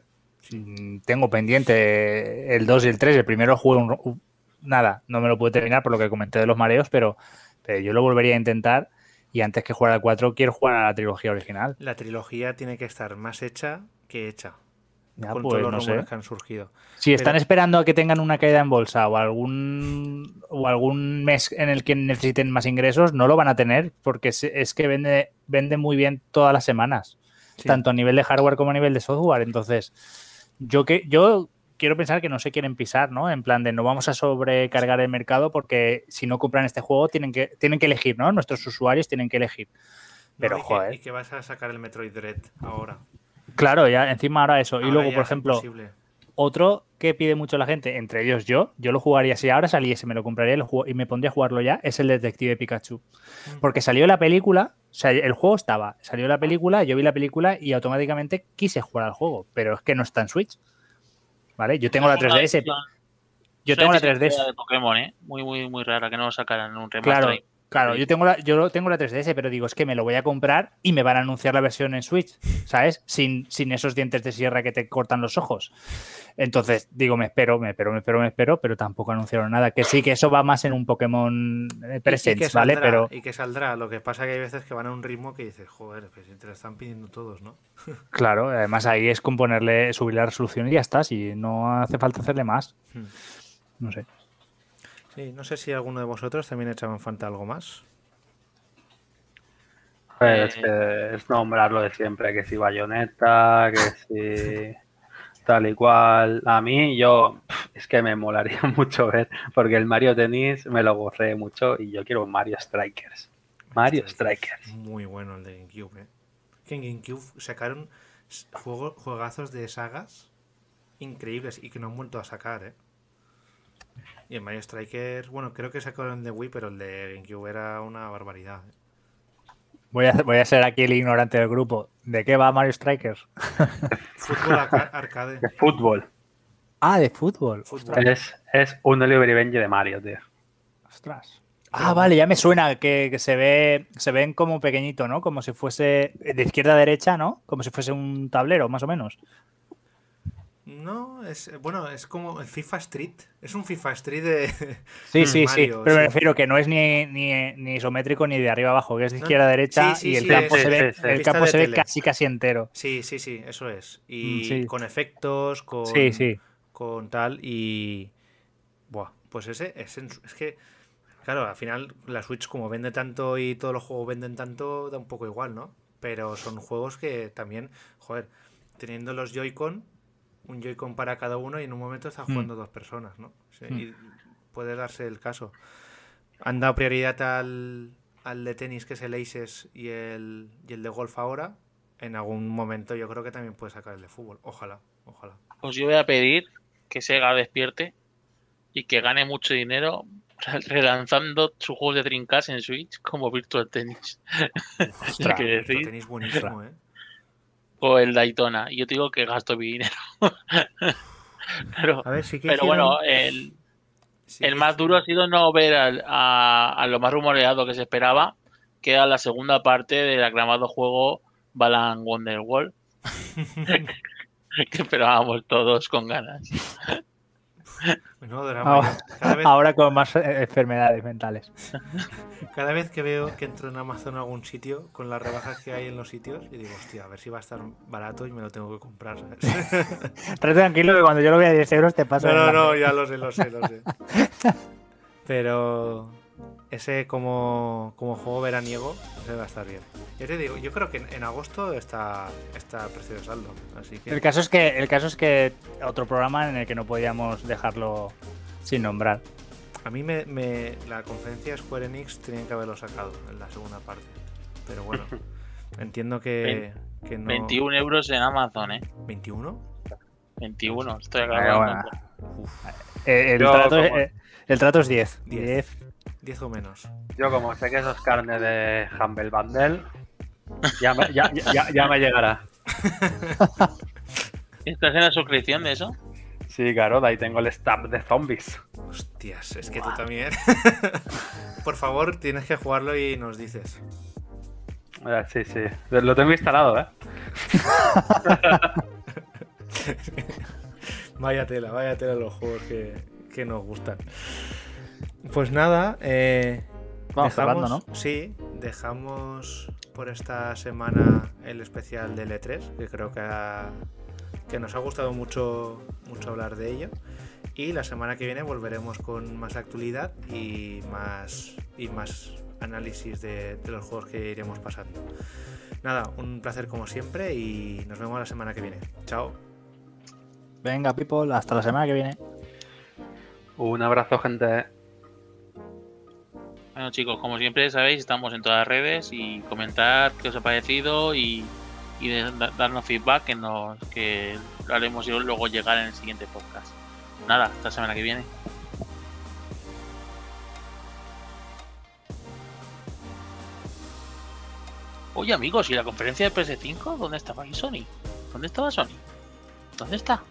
mm, tengo pendiente el 2 y el 3. El primero jugué un, un- nada, no me lo pude terminar por lo que comenté de los mareos, pero, pero yo lo volvería a intentar. Y antes que jugar al 4, quiero jugar a la trilogía original. La trilogía tiene que estar más hecha que hecha. Ya, con pues, todos los no sé. que han surgido. Si están esperando a que tengan una caída en bolsa o algún o algún mes en el que necesiten más ingresos, no lo van a tener porque es, que vende, vende muy bien todas las semanas, Sí. tanto a nivel de hardware como a nivel de software. Entonces, yo que yo quiero pensar que no se quieren pisar, ¿no? En plan de no vamos a sobrecargar el mercado porque si no compran este juego tienen que tienen que elegir, ¿no? Nuestros usuarios tienen que elegir. No, Pero y que- joder, y que vas a sacar el Metroid Dread ahora. Claro, ya encima ahora eso. y luego, por ejemplo. Otro que pide mucho la gente, entre ellos yo, yo lo jugaría si ahora saliese, me lo compraría y lo y me pondría a jugarlo ya, es el Detective Pikachu. Mm. Porque salió la película, o sea, el juego estaba, salió la película, yo vi la película y automáticamente quise jugar al juego, pero es que no está en Switch. ¿Vale? Yo tengo la Es una 3DS, edición- yo es tengo una la edición 3DS. de Pokémon, ¿eh? Muy, muy, muy rara que no lo sacaran en un remaster. Claro, ahí. Claro, yo tengo la, yo tengo la 3DS, pero digo, es que me lo voy a comprar y me van a anunciar la versión en Switch, ¿sabes? Sin, sin esos dientes de sierra que te cortan los ojos. Entonces, digo, me espero, me espero, me espero, me espero, pero tampoco anunciaron nada. Que sí, que eso va más en un Pokémon eh, Y- y que Presents, ¿vale? saldrá, Pero Y que saldrá. Lo que pasa que hay veces que van a un ritmo que dices, joder, pues si te lo están pidiendo todos, ¿no? claro, además ahí es con ponerle, subir la resolución y ya está, si no hace falta hacerle más. Hmm. No sé. Sí, no sé si alguno de vosotros también echaban falta algo más. Pues, Eh. que es nombrarlo de siempre, que si bayoneta, que si tal y cual. A mí, yo, es que me molaría mucho ver, porque el Mario Tennis me lo gocé mucho y yo quiero un Mario Strikers. Mario Este es Strikers. Muy bueno el de GameCube, ¿eh? Que en GameCube sacaron juego- juegazos de sagas increíbles y que no han vuelto a sacar, ¿eh? Y el Mario Striker, bueno, creo que sacaron de Wii, pero el de GameCube era una barbaridad. Voy a, voy a ser aquí el ignorante del grupo. ¿De qué va Mario Strikers? Fútbol arca- arcade. De fútbol. Ah, de fútbol. Fútbol. Es, es un Oliver y Benji de Mario, tío. Ostras. Ah, vale, ya me suena que, que se ve, se ven como pequeñito, ¿no? Como si fuese de izquierda a derecha, ¿no? Como si fuese un tablero, más o menos. No, es bueno, es como el FIFA Street. Es un FIFA Street de. Sí, sí, sí. Mario, Pero me sí. refiero que no es ni, ni, ni isométrico ni de arriba abajo, que es de izquierda a derecha sí, sí, y el sí, campo se ve, sí, sí. el campo se ve casi casi entero. Sí, sí, sí, eso es. Y Mm, sí. con efectos, con, Sí, sí. con tal y... Buah, pues ese es, es que, claro, al final la Switch como vende tanto y todos los juegos venden tanto, da un poco igual, ¿no? Pero son juegos que también, joder, teniendo los Joy-Con, un Joy-Con para cada uno y en un momento están Mm. jugando dos personas, ¿no? Sí, Mm. y puede darse el caso. Han dado prioridad al, al de tenis que es el Aces y el, y el de golf ahora. En algún momento yo creo que también puede sacar el de fútbol. Ojalá, ojalá. Pues yo voy a pedir que Sega despierte y que gane mucho dinero re- relanzando sus juegos de Dreamcast en Switch como Virtual Tennis. Ostras, que decir. tenis buenísimo, ¿eh? O el Daytona. Y yo te digo que gasto mi dinero. pero, A ver, sí que pero bueno, el, sí el más duro ha sido no ver al- a, a lo más rumoreado que se esperaba, que era la segunda parte del aclamado juego Balan Wonderworld, que esperábamos todos con ganas. Drama. Ahora, vez, con más eh, enfermedades mentales. cada vez que veo que entro en Amazon a algún sitio, con las rebajas que hay en los sitios, y digo, hostia, a ver si va a estar barato y me lo tengo que comprar. Estate tranquilo que cuando yo lo vea a 10 euros te pasa. No, no, no, ya lo sé, lo sé, lo sé. Pero ese como, como juego veraniego, ese va a estar bien. Yo te digo, yo creo que en, en agosto está, está precio de saldo. Así que El caso es que el caso es que otro programa en el que no podíamos dejarlo sin nombrar. a mí me, me- la conferencia de Square Enix tenían que haberlo sacado en la segunda parte. Pero bueno, entiendo que, que no. 21 euros en Amazon, ¿eh? ¿21? 21. Estoy acabando. bueno. Uf, Eh, el, Yo trato, como- eh, el trato es 10. 10. 10. 10 o menos. Yo como sé que eso es carne de Humble Bundle, ya me, ya, ya- ya me llegará. ¿Estás en la suscripción de eso? Sí, claro, de ahí tengo el stab de zombies. Hostias, es que tú también. Por favor, tienes que jugarlo y nos dices. Eh, Sí, sí. Lo tengo instalado, ¿eh? Vaya tela, vaya tela los juegos que, que nos gustan. Pues nada, eh, Vamos cerrando, ¿no? Sí, dejamos por esta semana el especial del E3, que creo que, ha- que nos ha gustado mucho, mucho hablar de ello. Y la semana que viene volveremos con más actualidad y más, y más análisis de, de los juegos que iremos pasando. Nada, un placer como siempre y nos vemos la semana que viene. Chao. Venga, people, hasta la semana que viene. Un abrazo, gente. Bueno chicos, como siempre sabéis, estamos en todas las redes y comentar qué os ha parecido y, y darnos feedback que, nos, que lo haremos y luego llegar en el siguiente podcast. Nada, hasta semana que viene. Oye amigos, ¿y la conferencia de PS5? ¿Dónde estaba? ¿Y Sony? ¿Dónde estaba Sony? ¿Dónde está?